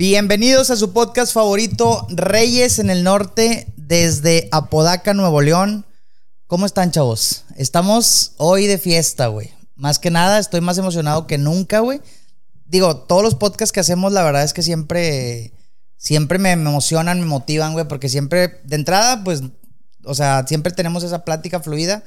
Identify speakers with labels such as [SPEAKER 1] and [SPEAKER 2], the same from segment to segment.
[SPEAKER 1] Bienvenidos a su podcast favorito, Reyes en el Norte, desde Apodaca, Nuevo León. ¿Cómo están, chavos? Estamos hoy de fiesta, güey. Más que nada, estoy más emocionado que nunca, güey. Digo, todos los podcasts que hacemos, la verdad es que siempre, siempre me emocionan, me motivan, güey, porque siempre, de entrada, pues, o sea, siempre tenemos esa plática fluida,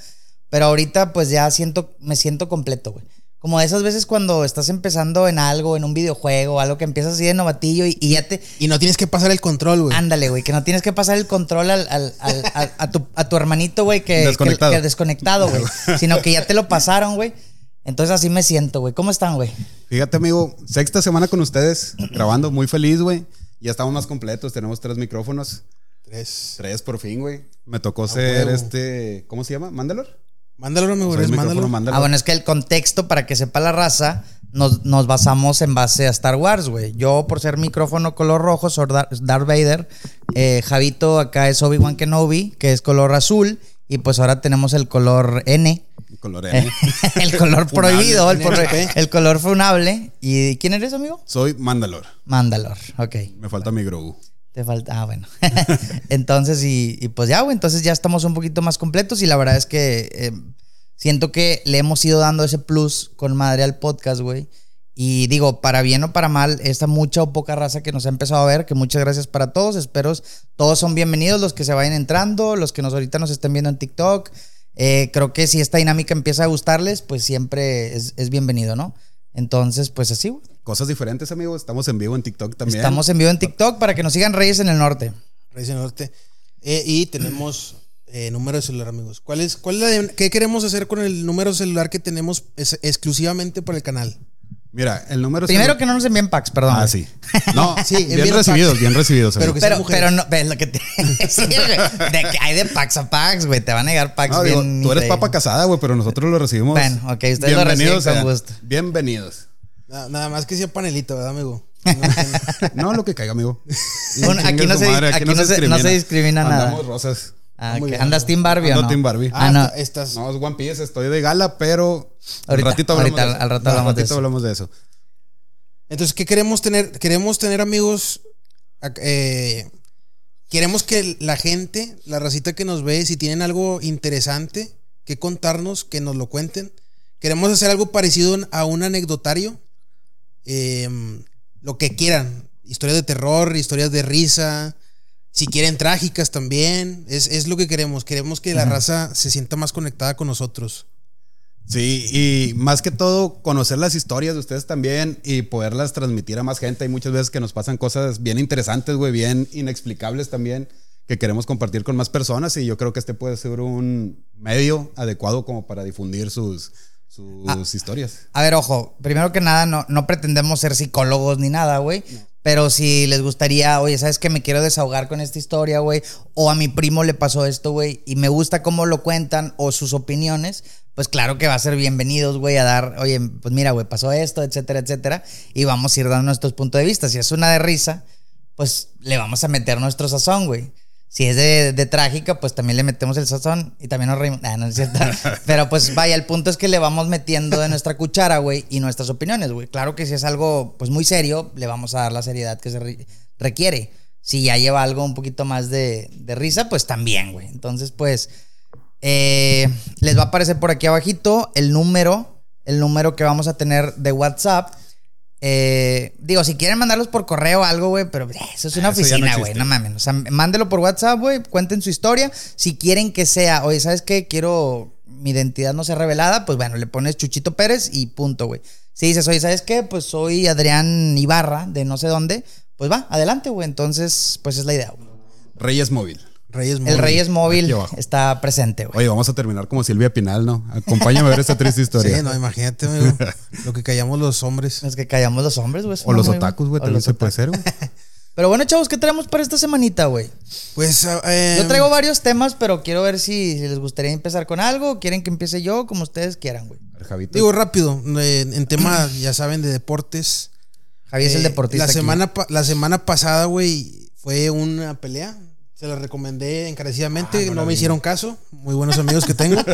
[SPEAKER 1] pero ahorita, pues ya siento, me siento completo, güey. Como esas veces cuando estás empezando en algo, en un videojuego, algo que empiezas así de novatillo y, y ya te.
[SPEAKER 2] Y no tienes que pasar el control, güey.
[SPEAKER 1] Ándale, güey, que no tienes que pasar el control al, al- al- a, tu, a tu hermanito, güey, que
[SPEAKER 3] Desconectado.
[SPEAKER 1] que- que desconectado, güey. sino que ya te lo pasaron, güey. Entonces así me siento, güey. ¿Cómo están, güey?
[SPEAKER 3] Fíjate, amigo, sexta semana con ustedes, grabando, muy feliz, güey. Ya estamos más completos, tenemos tres micrófonos.
[SPEAKER 2] Tres.
[SPEAKER 3] Tres por fin, güey. Me tocó ser este. ¿Cómo se llama? ¿Mandalor?
[SPEAKER 2] Mándalo,
[SPEAKER 3] el
[SPEAKER 2] eres,
[SPEAKER 3] micrófono
[SPEAKER 2] mándalo.
[SPEAKER 3] Mandalor.
[SPEAKER 1] Ah, bueno, es que el contexto, para que sepa la raza, nos, nos basamos en base a Star Wars, güey. Yo, por ser micrófono color rojo, soy Dar- Darth Vader. Eh, Javito acá es Obi-Wan Kenobi, que es color azul. Y pues ahora tenemos el color N.
[SPEAKER 3] Color N.
[SPEAKER 1] el color prohibido, el, el color funable. ¿Y quién eres, amigo?
[SPEAKER 3] Soy Mandalor.
[SPEAKER 1] Mandalor, ok.
[SPEAKER 3] Me falta mi Grogu.
[SPEAKER 1] Te falta, ah, bueno. entonces, y, y pues ya, güey, entonces ya estamos un poquito más completos y la verdad es que eh, siento que le hemos ido dando ese plus con madre al podcast, güey. Y digo, para bien o para mal, esta mucha o poca raza que nos ha empezado a ver, que muchas gracias para todos, espero todos son bienvenidos, los que se vayan entrando, los que nos ahorita nos estén viendo en TikTok. Eh, creo que si esta dinámica empieza a gustarles, pues siempre es, es bienvenido, ¿no? Entonces, pues así, güey.
[SPEAKER 3] Cosas diferentes, amigo. Estamos en vivo en TikTok también.
[SPEAKER 1] Estamos en vivo en TikTok para que nos sigan Reyes en el Norte.
[SPEAKER 2] Reyes del Norte. Eh, y tenemos eh, número de celular, amigos. ¿Cuál es, cuál es la de- ¿Qué queremos hacer con el número de celular que tenemos es- exclusivamente para el canal?
[SPEAKER 3] Mira, el número.
[SPEAKER 1] Primero que no nos envíen packs, perdón.
[SPEAKER 3] Ah, sí. No,
[SPEAKER 2] Sí,
[SPEAKER 3] bien recibidos,
[SPEAKER 2] packs.
[SPEAKER 3] bien recibidos.
[SPEAKER 2] Pero que
[SPEAKER 1] Pero, pero no, ves lo que te. sí, de que hay de packs a packs, güey. Te van a llegar packs
[SPEAKER 3] No, digo,
[SPEAKER 1] bien.
[SPEAKER 3] tú eres
[SPEAKER 1] de-
[SPEAKER 3] papa casada, güey, pero nosotros lo recibimos.
[SPEAKER 1] Bueno, ok, ustedes lo reciben
[SPEAKER 3] Bienvenidos
[SPEAKER 1] con gusto.
[SPEAKER 3] Bienvenidos.
[SPEAKER 2] Na- Nada más que sea panelito, ¿verdad, amigo?
[SPEAKER 3] No, lo que caiga, amigo.
[SPEAKER 1] Bueno, aquí no se-
[SPEAKER 3] madre,
[SPEAKER 1] aquí no se- no se discrimina nada.
[SPEAKER 3] Rosas.
[SPEAKER 1] Ah. ¿Andas Team Barbie o no?
[SPEAKER 3] Team Barbie.
[SPEAKER 1] Ah, no.
[SPEAKER 2] Estas.
[SPEAKER 3] No, es One Piece, estoy de gala, pero
[SPEAKER 1] Ahorita,
[SPEAKER 3] al ratito hablamos
[SPEAKER 1] ahorita,
[SPEAKER 3] de eso.
[SPEAKER 1] al rato hablamos de
[SPEAKER 3] ratito
[SPEAKER 1] eso.
[SPEAKER 3] hablamos de eso.
[SPEAKER 2] Entonces, ¿qué queremos tener? Queremos tener amigos. eh, queremos que la gente, la racita que nos ve, si tienen algo interesante que contarnos, que nos lo cuenten. Queremos hacer algo parecido a un anecdotario. Eh, lo que quieran. Historias de terror, historias de risa. Si quieren trágicas también. Es, es lo que queremos. Queremos que la raza se sienta más conectada con nosotros.
[SPEAKER 3] Sí, y más que todo, conocer las historias de ustedes también y poderlas transmitir a más gente. Hay muchas veces que nos pasan cosas bien interesantes, güey, bien inexplicables también, que queremos compartir con más personas y yo creo que este puede ser un medio adecuado como para difundir sus, sus
[SPEAKER 1] Ah.
[SPEAKER 3] historias.
[SPEAKER 1] A ver, ojo, primero que nada, no, no pretendemos ser psicólogos ni nada, güey. Pero si les gustaría, oye, ¿sabes que Me quiero desahogar con esta historia, güey. O a mi primo le pasó esto, güey. Y me gusta cómo lo cuentan o sus opiniones. Pues claro que va a ser bienvenidos, güey, a dar, oye, pues mira, güey, pasó esto, etcétera, etcétera. Y vamos a ir dando nuestros puntos de vista. Si es una de risa, pues le vamos a meter nuestro sazón, güey. Si es de, de trágica, pues también le metemos el sazón y también nos reímos. Ah, no es cierto. Pero pues vaya, el punto es que le vamos metiendo de nuestra cuchara, güey, y nuestras opiniones, güey. Claro que si es algo pues muy serio, le vamos a dar la seriedad que se re- requiere. Si ya lleva algo un poquito más de, de risa, pues también, güey. Entonces, pues, eh, les va a aparecer por aquí abajito el número, el número que vamos a tener de WhatsApp. Eh, digo, si quieren mandarlos por correo o algo, güey, pero eh, eso es una
[SPEAKER 3] Ah, no
[SPEAKER 1] oficina, güey,
[SPEAKER 3] existe.
[SPEAKER 1] no mames. O sea, mándelo por WhatsApp, güey, cuenten su historia. Si quieren que sea, oye, ¿sabes qué? Quiero mi identidad no sea revelada, pues bueno, le pones Chuchito Pérez y punto, güey. Si dices, oye, ¿sabes qué? Pues soy Adrián Ibarra de no sé dónde, pues va, adelante, güey. Entonces, pues es la idea, güey.
[SPEAKER 3] Reyes Móvil.
[SPEAKER 2] Reyes
[SPEAKER 1] El
[SPEAKER 2] Móvil.
[SPEAKER 1] Reyes Móvil está presente, güey.
[SPEAKER 3] Oye, vamos a terminar como Silvia Pinal, ¿no? Acompáñame a ver esta triste historia.
[SPEAKER 2] Sí, no, imagínate, amigo. lo que callamos los hombres.
[SPEAKER 1] Es que callamos los hombres, güey.
[SPEAKER 3] o los
[SPEAKER 1] muy-
[SPEAKER 3] otakus, güey, también
[SPEAKER 1] los
[SPEAKER 3] se puede ser, güey.
[SPEAKER 1] Pero bueno, chavos, ¿qué tenemos para esta semanita, güey?
[SPEAKER 2] Pues eh,
[SPEAKER 1] Yo traigo varios temas, pero quiero ver si, si les gustaría empezar con algo o quieren que empiece yo, como ustedes quieran, güey.
[SPEAKER 3] Javito.
[SPEAKER 2] Digo rápido, eh, en tema, ya saben, de deportes.
[SPEAKER 1] Javi es el
[SPEAKER 2] Eh,
[SPEAKER 1] deportista.
[SPEAKER 2] La
[SPEAKER 1] aquí.
[SPEAKER 2] semana, pa- la semana pasada, güey, fue una pelea. Se la recomendé encarecidamente.
[SPEAKER 3] Ah, no
[SPEAKER 2] me
[SPEAKER 3] vi.
[SPEAKER 2] hicieron caso. Muy buenos amigos que tengo.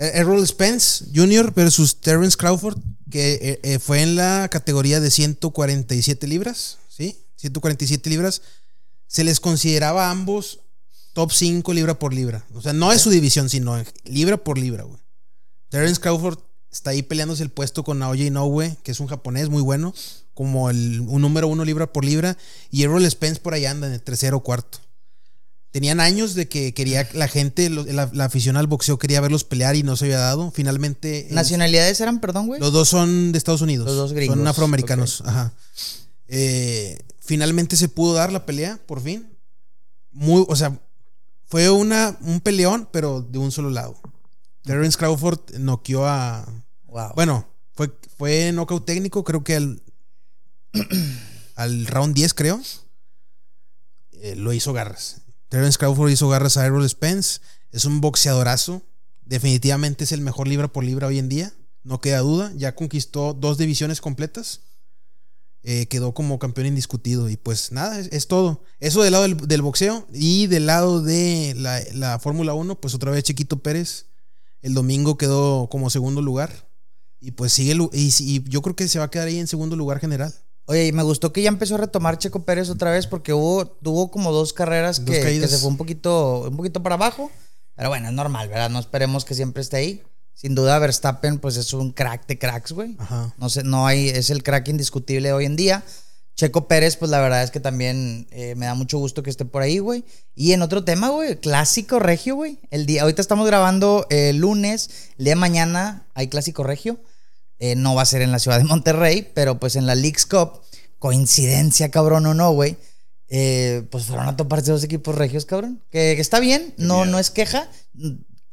[SPEAKER 2] Eh, Errol Spence Jr. versus Terence Crawford, que eh, eh, fue en la categoría de 147 libras. ¿sí? 147 libras. Se les consideraba a ambos top 5 libra por libra. O sea, no es su división, sino libra por libra, güey. Terence Crawford está ahí peleándose el puesto con Naoya Inoue, que es un japonés muy bueno, como el, un número uno libra por libra. Y Errol Spence por ahí anda en el tercero o cuarto. Tenían años de que quería la gente, la, la afición al boxeo quería verlos pelear y no se había dado. Finalmente. en-
[SPEAKER 1] ¿Nacionalidades eran, perdón, güey?
[SPEAKER 2] los dos son de Estados Unidos.
[SPEAKER 1] Los dos gringos,
[SPEAKER 2] Son afroamericanos. Ajá. Eh, finalmente se pudo dar la pelea, por fin. Muy, o sea, fue una, un peleón, pero de un solo lado. Terence Crawford noqueó a.
[SPEAKER 1] Wow.
[SPEAKER 2] Bueno, fue, fue knockout técnico, creo que al, al round 10, creo. Eh, lo hizo garras. Terence Crawford hizo garras a Errol Spence. Es un boxeadorazo. Definitivamente es el mejor libra por libra hoy en día. No queda duda. Ya conquistó dos divisiones completas. Eh, quedó como campeón indiscutido. Y pues nada, es, todo. Eso del lado del, boxeo. Y del lado de la, la Fórmula 1, pues otra vez Chiquito Pérez. El domingo quedó como segundo lugar. Y pues sigue. Y, y yo creo que se va a quedar ahí en segundo lugar general.
[SPEAKER 1] Oye, y me gustó que ya empezó a retomar Checo Pérez otra vez porque hubo, tuvo como dos carreras
[SPEAKER 2] Dos
[SPEAKER 1] que, que se fue un poquito, un poquito para abajo. Pero bueno, es normal, ¿verdad? No esperemos que siempre esté ahí. Sin duda, Verstappen, pues es un crack de cracks, güey.
[SPEAKER 2] Ajá.
[SPEAKER 1] No sé, no hay, es el crack indiscutible hoy en día. Checo Pérez, pues la verdad es que también eh, me da mucho gusto que esté por ahí, güey. Y en otro tema, güey, clásico regio, güey. El día, ahorita estamos grabando el lunes, el día de mañana hay clásico regio. Eh, no va a ser en la ciudad de Monterrey, pero pues en la Leagues Cup, coincidencia, cabrón o no, güey. eh, pues fueron a toparse dos equipos regios, cabrón. Que, que está bien, no, no es queja.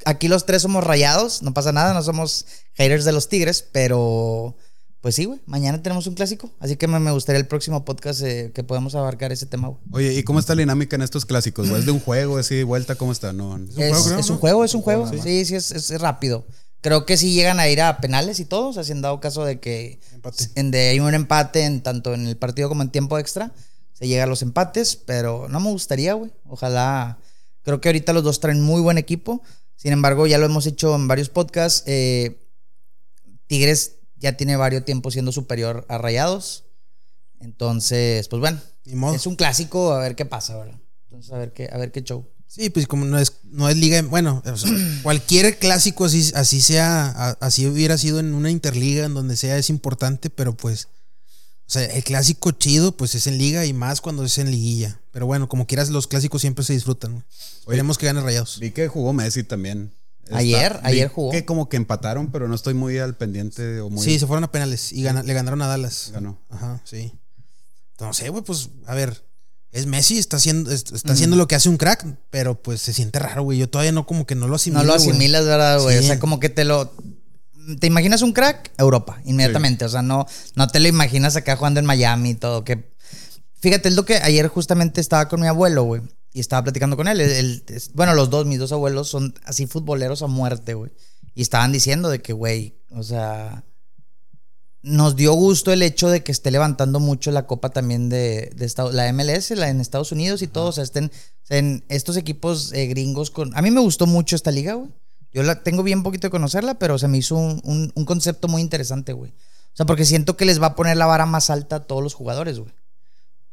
[SPEAKER 1] Aquí los tres somos rayados, no pasa nada, no somos haters de los Tigres, pero pues sí, güey, mañana tenemos un clásico. Así que me, me gustaría el próximo podcast eh, que podamos abarcar ese tema, güey.
[SPEAKER 3] Oye, ¿y cómo está la dinámica en estos clásicos? güey? ¿Es de un juego, así, vuelta? ¿Cómo está? No, no.
[SPEAKER 2] un
[SPEAKER 1] Es,
[SPEAKER 2] juego,
[SPEAKER 1] es un juego, es un juego.
[SPEAKER 3] Sí.
[SPEAKER 1] Sí, sí, es, es rápido. Creo que sí llegan a ir a penales y todo. O sea, si han dado caso de que en de hay un empate en tanto en el partido como en tiempo extra, se llega a los empates, pero no me gustaría, güey. Ojalá. Creo que ahorita los dos traen muy buen equipo. Sin embargo, ya lo hemos hecho en varios podcasts. eh, Tigres ya tiene varios tiempos siendo superior a Rayados. Entonces, pues bueno, es un clásico, a ver qué pasa, ¿verdad? Entonces, a ver qué, a ver qué show.
[SPEAKER 2] Sí, pues como no es, no es liga, bueno, o sea, cualquier clásico así, así sea, a- así hubiera sido en una interliga, en donde sea, es importante, pero pues, o sea, el clásico chido, pues es en liga y más cuando es en liguilla. Pero bueno, como quieras, los clásicos siempre se disfrutan. güey. Esperemos que gane Rayados.
[SPEAKER 3] Vi que jugó Messi también.
[SPEAKER 1] Ayer, ayer jugó.
[SPEAKER 3] Que como que empataron, pero no estoy muy al pendiente o muy.
[SPEAKER 2] Sí, se fueron a penales y gana- le ganaron a Dallas.
[SPEAKER 3] Ganó.
[SPEAKER 2] Ajá, sí. No sé, güey, pues, a ver, es Messi, está haciendo, es- está haciendo lo que hace un crack, pero pues se siente raro, güey. Yo todavía no como que no lo asimilo.
[SPEAKER 1] No lo
[SPEAKER 2] güey.
[SPEAKER 1] asimilas, ¿verdad, güey?
[SPEAKER 2] Sí.
[SPEAKER 1] O sea, como que te lo. ¿Te imaginas un crack? Europa, inmediatamente. O sea, no, no te lo imaginas acá jugando en Miami y todo. Que... Fíjate, es lo que ayer justamente estaba con mi abuelo, güey. Y estaba platicando con él. Él- bueno, los dos, mis dos abuelos son así futboleros a muerte, güey. Y estaban diciendo de que, güey, o sea. Nos dio gusto el hecho de que esté levantando mucho la copa también de, la MLS, la en Estados Unidos y todo. O sea, estén en estos equipos eh, gringos con. A mí me gustó mucho esta liga, güey. Yo la tengo bien poquito de conocerla, pero se me hizo un, un- un concepto muy interesante, güey. O sea, porque siento que les va a poner la vara más alta a todos los jugadores, güey.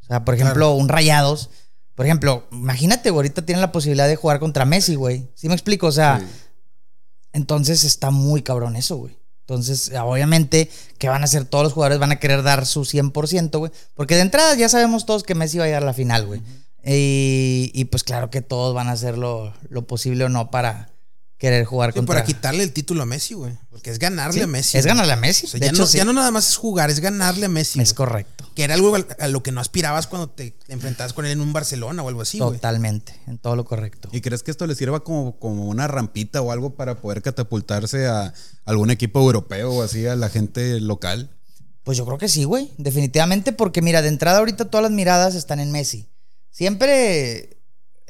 [SPEAKER 1] O sea, por ejemplo, un Rayados. Por ejemplo, imagínate, güey, ahorita tienen la posibilidad de jugar contra Messi, güey. ¿Sí me explico? O sea,
[SPEAKER 3] Sí.
[SPEAKER 1] entonces está muy cabrón eso, güey. Entonces, obviamente, que van a hacer todos los jugadores? Van a querer dar su 100%, güey. Porque de entrada ya sabemos todos que Messi va a llegar a la final, güey. y, y, pues claro que todos van a hacer lo, lo posible o no para querer jugar
[SPEAKER 2] Sí,
[SPEAKER 1] contra...
[SPEAKER 2] para quitarle el título a Messi, güey. Porque es ganarle
[SPEAKER 1] Sí,
[SPEAKER 2] a Messi.
[SPEAKER 1] Es
[SPEAKER 2] güey.
[SPEAKER 1] ganarle a Messi.
[SPEAKER 2] O sea,
[SPEAKER 1] de
[SPEAKER 2] ya,
[SPEAKER 1] hecho,
[SPEAKER 2] no,
[SPEAKER 1] sí.
[SPEAKER 2] ya no nada más es jugar, es ganarle a Messi.
[SPEAKER 1] Es
[SPEAKER 2] güey.
[SPEAKER 1] correcto.
[SPEAKER 2] Que era algo a lo que no aspirabas cuando te enfrentabas con él en un Barcelona o algo así, güey.
[SPEAKER 1] Totalmente. En todo lo correcto.
[SPEAKER 3] ¿Y crees que esto les sirva como, como una rampita o algo para poder catapultarse a algún equipo europeo o así a la gente local?
[SPEAKER 1] Pues yo creo que sí, güey. Definitivamente, porque mira, de entrada ahorita todas las miradas están en Messi. Siempre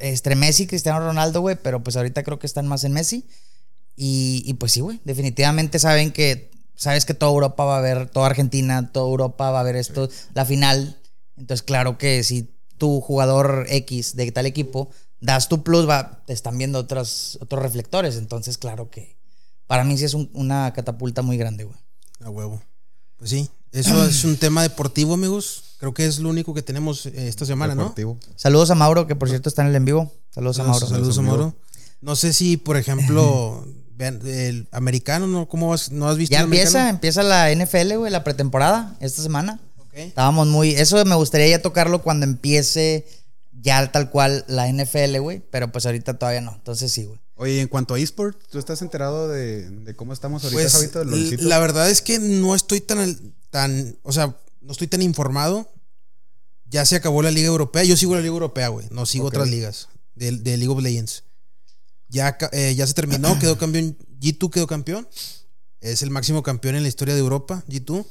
[SPEAKER 1] entre Messi y Cristiano Ronaldo, güey, pero pues ahorita creo que están más en Messi. Y, y pues sí, güey. Definitivamente saben que, sabes que toda Europa va a ver, toda Argentina, toda Europa va a ver esto, la final. Entonces, claro que si tu jugador X de tal equipo das tu plus, va, te están viendo otros, otros reflectores. Entonces, claro que para mí sí es un- una catapulta muy grande, güey.
[SPEAKER 2] A huevo. Pues sí. Eso es un tema deportivo, amigos. Creo que es lo único que tenemos eh, esta semana,
[SPEAKER 3] Deportivo.
[SPEAKER 1] Saludos a Mauro, que por cierto está en el en vivo. Saludos a
[SPEAKER 2] ¿no?
[SPEAKER 1] Mauro.
[SPEAKER 2] Saludos,
[SPEAKER 3] Saludos,
[SPEAKER 2] Mauro. No sé si, por ejemplo, vean, el americano, ¿no? ¿Cómo vas? ¿No has visto
[SPEAKER 1] Ya
[SPEAKER 2] el
[SPEAKER 1] empieza,
[SPEAKER 2] americano?
[SPEAKER 1] empieza la NFL, güey, la pretemporada esta semana.
[SPEAKER 2] Ok.
[SPEAKER 1] Estábamos muy. Eso me gustaría ya tocarlo cuando empiece ya tal cual la NFL, güey. Pero pues ahorita todavía no. Entonces sí, güey.
[SPEAKER 3] Oye, en cuanto a eSport, ¿tú estás enterado de, de cómo estamos ahorita,
[SPEAKER 2] Pues
[SPEAKER 3] Javito,
[SPEAKER 2] la verdad es que no estoy tan, tan, o sea, no estoy tan informado. Ya se acabó la Liga Europea. Yo sigo la Liga Europea, güey. No sigo otras ligas de, de League of Legends. Ya, eh, ya se terminó, quedó campeón. G2 quedó campeón. Es el máximo campeón en la historia de Europa, G2.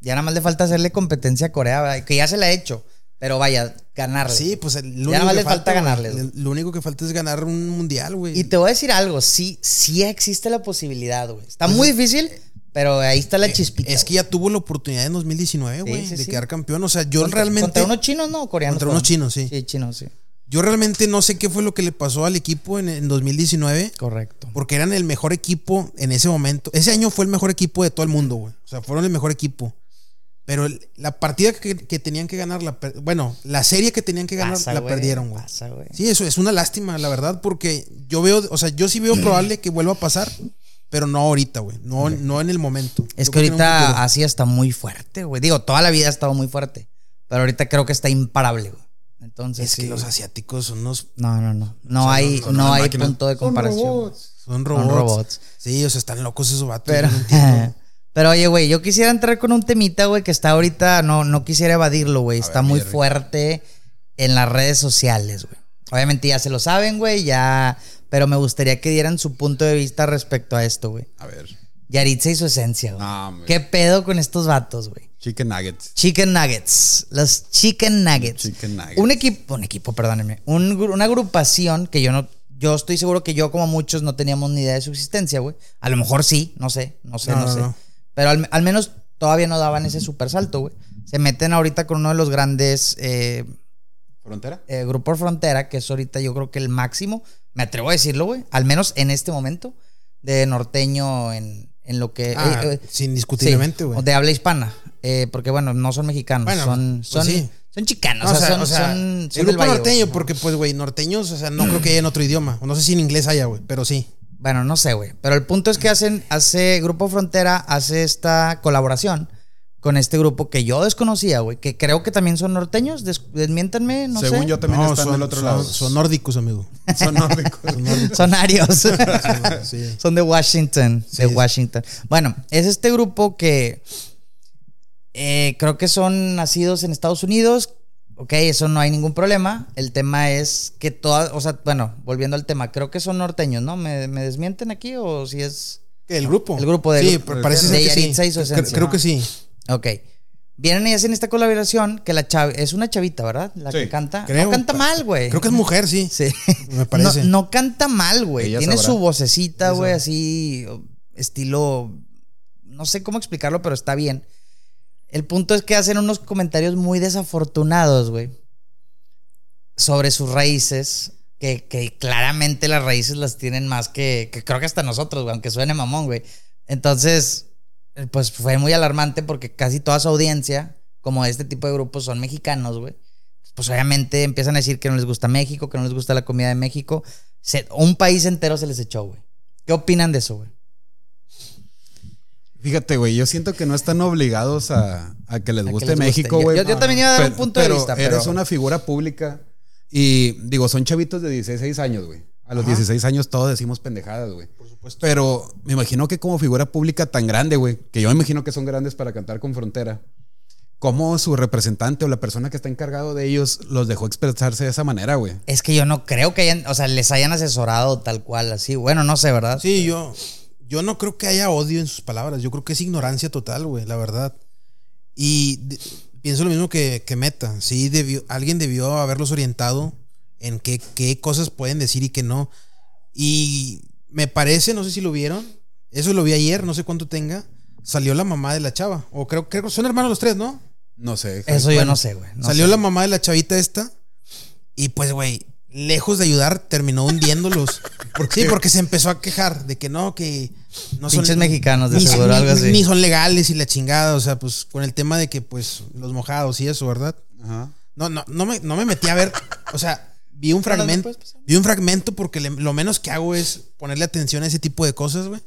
[SPEAKER 1] Ya nada más le falta hacerle competencia a Corea, güey, que ya se la ha hecho. Pero vaya, ganarle.
[SPEAKER 2] Sí, pues el- lo
[SPEAKER 1] Ya nada más le falta ganarles, güey.
[SPEAKER 2] Lo único que falta es ganar un mundial, güey.
[SPEAKER 1] Y te voy a decir algo, sí, sí existe la posibilidad, güey. Está muy difícil, pero ahí está la chispita.
[SPEAKER 2] Es que ya tuvo la oportunidad en 2019, güey,
[SPEAKER 1] sí,
[SPEAKER 2] de
[SPEAKER 1] sí.
[SPEAKER 2] quedar campeón. O sea, yo
[SPEAKER 1] Contra-
[SPEAKER 2] realmente.
[SPEAKER 1] Contra unos chinos, ¿no? Coreanos.
[SPEAKER 2] Contra unos chinos, sí.
[SPEAKER 1] Sí, chinos, sí.
[SPEAKER 2] Yo realmente no sé qué fue lo que le pasó al equipo en, en 2019.
[SPEAKER 1] Correcto.
[SPEAKER 2] Porque eran el mejor equipo en ese momento. Ese año fue el mejor equipo de todo el mundo, güey. O sea, fueron el mejor equipo. Pero el- la partida que, que tenían que ganar, la per- bueno, la serie que tenían que ganar,
[SPEAKER 1] Pasa,
[SPEAKER 2] la
[SPEAKER 1] güey,
[SPEAKER 2] perdieron, güey.
[SPEAKER 1] Pasa, güey.
[SPEAKER 2] Sí, eso es una lástima, la verdad, porque yo veo, o sea, yo sí veo probable que vuelva a pasar, pero no ahorita, güey. No, no en el momento.
[SPEAKER 1] Es
[SPEAKER 2] Yo
[SPEAKER 1] que ahorita Asia está muy fuerte, güey. Digo, toda la vida ha estado muy fuerte. Pero ahorita creo que está imparable, güey. Entonces,
[SPEAKER 2] Es que los asiáticos son unos.
[SPEAKER 1] No, no, no. No hay,
[SPEAKER 2] son- son
[SPEAKER 1] no hay
[SPEAKER 3] máquinas.
[SPEAKER 1] punto de
[SPEAKER 3] Son
[SPEAKER 1] comparación.
[SPEAKER 3] robots.
[SPEAKER 2] Son robots.
[SPEAKER 1] robots.
[SPEAKER 2] Sí, o sea, están locos esos vatos.
[SPEAKER 1] Pero,
[SPEAKER 2] no
[SPEAKER 1] pero oye, güey, yo quisiera entrar con un temita, güey, que está ahorita, no, no quisiera evadirlo, güey. Está
[SPEAKER 3] ver,
[SPEAKER 1] muy fuerte en las redes sociales, güey. Obviamente ya se lo saben, güey, ya. Pero me gustaría que dieran su punto de vista respecto a esto, güey.
[SPEAKER 3] A ver.
[SPEAKER 1] Yaritza y su esencia, güey.
[SPEAKER 3] No.
[SPEAKER 1] ¿Qué pedo con estos vatos, güey?
[SPEAKER 3] Chicken Nuggets.
[SPEAKER 1] Chicken Nuggets. Los Chicken Nuggets.
[SPEAKER 3] Chicken Nuggets.
[SPEAKER 1] Un equipo, un equipo, perdónenme. un una agrupación que yo no. Yo estoy seguro que yo, como muchos, no teníamos ni idea de su existencia, güey. A lo mejor sí, no sé, no sé,
[SPEAKER 2] No,
[SPEAKER 1] no,
[SPEAKER 2] no,
[SPEAKER 1] sé.
[SPEAKER 2] no.
[SPEAKER 1] Pero al, al menos todavía no daban ese super salto, güey. Se meten ahorita con uno de los grandes eh,
[SPEAKER 3] ¿Frontera?
[SPEAKER 1] eh, Grupo Frontera, que es ahorita yo creo que el máximo, me atrevo a decirlo, güey, al menos en este momento, de norteño en, en lo que...
[SPEAKER 2] Ah,
[SPEAKER 1] eh, eh,
[SPEAKER 2] sí, indiscutiblemente,
[SPEAKER 1] sí,
[SPEAKER 2] güey.
[SPEAKER 1] o de habla hispana, eh, porque bueno, no son mexicanos,
[SPEAKER 2] Bueno,
[SPEAKER 1] son,
[SPEAKER 2] pues
[SPEAKER 1] son,
[SPEAKER 2] sí.
[SPEAKER 1] son chicanos,
[SPEAKER 2] No,
[SPEAKER 1] o sea, son, son,
[SPEAKER 2] el
[SPEAKER 1] son
[SPEAKER 2] grupo
[SPEAKER 1] Valle,
[SPEAKER 2] norteño, porque pues, güey, norteños, o sea, no creo que haya en otro idioma. O no sé si en inglés haya, güey, pero sí.
[SPEAKER 1] Bueno, no sé, güey. Pero el punto es que hacen, hace Grupo Frontera, hace esta colaboración con este grupo que yo desconocía, güey. Que creo que también son norteños. Des- desmiéntanme, no
[SPEAKER 3] Según
[SPEAKER 1] sé.
[SPEAKER 3] yo también
[SPEAKER 2] No,
[SPEAKER 3] están
[SPEAKER 2] son,
[SPEAKER 3] del otro
[SPEAKER 2] son-
[SPEAKER 3] lado.
[SPEAKER 2] son nórdicos, amigo.
[SPEAKER 3] Son nórdicos.
[SPEAKER 1] Son arios.
[SPEAKER 2] Sí.
[SPEAKER 1] son de Washington. de. Washington. Bueno, es este grupo que eh, creo que son nacidos en Estados Unidos. Ok, eso no hay ningún problema. El tema es que todas, o sea, bueno, volviendo al tema, creo que son norteños, ¿no? ¿Me, me desmienten aquí o si es...
[SPEAKER 2] ¿El grupo?
[SPEAKER 1] El grupo de-
[SPEAKER 2] Sí,
[SPEAKER 1] de-
[SPEAKER 2] parece
[SPEAKER 1] de
[SPEAKER 2] ser que sí.
[SPEAKER 1] Yaritza y su
[SPEAKER 2] Cre-
[SPEAKER 1] esencia.
[SPEAKER 2] Creo que sí.
[SPEAKER 1] Ok. Vienen y hacen esta colaboración que la chava es una chavita, ¿verdad? La
[SPEAKER 3] Sí,
[SPEAKER 1] que canta.
[SPEAKER 2] creo.
[SPEAKER 1] no canta mal, güey.
[SPEAKER 2] Creo que es mujer, sí.
[SPEAKER 1] Sí.
[SPEAKER 2] Me parece.
[SPEAKER 1] No, no canta mal, güey. Tiene
[SPEAKER 3] sabrá.
[SPEAKER 1] su vocecita, güey, así estilo no sé cómo explicarlo, pero está bien. El punto es que hacen unos comentarios muy desafortunados, güey, sobre sus raíces, que, que claramente las raíces las tienen más que, que creo que hasta nosotros, güey, aunque suene mamón, güey. Entonces, pues fue muy alarmante porque casi toda su audiencia, como este tipo de grupos, son mexicanos, güey. Pues obviamente empiezan a decir que no les gusta México, que no les gusta la comida de México. Se- un país entero se les echó, güey. ¿Qué opinan de eso, güey?
[SPEAKER 3] Fíjate, güey, yo siento que no están obligados a, a que les
[SPEAKER 1] A que
[SPEAKER 3] guste
[SPEAKER 1] les.
[SPEAKER 3] México, güey.
[SPEAKER 1] yo- yo también iba a dar un punto de vista,
[SPEAKER 3] Eres
[SPEAKER 1] pero-
[SPEAKER 3] una figura pública y, digo, son chavitos de 16 años, güey. A los
[SPEAKER 2] Ajá.
[SPEAKER 3] 16 años todos decimos pendejadas, güey. Por supuesto. Pero me imagino que como figura pública tan grande, güey, que yo me imagino que son grandes para cantar con frontera, cómo su representante o la persona que está encargado de ellos los dejó expresarse de esa manera, güey.
[SPEAKER 1] Es que yo no creo que hayan, o sea, les hayan asesorado tal cual, así. Bueno, no sé, ¿verdad?
[SPEAKER 2] Sí, yo, yo no creo que haya odio en sus palabras. Yo creo que es ignorancia total, güey, la verdad. Y de- pienso lo mismo que, que Meta. Sí, debió, alguien debió haberlos orientado en qué, qué cosas pueden decir y qué no. Y me parece, no sé si lo vieron, eso lo vi ayer, no sé cuánto tenga. Salió la mamá de la chava. O creo que son hermanos los tres, ¿no?
[SPEAKER 3] No sé.
[SPEAKER 1] Eso yo no sé, güey. no
[SPEAKER 2] Salió
[SPEAKER 1] sé.
[SPEAKER 2] la mamá de la chavita esta. Y pues, güey, lejos de ayudar, terminó hundiéndolos. sí, porque se empezó a quejar de que no, que no
[SPEAKER 1] Pinches mexicanos, de
[SPEAKER 2] ni-
[SPEAKER 1] seguro,
[SPEAKER 2] ni-
[SPEAKER 1] algo así.
[SPEAKER 2] Ni son legales y la chingada, o sea, pues con el tema de que, pues, los mojados y eso, ¿verdad?
[SPEAKER 3] Ajá.
[SPEAKER 2] No, no, no me, no me metí a ver, o sea, vi un fragmento, vi un fragmento porque le- lo menos que hago es ponerle atención a ese tipo de cosas, güey.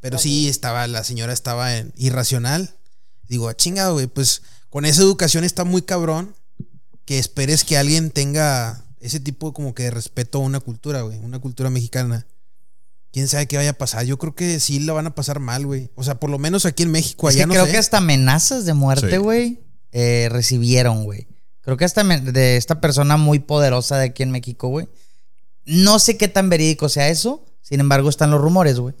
[SPEAKER 2] Pero sí estaba, la señora estaba en irracional. Digo, "Ah, chingado, güey, pues con esa educación está muy cabrón que esperes que alguien tenga ese tipo como que de respeto a una cultura, güey, una cultura mexicana. Quién sabe qué vaya a pasar. Yo creo que sí la van a pasar mal, güey. O sea, por lo menos aquí en México,
[SPEAKER 1] Es
[SPEAKER 2] allá
[SPEAKER 1] que
[SPEAKER 2] no
[SPEAKER 1] creo
[SPEAKER 2] sé.
[SPEAKER 1] que hasta amenazas de muerte,
[SPEAKER 3] Sí.
[SPEAKER 1] güey, eh, recibieron, güey. Creo que hasta de esta persona muy poderosa de aquí en México, güey. No sé qué tan verídico sea eso. Sin embargo, están los rumores, güey.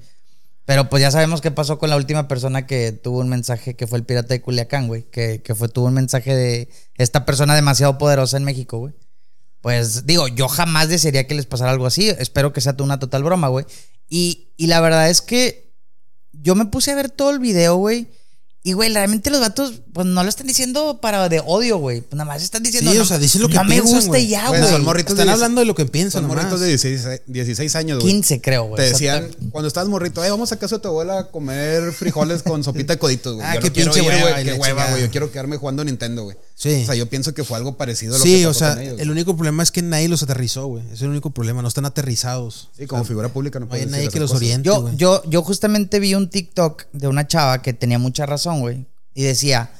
[SPEAKER 1] Pero pues ya sabemos qué pasó con la última persona que tuvo un mensaje, que fue el pirata de Culiacán, güey. Que, que fue, tuvo un mensaje de esta persona demasiado poderosa en México, güey. Pues digo, yo jamás desearía que les pasara algo así. Espero que sea una total broma, güey. Y, y la verdad es que yo me puse a ver todo el video, güey. Y, güey, realmente los vatos, pues no lo están diciendo para de odio, güey. Pues nada más están diciendo.
[SPEAKER 2] Sí,
[SPEAKER 1] no,
[SPEAKER 2] o sea, dicen lo que
[SPEAKER 1] no me
[SPEAKER 2] piensan,
[SPEAKER 1] gusta
[SPEAKER 2] güey.
[SPEAKER 1] y ya,
[SPEAKER 3] Güey, morritos
[SPEAKER 2] Están
[SPEAKER 3] de-
[SPEAKER 2] hablando de lo que piensan,
[SPEAKER 3] Son morritos de 16, 16 años, güey.
[SPEAKER 1] 15, creo, güey.
[SPEAKER 3] Te decían, cuando estabas morrito, eh, vamos a casa de tu abuela a comer frijoles con sopita de coditos, güey.
[SPEAKER 2] Ah,
[SPEAKER 3] Yo
[SPEAKER 2] qué
[SPEAKER 3] no
[SPEAKER 2] pinche
[SPEAKER 3] güey, Qué hueva, güey. Yo quiero quedarme jugando Nintendo, güey.
[SPEAKER 2] Sí.
[SPEAKER 3] O sea, yo pienso que fue algo parecido a lo
[SPEAKER 2] Sí,
[SPEAKER 3] que
[SPEAKER 2] o
[SPEAKER 3] pasó
[SPEAKER 2] sea,
[SPEAKER 3] con ellos.
[SPEAKER 2] el único problema es que nadie los aterrizó, güey. Es el único problema, no están aterrizados.
[SPEAKER 3] Sí, como figura pública no
[SPEAKER 2] No hay nadie que los oriente,
[SPEAKER 1] yo, yo justamente vi un TikTok de una chava que tenía mucha razón, güey. Y decía,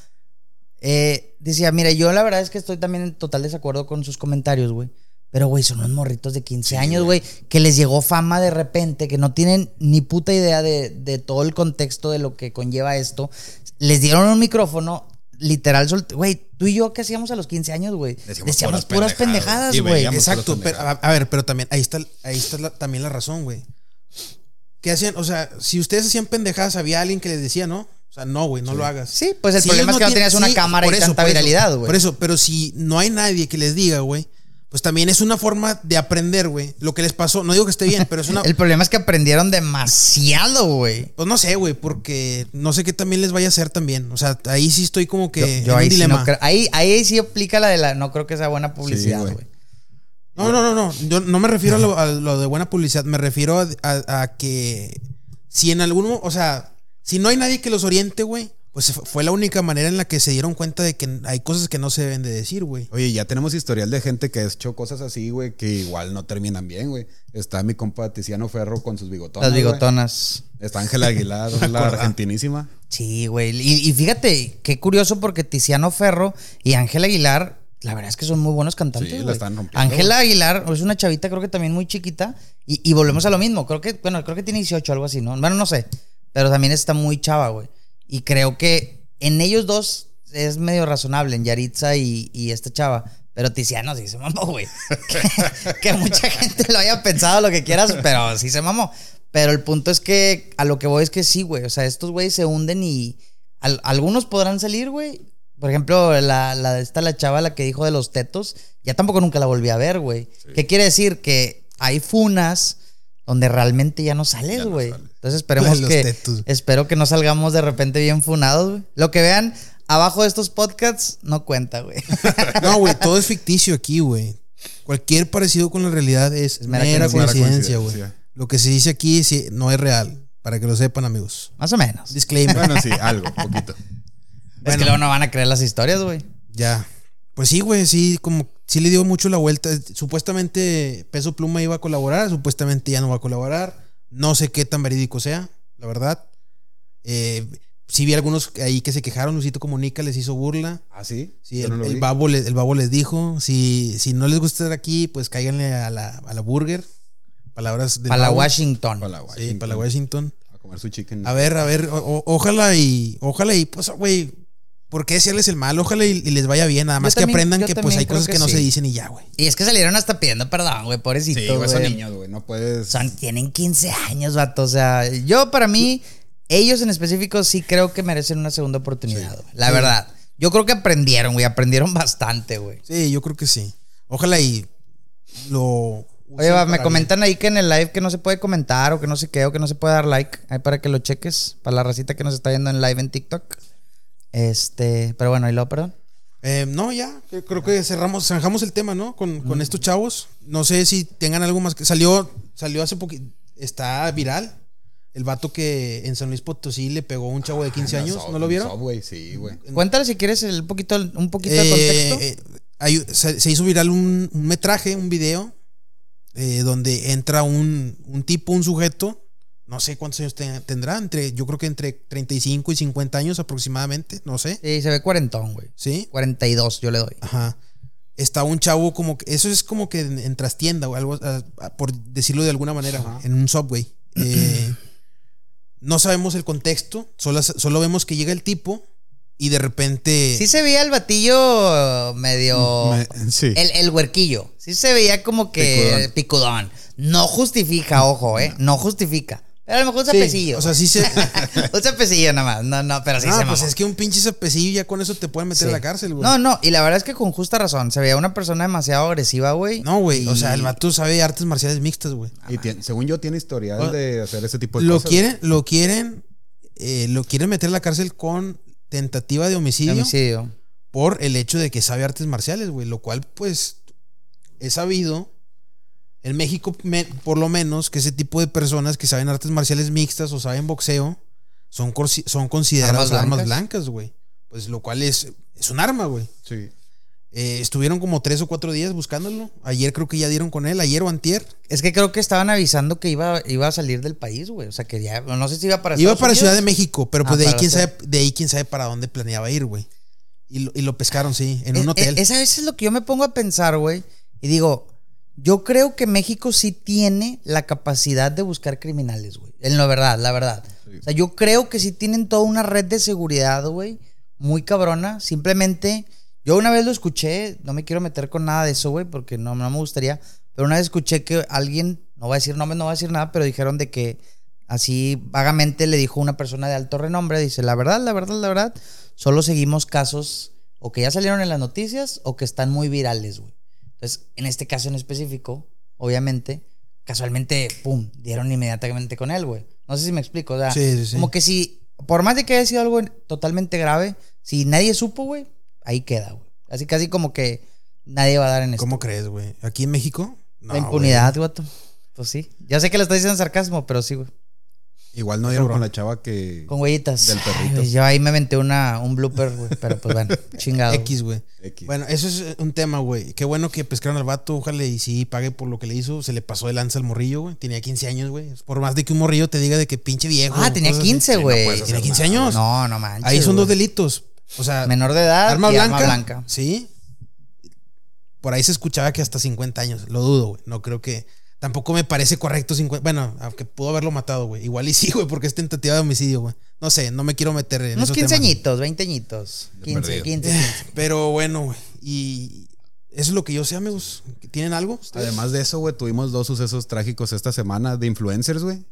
[SPEAKER 1] eh, decía, mira, yo la verdad es que estoy también en total desacuerdo con sus comentarios, güey. Pero, güey, son unos morritos de 15 años, güey, que les llegó fama de repente, que no tienen ni puta idea de, de todo el contexto de lo que conlleva esto. Les dieron un micrófono, literal, güey, tú y yo, ¿qué hacíamos a los 15 años, güey?
[SPEAKER 3] Decíamos
[SPEAKER 1] Decíamos
[SPEAKER 3] puras
[SPEAKER 1] pendejadas, güey.
[SPEAKER 2] Exacto, pero a, a ver, pero también ahí está, ahí está la- también la razón, güey. ¿Qué hacían? O sea, si ustedes hacían pendejadas, había alguien que les decía, ¿no? O sea, no, güey, no lo hagas.
[SPEAKER 1] Sí, pues el
[SPEAKER 2] Si
[SPEAKER 1] problema es que no tenías una
[SPEAKER 2] sí,
[SPEAKER 1] cámara
[SPEAKER 2] por
[SPEAKER 1] y
[SPEAKER 2] eso,
[SPEAKER 1] tanta viralidad, güey.
[SPEAKER 2] Por eso, pero si no hay nadie que les diga, güey, pues también es una forma de aprender, güey. Lo que les pasó, no digo que esté bien, pero es una.
[SPEAKER 1] El problema es que aprendieron demasiado, güey.
[SPEAKER 2] Pues no sé, güey, porque no sé qué también les vaya a hacer también. O sea, ahí sí estoy como que
[SPEAKER 1] Yo,
[SPEAKER 2] en
[SPEAKER 1] yo
[SPEAKER 2] un
[SPEAKER 1] ahí, sí
[SPEAKER 2] dilema.
[SPEAKER 1] no creo- ahí, ahí sí aplica la de la. No creo que sea buena publicidad,
[SPEAKER 3] güey.
[SPEAKER 2] No, no, no, no. Yo no me refiero a lo, a lo de buena publicidad. Me refiero a, a- a que si en algún, o sea, si no hay nadie que los oriente, güey, pues fu- fue la única manera en la que se dieron cuenta de que hay cosas que no se deben de decir, güey.
[SPEAKER 3] Oye, ya tenemos historial de gente que ha hecho cosas así, güey, que igual no terminan bien, güey. Está mi compa Tiziano Ferro con sus bigotonas.
[SPEAKER 1] Las
[SPEAKER 3] güey.
[SPEAKER 1] bigotonas.
[SPEAKER 3] Está Ángela Aguilar, la argentinísima.
[SPEAKER 1] Sí, güey. Y, y fíjate, qué curioso porque Tiziano Ferro y Ángela Aguilar, la verdad es que son muy buenos cantantes.
[SPEAKER 3] Sí, la están rompiendo,
[SPEAKER 1] Ángela Aguilar es una chavita, creo que también muy chiquita. Y, y volvemos a lo mismo. Creo que, bueno, creo que tiene 18 algo así, ¿no? Bueno, no sé. Pero también está muy chava, güey. Y creo que en ellos dos es medio razonable, en Yaritza y, y esta chava. Pero Tiziano sí se mamó, güey. que, que mucha gente lo haya pensado lo que quieras, pero sí se mamó. Pero el punto es que a lo que voy es que sí, güey. O sea, estos güeyes se hunden y al- algunos podrán salir, güey. Por ejemplo, la, la esta, la chava, la que dijo de los tetos, ya tampoco nunca la volví a ver, güey. ¿Qué quiere decir? Que hay funas donde realmente ya no sales,
[SPEAKER 3] no
[SPEAKER 1] güey. Entonces esperemos
[SPEAKER 2] Los
[SPEAKER 1] que espero que no salgamos de repente bien funados, güey. Lo que vean abajo de estos podcasts no cuenta, güey.
[SPEAKER 2] No, güey, todo es ficticio aquí, güey. Cualquier parecido con la realidad es,
[SPEAKER 1] Es mera
[SPEAKER 2] mera,
[SPEAKER 1] coincidencia.
[SPEAKER 2] güey. Lo que se dice aquí sí, no es real, para que lo sepan, amigos.
[SPEAKER 1] Más o menos.
[SPEAKER 2] Disclaimer.
[SPEAKER 3] Bueno, sí, algo, poquito.
[SPEAKER 1] Es que luego no van a creer las historias, güey.
[SPEAKER 2] Ya. Pues sí, güey, sí, como sí le dio mucho la vuelta. Supuestamente Peso Pluma iba a colaborar, supuestamente ya no va a colaborar. No sé qué tan verídico sea, la verdad. Eh, sí vi algunos ahí que se quejaron, Luisito Comunica les hizo burla.
[SPEAKER 3] ¿Ah, sí?
[SPEAKER 2] Sí, el,
[SPEAKER 3] no
[SPEAKER 2] babo les, el babo les dijo, si, si no les gusta estar aquí, pues cáiganle a la, a la burger. Palabras de
[SPEAKER 1] Para la Washington.
[SPEAKER 3] Para la
[SPEAKER 2] Sí,
[SPEAKER 3] Washington.
[SPEAKER 2] para la Washington.
[SPEAKER 3] A comer su chicken.
[SPEAKER 2] A ver, a ver, o- ojalá y, ojalá y, pues, güey, ¿por qué decirles el mal? Ojalá y, y les vaya bien, nada
[SPEAKER 1] Yo
[SPEAKER 2] más que
[SPEAKER 1] también-
[SPEAKER 2] aprendan que pues hay cosas
[SPEAKER 1] que
[SPEAKER 2] que, no
[SPEAKER 1] sí.
[SPEAKER 2] se dicen y ya, güey.
[SPEAKER 1] Y es que salieron hasta pidiendo perdón, güey, pobrecito.
[SPEAKER 3] Sí, güey, son niños, güey. No puedes.
[SPEAKER 1] Son- tienen 15 años, vato. O sea, yo para mí, ellos en específico sí creo que merecen una segunda oportunidad, güey. La
[SPEAKER 2] Sí.
[SPEAKER 1] verdad. Yo creo que aprendieron, güey. Aprendieron bastante, güey.
[SPEAKER 2] Sí, yo creo que sí. Ojalá y lo...
[SPEAKER 1] Oye, va, me comentan ahí que en el live que no se puede comentar o que no sé qué o que no se puede dar like. Ahí para que lo cheques. Para la racita que nos está viendo en live en TikTok. Este, pero bueno, y luego, perdón.
[SPEAKER 2] Eh, no, ya, creo que cerramos, zanjamos el tema, ¿no? Con, con estos chavos. No sé si tengan algo más que... Salió, salió hace poquito... Está viral. El vato que en San Luis Potosí le pegó a un chavo de 15
[SPEAKER 3] En la
[SPEAKER 2] años,
[SPEAKER 3] Sub-
[SPEAKER 2] ¿no lo vieron?
[SPEAKER 3] Subway, sí, güey.
[SPEAKER 1] Cuéntale si quieres el poquito, un poquito de
[SPEAKER 2] Eh,
[SPEAKER 1] contexto.
[SPEAKER 2] eh, hay- se, se hizo viral un, un metraje, un video, eh, donde entra un, un tipo, un sujeto, no sé cuántos años te- tendrá, entre, yo creo que entre 35 y 50 años aproximadamente, no sé.
[SPEAKER 1] Sí, se ve cuarentón, güey.
[SPEAKER 2] ¿Sí?
[SPEAKER 1] 42 yo le doy.
[SPEAKER 2] Ajá. Está un chavo como que, eso es como que en, en trastienda o algo, ah, por decirlo de alguna manera,
[SPEAKER 3] Ajá.
[SPEAKER 2] en un subway. Eh, no sabemos el contexto, solo, solo vemos que llega el tipo y de repente...
[SPEAKER 1] Sí se veía el batillo medio...
[SPEAKER 3] Me- sí.
[SPEAKER 1] El, el huerquillo. Sí se veía como que picudón. No justifica, ojo, ¿eh? No justifica. Pero a lo mejor un
[SPEAKER 2] Sí,
[SPEAKER 1] sapecillo.
[SPEAKER 2] o sea, sí se...
[SPEAKER 1] un sapecillo nada más. No, no, pero sí
[SPEAKER 2] no,
[SPEAKER 1] se
[SPEAKER 2] pues
[SPEAKER 1] mamó.
[SPEAKER 2] es que un pinche sapecillo ya con eso te pueden meter
[SPEAKER 1] Sí.
[SPEAKER 2] a la cárcel, güey.
[SPEAKER 1] No, no, y la verdad es que con justa razón. Se veía una persona demasiado agresiva, güey.
[SPEAKER 2] No, güey. O sea, el vato sabe artes marciales mixtas, güey.
[SPEAKER 3] Y tiene- según yo, tiene historial
[SPEAKER 2] O-
[SPEAKER 3] de hacer ese tipo de
[SPEAKER 2] Lo
[SPEAKER 3] cosas.
[SPEAKER 2] quieren, lo quieren, eh, lo quieren meter a la cárcel con tentativa de homicidio,
[SPEAKER 1] Homicidio.
[SPEAKER 2] por el hecho de que sabe artes marciales, güey. Lo cual, pues, es sabido. En México, me- por lo menos, que ese tipo de personas que saben artes marciales mixtas o saben boxeo son, son consideradas
[SPEAKER 1] Armas blancas.
[SPEAKER 2] güey. Pues lo cual es, es un arma, güey.
[SPEAKER 3] Sí.
[SPEAKER 2] Eh, estuvieron como tres o cuatro días buscándolo. Ayer creo que ya dieron con él, ayer o antier.
[SPEAKER 1] Es que creo que estaban avisando que iba, iba a salir del país, güey. O sea, que ya. No sé si iba para
[SPEAKER 2] Iba
[SPEAKER 1] Estados
[SPEAKER 2] para Ciudad de. México, pero
[SPEAKER 1] Ah,
[SPEAKER 2] pues de ahí quién sabe, de ahí quién sabe para dónde planeaba ir, güey. Y lo, y lo pescaron, sí, en
[SPEAKER 1] Es-
[SPEAKER 2] un hotel.
[SPEAKER 1] es- Esa vez es lo que yo me pongo a pensar, güey. Y digo, yo creo que México sí tiene la capacidad de buscar criminales, güey. En la verdad, la verdad.
[SPEAKER 3] Sí.
[SPEAKER 1] O sea, yo creo que sí tienen toda una red de seguridad, güey. Muy cabrona. Simplemente, yo una vez lo escuché, no me quiero meter con nada de eso, güey, porque no, no me gustaría. Pero una vez escuché que alguien, no voy a decir nombres, no voy a decir nada, pero dijeron de que así vagamente le dijo una persona de alto renombre, dice, la verdad, la verdad, la verdad, solo seguimos casos o que ya salieron en las noticias o que están muy virales, güey. Entonces, en este caso en específico, obviamente, casualmente, pum, dieron inmediatamente con él, güey. No sé si me explico, o sea,
[SPEAKER 2] Sí, sí, sí.
[SPEAKER 1] como que si, por más de que haya sido algo totalmente grave, si nadie supo, güey, ahí queda, güey. Así casi como que nadie va a dar en esto.
[SPEAKER 2] ¿Cómo crees, güey? ¿Aquí en México? No,
[SPEAKER 1] La impunidad, güey. Pues sí. Ya sé que lo estoy diciendo en sarcasmo, pero sí, güey.
[SPEAKER 3] Igual no dieron con la chava que.
[SPEAKER 1] Con huellitas.
[SPEAKER 3] Del
[SPEAKER 1] Ay,
[SPEAKER 3] perrito.
[SPEAKER 1] güey, yo ahí me aventé una, un blooper, güey. Pero pues bueno, chingado.
[SPEAKER 2] X, güey. Bueno, eso es un tema, güey. Qué bueno que pescaron al vato, ojalá y sí pague por lo que le hizo. Se le pasó de lanza al morrillo, güey. Tenía 15 años, güey. Por más de que un morrillo te diga de que pinche viejo.
[SPEAKER 1] Ah, tenía
[SPEAKER 2] cosas así.
[SPEAKER 1] 15,
[SPEAKER 3] no
[SPEAKER 1] güey.
[SPEAKER 3] puedes
[SPEAKER 2] Tenía
[SPEAKER 3] hacer
[SPEAKER 2] 15
[SPEAKER 3] nada,
[SPEAKER 2] años.
[SPEAKER 1] no, no manches.
[SPEAKER 2] Ahí son dos delitos. O sea,
[SPEAKER 1] Menor de edad
[SPEAKER 2] arma
[SPEAKER 1] y
[SPEAKER 2] blanca.
[SPEAKER 1] arma blanca.
[SPEAKER 2] Sí. Por ahí se escuchaba que hasta 50 años. Lo dudo, güey. No creo que. Tampoco me parece correcto 50. Bueno, aunque pudo haberlo matado, güey. Igual y sí, güey, porque es tentativa de homicidio, güey. No sé, no me quiero meter en
[SPEAKER 1] Unos
[SPEAKER 2] esos
[SPEAKER 1] 15
[SPEAKER 2] temas.
[SPEAKER 1] añitos, 20 añitos. 15,
[SPEAKER 3] perdido.
[SPEAKER 1] 15, 15.
[SPEAKER 2] Pero bueno, güey. Y eso es lo que yo sé, amigos. ¿Tienen algo? ustedes?
[SPEAKER 3] Además de eso, güey, tuvimos dos sucesos trágicos esta semana de influencers, güey.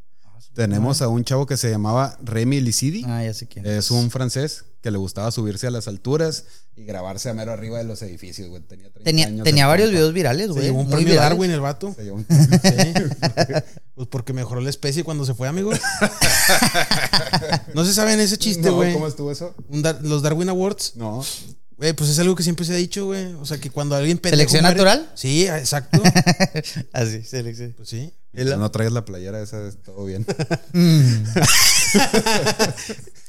[SPEAKER 3] Tenemos a un chavo que se llamaba Remy Licidi.
[SPEAKER 1] Ah, ya sé quién.
[SPEAKER 3] Es un francés que le gustaba subirse a las alturas y grabarse a mero arriba de los edificios, güey. Tenía 30
[SPEAKER 1] Tenía,
[SPEAKER 3] años
[SPEAKER 1] tenía varios videos virales,
[SPEAKER 2] Se
[SPEAKER 1] güey.
[SPEAKER 2] llevó un
[SPEAKER 1] muy
[SPEAKER 2] premio
[SPEAKER 1] virales.
[SPEAKER 2] Darwin el vato.
[SPEAKER 3] Se llevó un-
[SPEAKER 2] Sí. pues porque mejoró la especie cuando se fue, amigos. no se saben ese chiste,
[SPEAKER 3] No,
[SPEAKER 2] güey.
[SPEAKER 3] ¿Cómo estuvo eso?
[SPEAKER 2] Dar- los Darwin Awards.
[SPEAKER 3] No.
[SPEAKER 2] Güey, pues es algo que siempre se ha dicho, güey. O sea, que cuando alguien
[SPEAKER 1] ¿Selección
[SPEAKER 2] muere-
[SPEAKER 1] natural?
[SPEAKER 2] Sí, exacto.
[SPEAKER 1] Así, selección.
[SPEAKER 2] pues sí.
[SPEAKER 3] Si no traes la playera, esa es todo bien.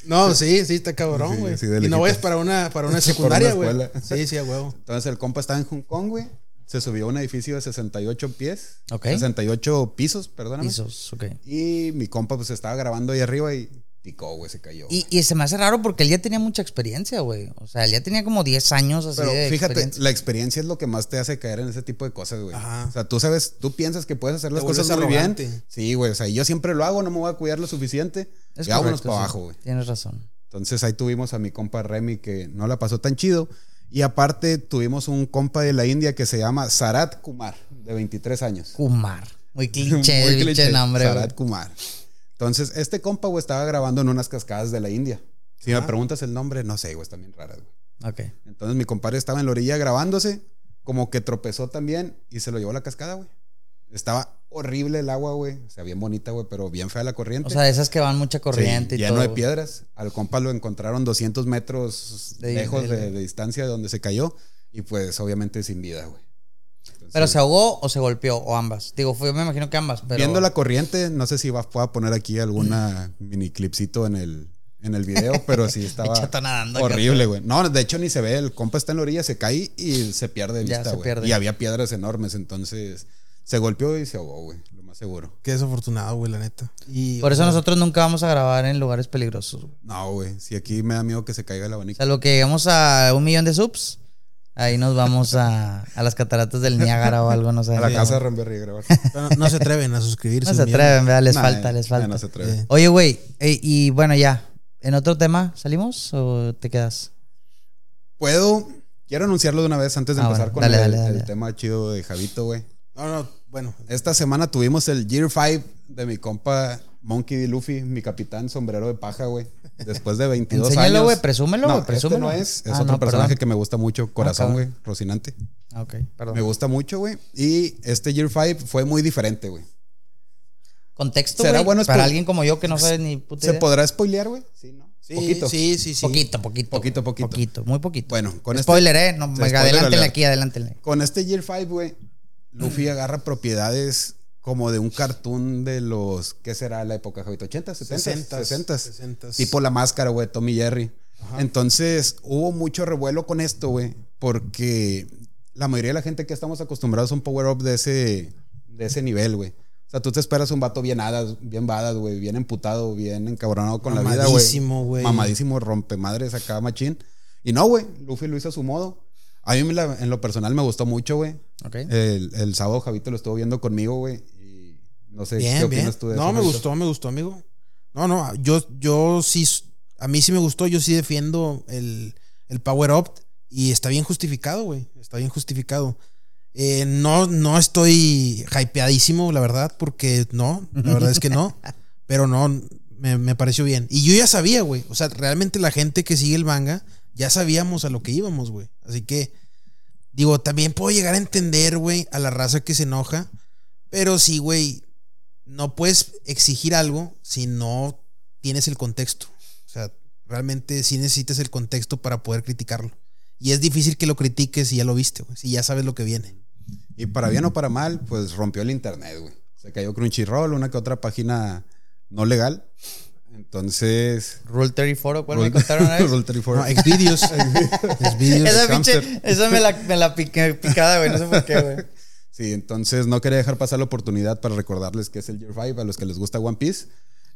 [SPEAKER 2] No, sí, sí, está cabrón, güey.
[SPEAKER 3] sí,
[SPEAKER 2] y no vayas para una, para una secundaria, güey. Sí, sí, a huevo.
[SPEAKER 3] Entonces el compa estaba en Hong Kong, güey. Se subió a un edificio de 68 pies.
[SPEAKER 1] Ok.
[SPEAKER 3] 68 pisos, perdóname.
[SPEAKER 1] Pisos, ok.
[SPEAKER 3] Y mi compa pues estaba grabando ahí arriba y güey, se cayó.
[SPEAKER 1] Y, y se me hace raro porque él ya tenía mucha experiencia, güey. O sea, él ya tenía como 10 años así
[SPEAKER 3] Pero
[SPEAKER 1] de
[SPEAKER 3] fíjate,
[SPEAKER 1] experiencia.
[SPEAKER 3] la experiencia es lo que más te hace caer en ese tipo de cosas, güey.
[SPEAKER 2] Ajá.
[SPEAKER 3] O sea, tú sabes, tú piensas que puedes hacer las
[SPEAKER 2] Te
[SPEAKER 3] cosas muy
[SPEAKER 2] arrogante.
[SPEAKER 3] bien. Sí, güey. O sea, yo siempre lo hago, no me voy a cuidar lo suficiente.
[SPEAKER 1] Es
[SPEAKER 3] y vámonos para abajo, güey.
[SPEAKER 1] Tienes razón.
[SPEAKER 3] Entonces ahí tuvimos a mi compa Remy que no la pasó tan chido. Y aparte tuvimos un compa de la India que se llama Sarat Kumar, de 23 años.
[SPEAKER 1] Kumar. Muy cliché,
[SPEAKER 3] Muy cliché,
[SPEAKER 1] nombre.
[SPEAKER 3] Sarat Kumar. Entonces, este compa, güey, estaba grabando en unas cascadas de la India. Si me
[SPEAKER 2] Ajá.
[SPEAKER 3] preguntas el nombre, no sé, güey, están bien raras, güey.
[SPEAKER 1] Ok.
[SPEAKER 3] Entonces mi compadre estaba en la orilla grabándose, como que tropezó también y se lo llevó a la cascada, güey. Estaba horrible el agua, güey. O sea, bien bonita, güey, pero bien fea la corriente.
[SPEAKER 1] O sea, esas que van mucha corriente
[SPEAKER 3] Sí,
[SPEAKER 1] y
[SPEAKER 3] lleno
[SPEAKER 1] todo.
[SPEAKER 3] de piedras. Al compa lo encontraron 200 metros
[SPEAKER 1] De-
[SPEAKER 3] lejos
[SPEAKER 1] de-
[SPEAKER 3] de, de distancia de donde se cayó y pues obviamente sin vida, güey.
[SPEAKER 1] ¿Pero se ahogó o se golpeó? O ambas. Digo, fue, me imagino que ambas, pero...
[SPEAKER 3] Viendo la corriente, no sé si va, pueda poner aquí alguna mini clipcito en el, en el video, pero sí estaba
[SPEAKER 1] nadando
[SPEAKER 3] horrible, güey. No, de hecho ni se ve, el compa está en la orilla, se cae y se pierde de vista, güey. Y había piedras enormes, entonces se golpeó y se ahogó, güey, lo más seguro.
[SPEAKER 2] Qué desafortunado, güey, la neta. Y,
[SPEAKER 1] Por eso
[SPEAKER 2] o sea,
[SPEAKER 1] nosotros nunca vamos a grabar en lugares peligrosos. güey.
[SPEAKER 3] No, güey, si aquí me da miedo que se caiga el abanico.
[SPEAKER 1] Salvo que lleguemos a un millón de subs, ahí nos vamos a, a las cataratas del Niágara o algo, no sé.
[SPEAKER 3] A la casa de Ramberry grabar.
[SPEAKER 2] no, no se atreven a suscribirse.
[SPEAKER 1] No se atreven, ¿verdad? Les
[SPEAKER 3] Nah,
[SPEAKER 1] falta, les
[SPEAKER 3] nah,
[SPEAKER 1] falta.
[SPEAKER 3] No se atreve.
[SPEAKER 2] Eh,
[SPEAKER 1] Oye, güey, eh, y bueno, ya. ¿En otro tema salimos o te quedas?
[SPEAKER 3] Puedo, quiero anunciarlo de una vez antes de
[SPEAKER 1] Ah,
[SPEAKER 3] empezar
[SPEAKER 1] bueno,
[SPEAKER 3] con
[SPEAKER 1] dale,
[SPEAKER 3] el,
[SPEAKER 1] dale, dale.
[SPEAKER 3] el tema chido de Javito, güey.
[SPEAKER 2] No, no, bueno.
[SPEAKER 3] Esta semana tuvimos el Year 5 de mi compa Monkey D. Luffy, mi capitán sombrero de paja, güey. Después de 22
[SPEAKER 1] Enséñalo,
[SPEAKER 3] años.
[SPEAKER 1] güey, presúmelo,
[SPEAKER 3] no,
[SPEAKER 1] güey, presúmelo.
[SPEAKER 3] Este no es, es
[SPEAKER 1] Ah,
[SPEAKER 3] otro
[SPEAKER 1] no,
[SPEAKER 3] personaje
[SPEAKER 1] perdón.
[SPEAKER 3] que me gusta mucho, Corazón,
[SPEAKER 1] cabrón.
[SPEAKER 3] güey, Rocinante.
[SPEAKER 1] Ah, Ok, perdón.
[SPEAKER 3] Me gusta mucho, güey. Y este Year 5 fue muy diferente, güey.
[SPEAKER 1] Contexto,
[SPEAKER 3] ¿Será
[SPEAKER 1] güey,
[SPEAKER 3] bueno
[SPEAKER 1] para alguien como yo que no sabe ni puta
[SPEAKER 3] ¿Se
[SPEAKER 1] idea.
[SPEAKER 3] podrá spoilear, güey? Sí, ¿no?
[SPEAKER 2] Sí,
[SPEAKER 3] poquito.
[SPEAKER 2] sí, sí, sí.
[SPEAKER 1] Poquito, poquito.
[SPEAKER 3] Poquito, poquito.
[SPEAKER 1] Poquito, muy poquito.
[SPEAKER 3] Bueno, con este-
[SPEAKER 1] Spoiler, eh. No,
[SPEAKER 3] spoiler
[SPEAKER 1] adelántenle aquí, adelántenle.
[SPEAKER 3] Con este Year 5, güey, Luffy agarra propiedades como de un cartoon de los, ¿qué será la época, Javito? ¿80, 70?
[SPEAKER 2] 60,
[SPEAKER 3] 60.
[SPEAKER 2] 60.
[SPEAKER 3] Tipo la máscara, güey, Tommy Jerry. Entonces, hubo mucho revuelo con esto, güey, porque la mayoría de la gente que estamos acostumbrados a un power-up de ese, de ese nivel, güey. O sea, tú te esperas un vato bien hadas, bien badass, güey, bien emputado, bien encabronado con la vida, güey.
[SPEAKER 2] Mamadísimo, güey.
[SPEAKER 3] Mamadísimo, rompemadres acá, machín. Y no, güey, Luffy lo hizo a su modo. A mí en lo personal me gustó mucho, güey.
[SPEAKER 1] Ok.
[SPEAKER 3] El, el sábado Javito lo estuvo viendo conmigo, güey. No sé, ¿qué
[SPEAKER 2] Bien,
[SPEAKER 3] opinas tú de
[SPEAKER 2] No,
[SPEAKER 3] eso?
[SPEAKER 2] me gustó, me gustó, amigo. No, no, yo, yo sí, a mí sí me gustó, yo sí defiendo el, el Power Up y está bien justificado, güey. Está bien justificado. Eh, no, no estoy hypeadísimo, la verdad, porque no, la verdad es que no. Pero no, me, me pareció bien. Y yo ya sabía, güey. O sea, realmente la gente que sigue el manga, ya sabíamos a lo que íbamos, güey. Así que, digo, también puedo llegar a entender, güey, a la raza que se enoja. Pero sí, güey, no puedes exigir algo si no tienes el contexto. O sea, realmente sí necesitas el contexto para poder criticarlo. Y es difícil que lo critiques si ya lo viste, güey. Si ya sabes lo que viene.
[SPEAKER 3] Y para bien o para mal, pues rompió el internet, güey. Se cayó Crunchyroll, una que otra página no legal. Entonces.
[SPEAKER 1] Rule 34, ¿cuál me
[SPEAKER 3] Rule-
[SPEAKER 1] contaron una vez?
[SPEAKER 3] Rule 34.
[SPEAKER 2] No, Xvideos. Xvideos.
[SPEAKER 1] Esa pinche, esa me la, me la piqué, picada, güey, no sé por qué, güey.
[SPEAKER 3] Sí, entonces no quería dejar pasar la oportunidad para recordarles que es el Year 5 a los que les gusta One Piece.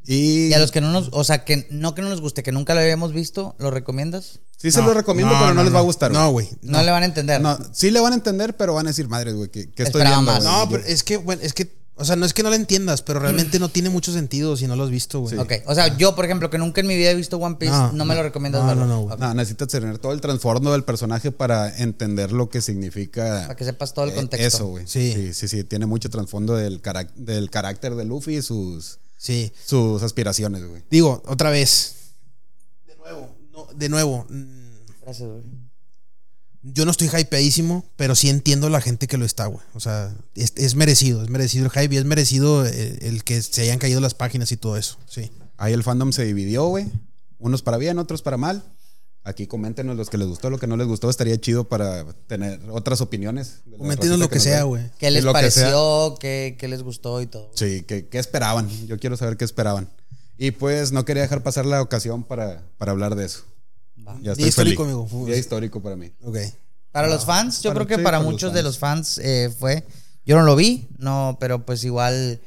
[SPEAKER 3] Y,
[SPEAKER 1] Y a los que no nos, o sea, que no que no nos guste, que nunca lo habíamos visto, ¿lo recomiendas?
[SPEAKER 3] sí se lo recomiendo, pero no, les va a gustar.
[SPEAKER 2] No, güey.
[SPEAKER 1] No, le van a entender.
[SPEAKER 3] No, sí le van a entender, pero van a decir, madre, güey, que, estoy
[SPEAKER 1] Esperaba
[SPEAKER 3] viendo,
[SPEAKER 1] más.
[SPEAKER 3] güey?"
[SPEAKER 2] No, pero es que, bueno, es que, o sea, no es que no lo entiendas, pero realmente no tiene mucho sentido si no lo has visto, güey.
[SPEAKER 3] Sí.
[SPEAKER 1] Ok, o sea, yo, por ejemplo, que nunca en mi vida he visto One Piece, no,
[SPEAKER 2] No,
[SPEAKER 1] me
[SPEAKER 2] no.
[SPEAKER 1] lo recomiendas
[SPEAKER 2] No,
[SPEAKER 1] verlo?
[SPEAKER 2] no, no, güey.
[SPEAKER 1] Ok,
[SPEAKER 3] No, necesitas tener todo el trasfondo del personaje para entender lo que significa.
[SPEAKER 1] Para que sepas todo el
[SPEAKER 3] eh,
[SPEAKER 1] contexto.
[SPEAKER 3] Eso, güey.
[SPEAKER 2] Sí.
[SPEAKER 3] sí. Sí, sí, Tiene mucho trasfondo del, carac- del carácter de Luffy y sus,
[SPEAKER 2] Sí.
[SPEAKER 3] sus aspiraciones, güey.
[SPEAKER 2] Digo, otra vez. De nuevo, no, de nuevo. mm,
[SPEAKER 1] Gracias, güey.
[SPEAKER 2] Yo no estoy hypeadísimo, pero sí entiendo la gente que lo está, güey. O sea, es, es merecido, es merecido el hype y es merecido el, el que se hayan caído las páginas y todo eso. Sí.
[SPEAKER 3] Ahí el fandom se dividió, güey. Unos para bien, otros para mal. Aquí coméntenos los que les gustó, lo que no les gustó. Estaría chido para tener otras opiniones.
[SPEAKER 2] Coméntenos lo que
[SPEAKER 3] nos
[SPEAKER 2] sea, güey.
[SPEAKER 1] ¿Qué les
[SPEAKER 3] lo que
[SPEAKER 1] pareció? ¿Qué, qué les gustó y todo?
[SPEAKER 3] Sí, ¿qué, qué esperaban? Yo quiero saber qué esperaban. Y pues no quería dejar pasar la ocasión para, para hablar de eso. Ya estoy
[SPEAKER 2] histórico,
[SPEAKER 3] feliz.
[SPEAKER 2] amigo.
[SPEAKER 3] Día histórico para mí.
[SPEAKER 2] Ok.
[SPEAKER 1] Para los fans, yo creo que
[SPEAKER 3] sí,
[SPEAKER 1] para muchos
[SPEAKER 3] fans.
[SPEAKER 1] de los fans eh, fue. Yo no lo vi, no, pero pues igual.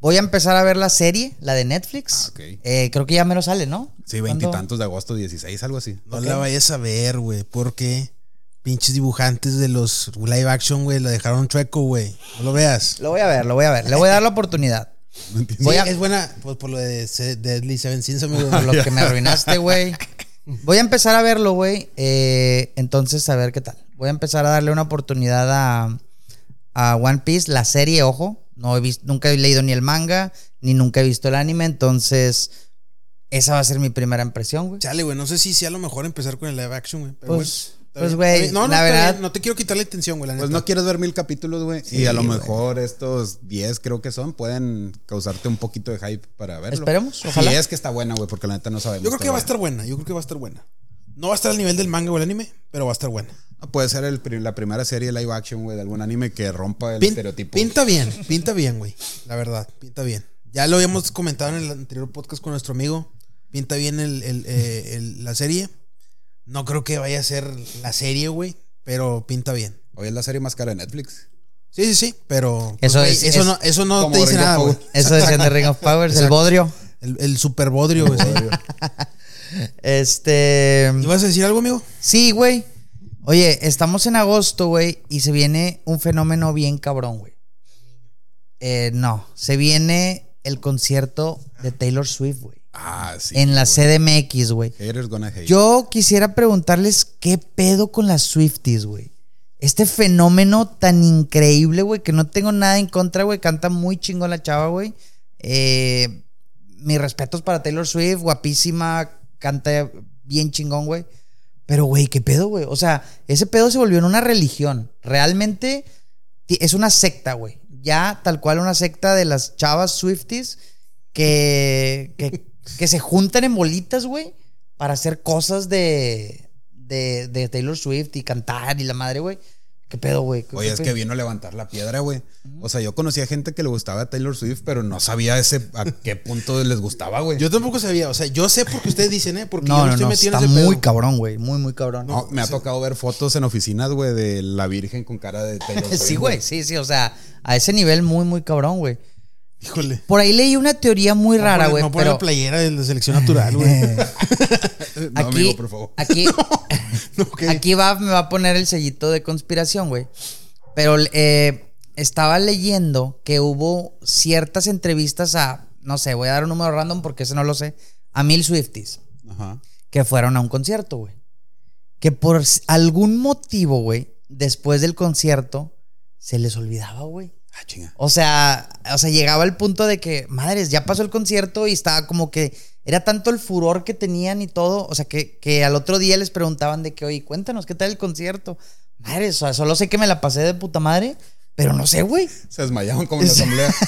[SPEAKER 1] Voy a empezar a ver la serie, la de Netflix.
[SPEAKER 3] Ah, ok.
[SPEAKER 1] Eh, creo que ya me lo sale, ¿no?
[SPEAKER 3] Sí, veintitantos de agosto, 16, algo así.
[SPEAKER 2] No
[SPEAKER 1] Ok.
[SPEAKER 2] la vayas a ver, güey, porque pinches dibujantes de los live action, güey, la dejaron chueco, güey. No lo veas.
[SPEAKER 1] Lo voy a ver, lo voy a ver. Le voy a dar la oportunidad.
[SPEAKER 3] ¿No?
[SPEAKER 1] Voy
[SPEAKER 2] Sí,
[SPEAKER 1] a-
[SPEAKER 2] es buena, pues por lo de Deadly Seven Sins, amigo.
[SPEAKER 1] Por lo que me arruinaste, güey. Voy a empezar a verlo, güey. eh, entonces, a ver qué tal. Voy a empezar a darle una oportunidad a, a One Piece, la serie, ojo. No he visto, nunca he leído ni el manga, ni nunca he visto el anime. Entonces, esa va a ser mi primera impresión, güey.
[SPEAKER 2] Chale, güey, no sé si sea lo mejor empezar con el live action, güey. pero
[SPEAKER 1] Pues-
[SPEAKER 2] bueno,
[SPEAKER 1] pues, güey.
[SPEAKER 2] No, no,
[SPEAKER 1] la verdad-
[SPEAKER 2] no te quiero quitar la intención, güey,
[SPEAKER 3] Pues no quieres ver mil capítulos, güey.
[SPEAKER 1] Sí,
[SPEAKER 3] y a lo
[SPEAKER 1] güey.
[SPEAKER 3] mejor estos 10 creo que son, pueden causarte un poquito de hype para verlo.
[SPEAKER 1] Esperemos, ojalá.
[SPEAKER 3] Si es que está buena, güey, porque la neta no sabemos.
[SPEAKER 2] Yo creo que va a estar buena, yo creo que va a estar buena. No va a estar al nivel del manga o el anime, pero va a estar buena.
[SPEAKER 3] No, puede ser el la primera serie live action, güey, de algún anime que rompa el
[SPEAKER 2] Pin-
[SPEAKER 3] estereotipo.
[SPEAKER 2] Pinta bien, pinta bien, güey. La verdad, pinta bien. Ya lo habíamos comentado en el anterior podcast con nuestro amigo. Pinta bien el, el, eh, el- la serie. No creo que vaya a ser la serie, güey, pero pinta bien.
[SPEAKER 3] Hoy es la serie más cara de Netflix.
[SPEAKER 2] Sí, sí, sí, pero
[SPEAKER 1] Eso
[SPEAKER 2] güey,
[SPEAKER 1] es-
[SPEAKER 2] eso,
[SPEAKER 1] es-
[SPEAKER 2] no, eso no te dice
[SPEAKER 3] Ring
[SPEAKER 2] nada, güey.
[SPEAKER 1] Eso decían de Ring of Powers, el bodrio.
[SPEAKER 2] El, el super bodrio, güey.
[SPEAKER 1] Este.
[SPEAKER 2] ¿Ibas a decir algo, amigo?
[SPEAKER 1] Sí, güey. Oye, estamos en agosto, güey, y se viene un fenómeno bien cabrón, güey. Eh, no, se viene el concierto de Taylor Swift, güey.
[SPEAKER 3] Ah, sí.
[SPEAKER 1] en la
[SPEAKER 3] güey.
[SPEAKER 1] CDMX, güey.
[SPEAKER 3] Haters gonna hate.
[SPEAKER 1] Yo quisiera preguntarles qué pedo con las Swifties, güey. Este fenómeno tan increíble, güey, que no tengo nada en contra, güey. Canta muy chingón la chava, güey. Eh, mis respetos para Taylor Swift, guapísima, canta bien chingón, güey. Pero, güey, ¿qué pedo, güey? O sea, ese pedo se volvió en una religión. Realmente es una secta, güey. Ya tal cual una secta de las chavas Swifties que, que, que se juntan en bolitas, güey, para hacer cosas de, de, de Taylor Swift y cantar y la madre, güey. ¿Qué pedo, güey? ¿Qué-
[SPEAKER 3] Oye,
[SPEAKER 1] qué
[SPEAKER 3] es
[SPEAKER 1] pedo?
[SPEAKER 3] que vino a levantar la piedra, güey. O sea, yo conocía gente que le gustaba Taylor Swift, pero no sabía ese a qué punto les gustaba, güey.
[SPEAKER 2] Yo tampoco sabía. O sea, yo sé porque ustedes dicen, ¿eh? Porque yo
[SPEAKER 1] No,
[SPEAKER 2] no
[SPEAKER 1] no,
[SPEAKER 2] estoy
[SPEAKER 1] no,
[SPEAKER 2] metido
[SPEAKER 1] está
[SPEAKER 2] ese
[SPEAKER 1] muy
[SPEAKER 2] pedo.
[SPEAKER 1] cabrón, güey. Muy, muy cabrón.
[SPEAKER 3] No, me ha tocado ver fotos en oficinas, güey, de la Virgen con cara de Taylor Swift.
[SPEAKER 1] sí, güey, sí, sí. O sea, a ese nivel muy, muy cabrón, güey.
[SPEAKER 2] Híjole.
[SPEAKER 1] Por ahí leí una teoría muy rara, güey.
[SPEAKER 2] No pone
[SPEAKER 1] pero
[SPEAKER 2] la playera de la selección natural, güey.
[SPEAKER 3] No,
[SPEAKER 1] aquí,
[SPEAKER 3] amigo, por favor.
[SPEAKER 1] aquí,
[SPEAKER 2] No,
[SPEAKER 1] aquí va, me va a poner el sellito de conspiración, güey. Pero eh, estaba leyendo que hubo ciertas entrevistas a, no sé, voy a dar un número random porque ese no lo sé, a mil Swifties
[SPEAKER 3] Ajá.
[SPEAKER 1] que fueron a un concierto, güey. Que por algún motivo, güey, después del concierto, se les olvidaba, güey.
[SPEAKER 3] Ah, chinga.
[SPEAKER 1] O sea, o sea, llegaba el punto de que, madres, ya pasó el concierto y estaba como que era tanto el furor que tenían y todo, o sea, que, que al otro día les preguntaban de que, oye, cuéntanos, ¿qué tal el concierto? Madres, o sea, solo sé que me la pasé de puta madre, pero no sé, güey.
[SPEAKER 3] Se desmayaban como en la asamblea.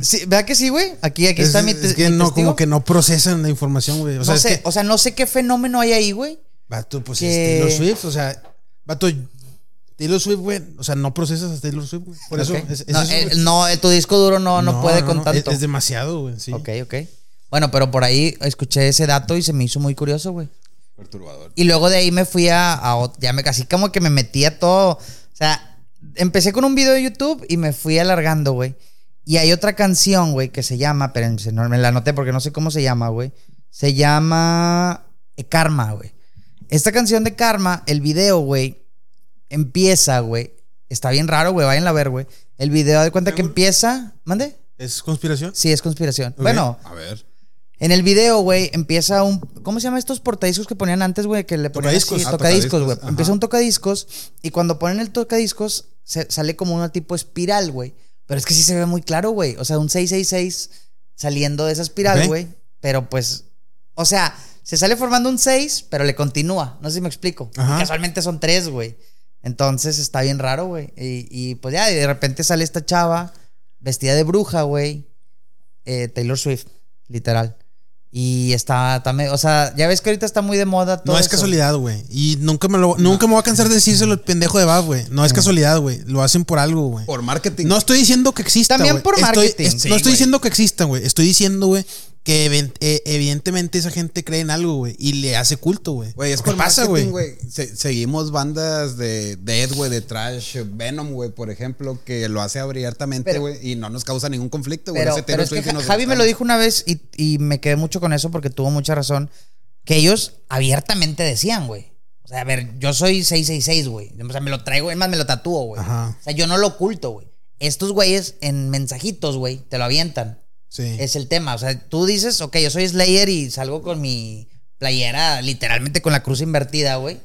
[SPEAKER 1] Sí, ¿Verdad que sí, güey? Aquí, aquí
[SPEAKER 2] Es,
[SPEAKER 1] está mi,
[SPEAKER 2] es que
[SPEAKER 1] mi
[SPEAKER 2] no,
[SPEAKER 1] testigo.
[SPEAKER 2] como que no procesan la información, güey. O sea,
[SPEAKER 1] no
[SPEAKER 2] es
[SPEAKER 1] sé,
[SPEAKER 2] que.
[SPEAKER 1] o sea, no sé qué fenómeno hay ahí, güey.
[SPEAKER 2] Vato, pues
[SPEAKER 1] que-
[SPEAKER 2] es Taylor Swift, o sea, vato, Taylor Swift, güey. O sea, no procesas a Taylor Swift, güey. Por eso.
[SPEAKER 1] Ok.
[SPEAKER 2] es- es
[SPEAKER 1] no,
[SPEAKER 2] eso,
[SPEAKER 1] eh, no, eh, tu disco duro no, no, puede con
[SPEAKER 2] es-
[SPEAKER 1] tanto.
[SPEAKER 2] Es, demasiado, güey. Sí.
[SPEAKER 1] Ok, ok. Bueno, pero por ahí escuché ese dato y se me hizo muy curioso, güey.
[SPEAKER 3] Perturbador.
[SPEAKER 1] Y luego de ahí me fui a, a ya me casi como que me metía todo. O sea, empecé con un video de YouTube y me fui alargando, güey. Y hay otra canción, güey, que se llama, espérense, no me la anoté porque no sé cómo se llama, güey. Se llama eh, Karma, güey. Esta canción de Karma, el video, güey, empieza, güey. Está bien raro, güey, vayan a ver, güey. El video de cuenta que empieza, ¿mande?
[SPEAKER 2] ¿Es conspiración?
[SPEAKER 1] Sí, es conspiración. Bueno,
[SPEAKER 3] A ver.
[SPEAKER 1] en el video, güey, empieza un. ¿Cómo se llama estos portadiscos que ponían antes, güey? Que le ponían
[SPEAKER 2] Tocadiscos.
[SPEAKER 1] así,
[SPEAKER 3] Ah,
[SPEAKER 1] tocadiscos, güey.
[SPEAKER 3] tocadiscos,
[SPEAKER 1] Empieza un tocadiscos y cuando ponen el tocadiscos se- sale como una tipo espiral, güey. Pero es que sí se ve muy claro, güey. O sea, un 666 saliendo de esa espiral, güey. Pero pues. O sea, se sale formando un 6, pero le continúa. No sé si me explico.
[SPEAKER 2] Ajá.
[SPEAKER 1] Casualmente son 3, güey. Entonces está bien raro, güey. Y, y, pues ya, y de repente sale esta chava vestida de bruja, güey. Eh, Taylor Swift, literal. Y está también, o sea, ya ves que ahorita está muy de moda todo
[SPEAKER 2] No es
[SPEAKER 1] eso.
[SPEAKER 2] casualidad, güey. Y nunca me lo nunca me voy a cansar de decírselo el pendejo de Bab, güey. No es casualidad, güey. Lo hacen por algo, güey.
[SPEAKER 3] Por marketing.
[SPEAKER 2] No estoy diciendo que exista.
[SPEAKER 1] También por
[SPEAKER 2] Estoy-
[SPEAKER 1] marketing.
[SPEAKER 3] Sí,
[SPEAKER 2] no estoy diciendo que exista, güey. Estoy diciendo, güey, que eh, evidentemente esa gente cree en algo, güey. Y le hace culto, güey.
[SPEAKER 3] Güey, es
[SPEAKER 2] ¿Qué
[SPEAKER 3] por
[SPEAKER 2] pasa, güey?
[SPEAKER 3] güey. Se- seguimos bandas de Dead, güey, de Trash, Venom, güey, por ejemplo, que lo hace abiertamente, güey, y no nos causa ningún conflicto, güey.
[SPEAKER 1] Pero,
[SPEAKER 3] Ese
[SPEAKER 1] pero
[SPEAKER 3] Taylor
[SPEAKER 1] es que Javi me lo dijo una vez y, y me quedé mucho con eso porque tuvo mucha razón. Que ellos abiertamente decían, güey. O sea, a ver, yo soy 666, güey. O sea, me lo traigo, es más, me lo tatúo, güey.
[SPEAKER 2] Ajá.
[SPEAKER 1] O sea, yo no lo oculto, güey. Estos güeyes en mensajitos, güey, te lo avientan.
[SPEAKER 2] Sí.
[SPEAKER 1] Es el tema. O sea, tú dices, ok, yo soy Slayer y salgo con mi playera, literalmente con la cruz invertida, güey.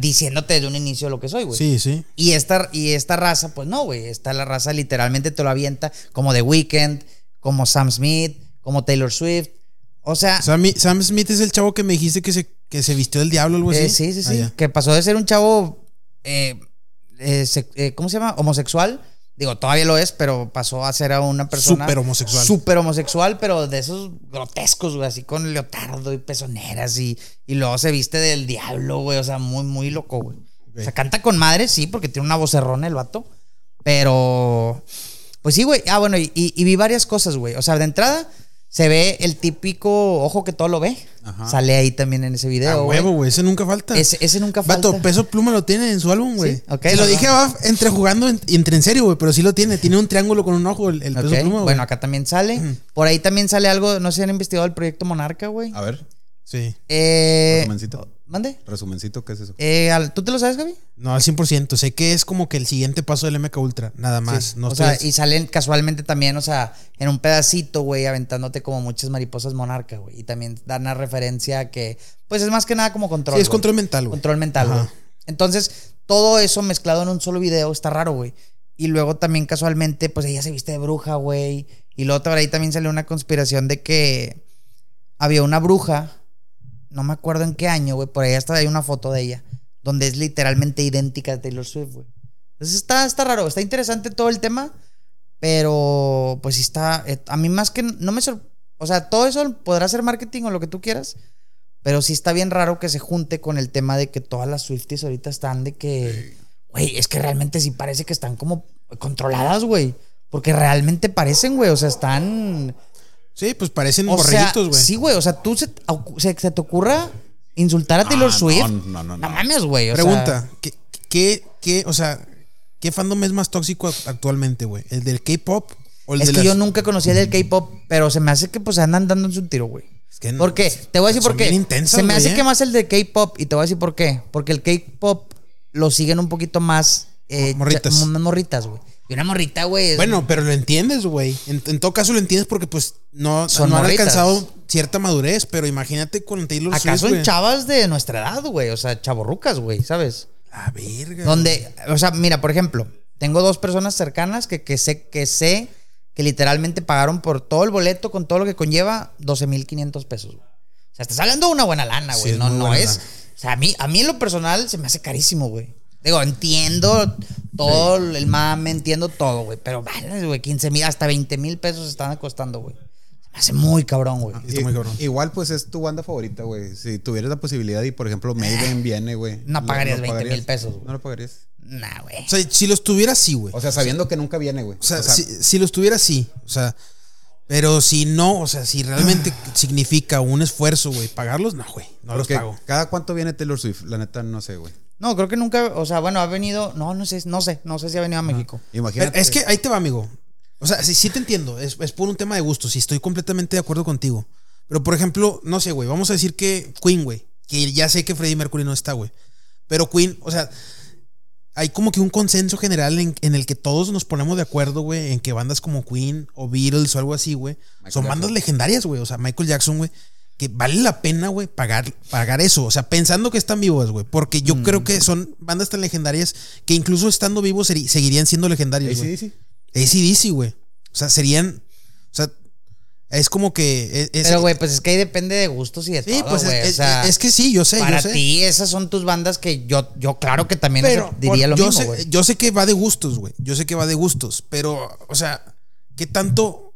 [SPEAKER 1] Diciéndote desde un inicio lo que soy, güey.
[SPEAKER 2] Sí, sí.
[SPEAKER 1] Y esta, y esta raza, pues no, güey. Esta la raza literalmente te lo avienta como The Weeknd, como Sam Smith, como Taylor Swift. O sea,
[SPEAKER 2] Sam, Sam Smith es el chavo que me dijiste que se, que se vistió del diablo o algo así.
[SPEAKER 1] eh, sí, sí,
[SPEAKER 2] Ah,
[SPEAKER 1] sí.
[SPEAKER 2] ya.
[SPEAKER 1] que pasó de ser un chavo, eh, se- eh, ¿cómo se llama? Homosexual. Digo, todavía lo es, pero pasó a ser a una persona.
[SPEAKER 2] Súper homosexual.
[SPEAKER 1] Súper homosexual, pero de esos grotescos, güey, así con leotardo y pezoneras y, y luego se viste del diablo, güey. O sea, muy, muy loco, güey. O sea, canta con madre, sí, porque tiene una vocerrona el vato. Pero, pues sí, güey. Ah, bueno, y, y- y vi varias cosas, güey. O sea, de entrada se ve el típico ojo que todo lo ve. Sale ahí también en ese
[SPEAKER 2] A
[SPEAKER 1] video, güey.
[SPEAKER 2] huevo, güey. Ese nunca falta.
[SPEAKER 1] Ese, ese nunca falta.
[SPEAKER 2] Vato, Peso Pluma lo tiene en su álbum, güey.
[SPEAKER 1] Sí,
[SPEAKER 2] lo dije va, entre jugando y entre en serio, güey, pero sí lo tiene. Tiene un triángulo con un ojo el, el Peso Pluma, güey.
[SPEAKER 1] Bueno, acá también sale. Por ahí también sale algo, no sé si han investigado el proyecto Monarca, güey.
[SPEAKER 3] A ver,
[SPEAKER 2] Sí.
[SPEAKER 1] Eh. ¿Mande?
[SPEAKER 3] Resumencito, ¿qué es eso?
[SPEAKER 1] Eh, ¿Tú te lo sabes, Gaby?
[SPEAKER 2] No, al 100%. Sé que es como que el siguiente paso del MK Ultra, nada más.
[SPEAKER 1] Sí.
[SPEAKER 2] No
[SPEAKER 1] o sea, y salen casualmente también, o sea, en un pedacito, güey, aventándote como muchas mariposas monarca, güey. Y también dan una referencia a que, pues es más que nada como control.
[SPEAKER 2] Sí, es control mental, güey.
[SPEAKER 1] Control mental, güey. Entonces, todo eso mezclado en un solo video está raro, güey. Y luego también casualmente, pues ella se viste de bruja, güey. Y luego por ahí también salió una conspiración de que había una bruja, no me acuerdo en qué año, güey, por ahí hasta hay una foto de ella, donde es literalmente idéntica a Taylor Swift, güey. Entonces está, está raro, está interesante todo el tema, pero pues sí está, eh, a mí más que, no me sor- o sea, todo eso podrá ser marketing o lo que tú quieras, pero sí está bien raro que se junte con el tema de que todas las Swifties ahorita están de que, güey, es que realmente sí parece que están como controladas, güey. Porque realmente parecen, güey, o sea, están...
[SPEAKER 2] Sí, pues parecen
[SPEAKER 1] O
[SPEAKER 2] borreguitos, güey.
[SPEAKER 1] sí, güey, o sea, tú se, se, se te ocurra insultar a Taylor
[SPEAKER 3] Ah, no,
[SPEAKER 1] Swift.
[SPEAKER 3] no, no, no.
[SPEAKER 1] No mames, güey. sea,
[SPEAKER 2] Pregunta, ¿qué, qué, qué, o sea, qué fandom es más tóxico act- actualmente, güey? ¿El del K-pop o el
[SPEAKER 1] es
[SPEAKER 2] de
[SPEAKER 1] que
[SPEAKER 2] las-
[SPEAKER 1] yo nunca conocí el del K-pop, pero se me hace que pues andan dando en su tiro, güey.
[SPEAKER 2] Es que no-
[SPEAKER 1] ¿Por qué? Te voy a decir por qué.
[SPEAKER 2] intensas,
[SPEAKER 1] se me
[SPEAKER 2] güey,
[SPEAKER 1] hace
[SPEAKER 2] ¿eh?
[SPEAKER 1] que más el de K-pop y te voy a decir por qué. Porque el K-pop lo siguen un poquito más. eh,
[SPEAKER 2] Morritas.
[SPEAKER 1] morritas, güey. Y una morrita, güey.
[SPEAKER 2] Bueno, pero lo entiendes, güey. En, en todo caso lo entiendes porque pues no,
[SPEAKER 1] Son
[SPEAKER 2] no han
[SPEAKER 1] morritas.
[SPEAKER 2] alcanzado cierta madurez, pero imagínate con Taylor Swift,
[SPEAKER 1] ¿Acaso en
[SPEAKER 2] güey.
[SPEAKER 1] chavas de nuestra edad, güey? O sea, chavorrucas, güey, ¿sabes?
[SPEAKER 2] La verga.
[SPEAKER 1] Donde, o sea, mira, por ejemplo, tengo dos personas cercanas que, que sé que sé que literalmente pagaron por todo el boleto con todo lo que conlleva 12.500 pesos. güey. O sea, estás hablando de una buena lana, güey. no no es.
[SPEAKER 2] lana.
[SPEAKER 1] O sea, a mí, a mí en lo personal se me hace carísimo, güey. Digo, entiendo todo el mame, entiendo todo, güey. Pero vale, güey, 15 mil, hasta 20 mil pesos están costando, güey. Se me hace muy cabrón, güey.
[SPEAKER 2] Está muy cabrón.
[SPEAKER 3] Igual, pues es tu banda favorita, güey. Si tuvieras la posibilidad y, por ejemplo, Maiden viene, güey.
[SPEAKER 1] No
[SPEAKER 3] ¿lo-
[SPEAKER 1] pagarías
[SPEAKER 3] lo
[SPEAKER 1] 20 mil pesos, güey.
[SPEAKER 3] No lo pagarías.
[SPEAKER 1] Nah, güey.
[SPEAKER 2] O sea, si los tuviera sí, güey.
[SPEAKER 3] O sea, sabiendo que nunca viene, güey.
[SPEAKER 2] O sea, si, si los tuviera sí. O sea, pero si no, o sea, si realmente significa un esfuerzo, güey, pagarlos, no, güey. No los pago.
[SPEAKER 3] ¿Cada cuánto viene Taylor Swift? La neta, no sé, güey.
[SPEAKER 1] No, creo que nunca, o sea, bueno, ha venido, no, no sé, no sé, no sé si ha venido a México.
[SPEAKER 3] Imagínate.
[SPEAKER 2] Pero es que ahí te va, amigo. O sea, sí, sí te entiendo. Es, es por un tema de gusto. Sí, estoy completamente de acuerdo contigo. Pero, por ejemplo, no sé, güey. Vamos a decir que Queen, güey. Que ya sé que Freddie Mercury no está, güey. Pero Queen, o sea, hay como que un consenso general en, en el que todos nos ponemos de acuerdo, güey, en que bandas como Queen o Beatles o algo así, güey, son
[SPEAKER 3] Jackson.
[SPEAKER 2] bandas legendarias, güey. O sea, Michael Jackson, güey, que vale la pena, güey, pagar, pagar eso. O sea, pensando que están vivos, güey. Porque yo creo que son bandas tan legendarias que incluso estando vivos seguirían siendo legendarios, güey.
[SPEAKER 3] sí.
[SPEAKER 2] ACDC, güey. O sea, serían. O sea, es como que. es- es-
[SPEAKER 1] Pero, güey, pues es que ahí depende de gustos y de
[SPEAKER 2] Sí,
[SPEAKER 1] todo,
[SPEAKER 2] pues es,
[SPEAKER 1] o sea,
[SPEAKER 2] es- que sí, yo sé,
[SPEAKER 1] para
[SPEAKER 2] yo sé.
[SPEAKER 1] ti esas son tus bandas que yo, yo claro que también
[SPEAKER 2] pero
[SPEAKER 1] diría
[SPEAKER 2] por-
[SPEAKER 1] lo
[SPEAKER 2] yo
[SPEAKER 1] mismo,
[SPEAKER 2] sé,
[SPEAKER 1] güey.
[SPEAKER 2] yo sé que va de gustos, güey. Yo sé que va de gustos. Pero, o sea, ¿qué tanto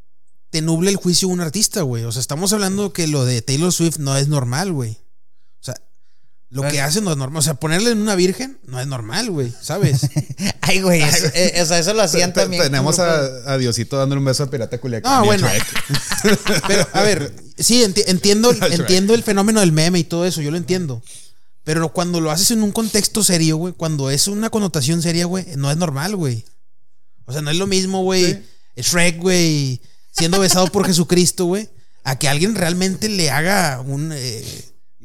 [SPEAKER 2] te nubla el juicio un artista, güey? O sea, estamos hablando que lo de Taylor Swift no es normal, güey. O sea, lo
[SPEAKER 1] Bueno.
[SPEAKER 2] que hace no es normal. O sea, ponerle en una virgen no es normal, güey. ¿Sabes?
[SPEAKER 1] Ay, güey, eh, o sea, eso lo hacían también.
[SPEAKER 3] Tenemos a, a Diosito dándole un beso a Pirata Culiacán.
[SPEAKER 2] Ah,
[SPEAKER 3] a
[SPEAKER 2] bueno. Pero, a ver, sí, enti- entiendo, entiendo el fenómeno del meme y todo eso, yo lo entiendo. Pero cuando lo haces en un contexto serio, güey, cuando es una connotación seria, güey, no es normal, güey. O sea, no es lo mismo, güey, Shrek, güey, siendo besado por Jesucristo, güey, a que alguien realmente le haga un... eh,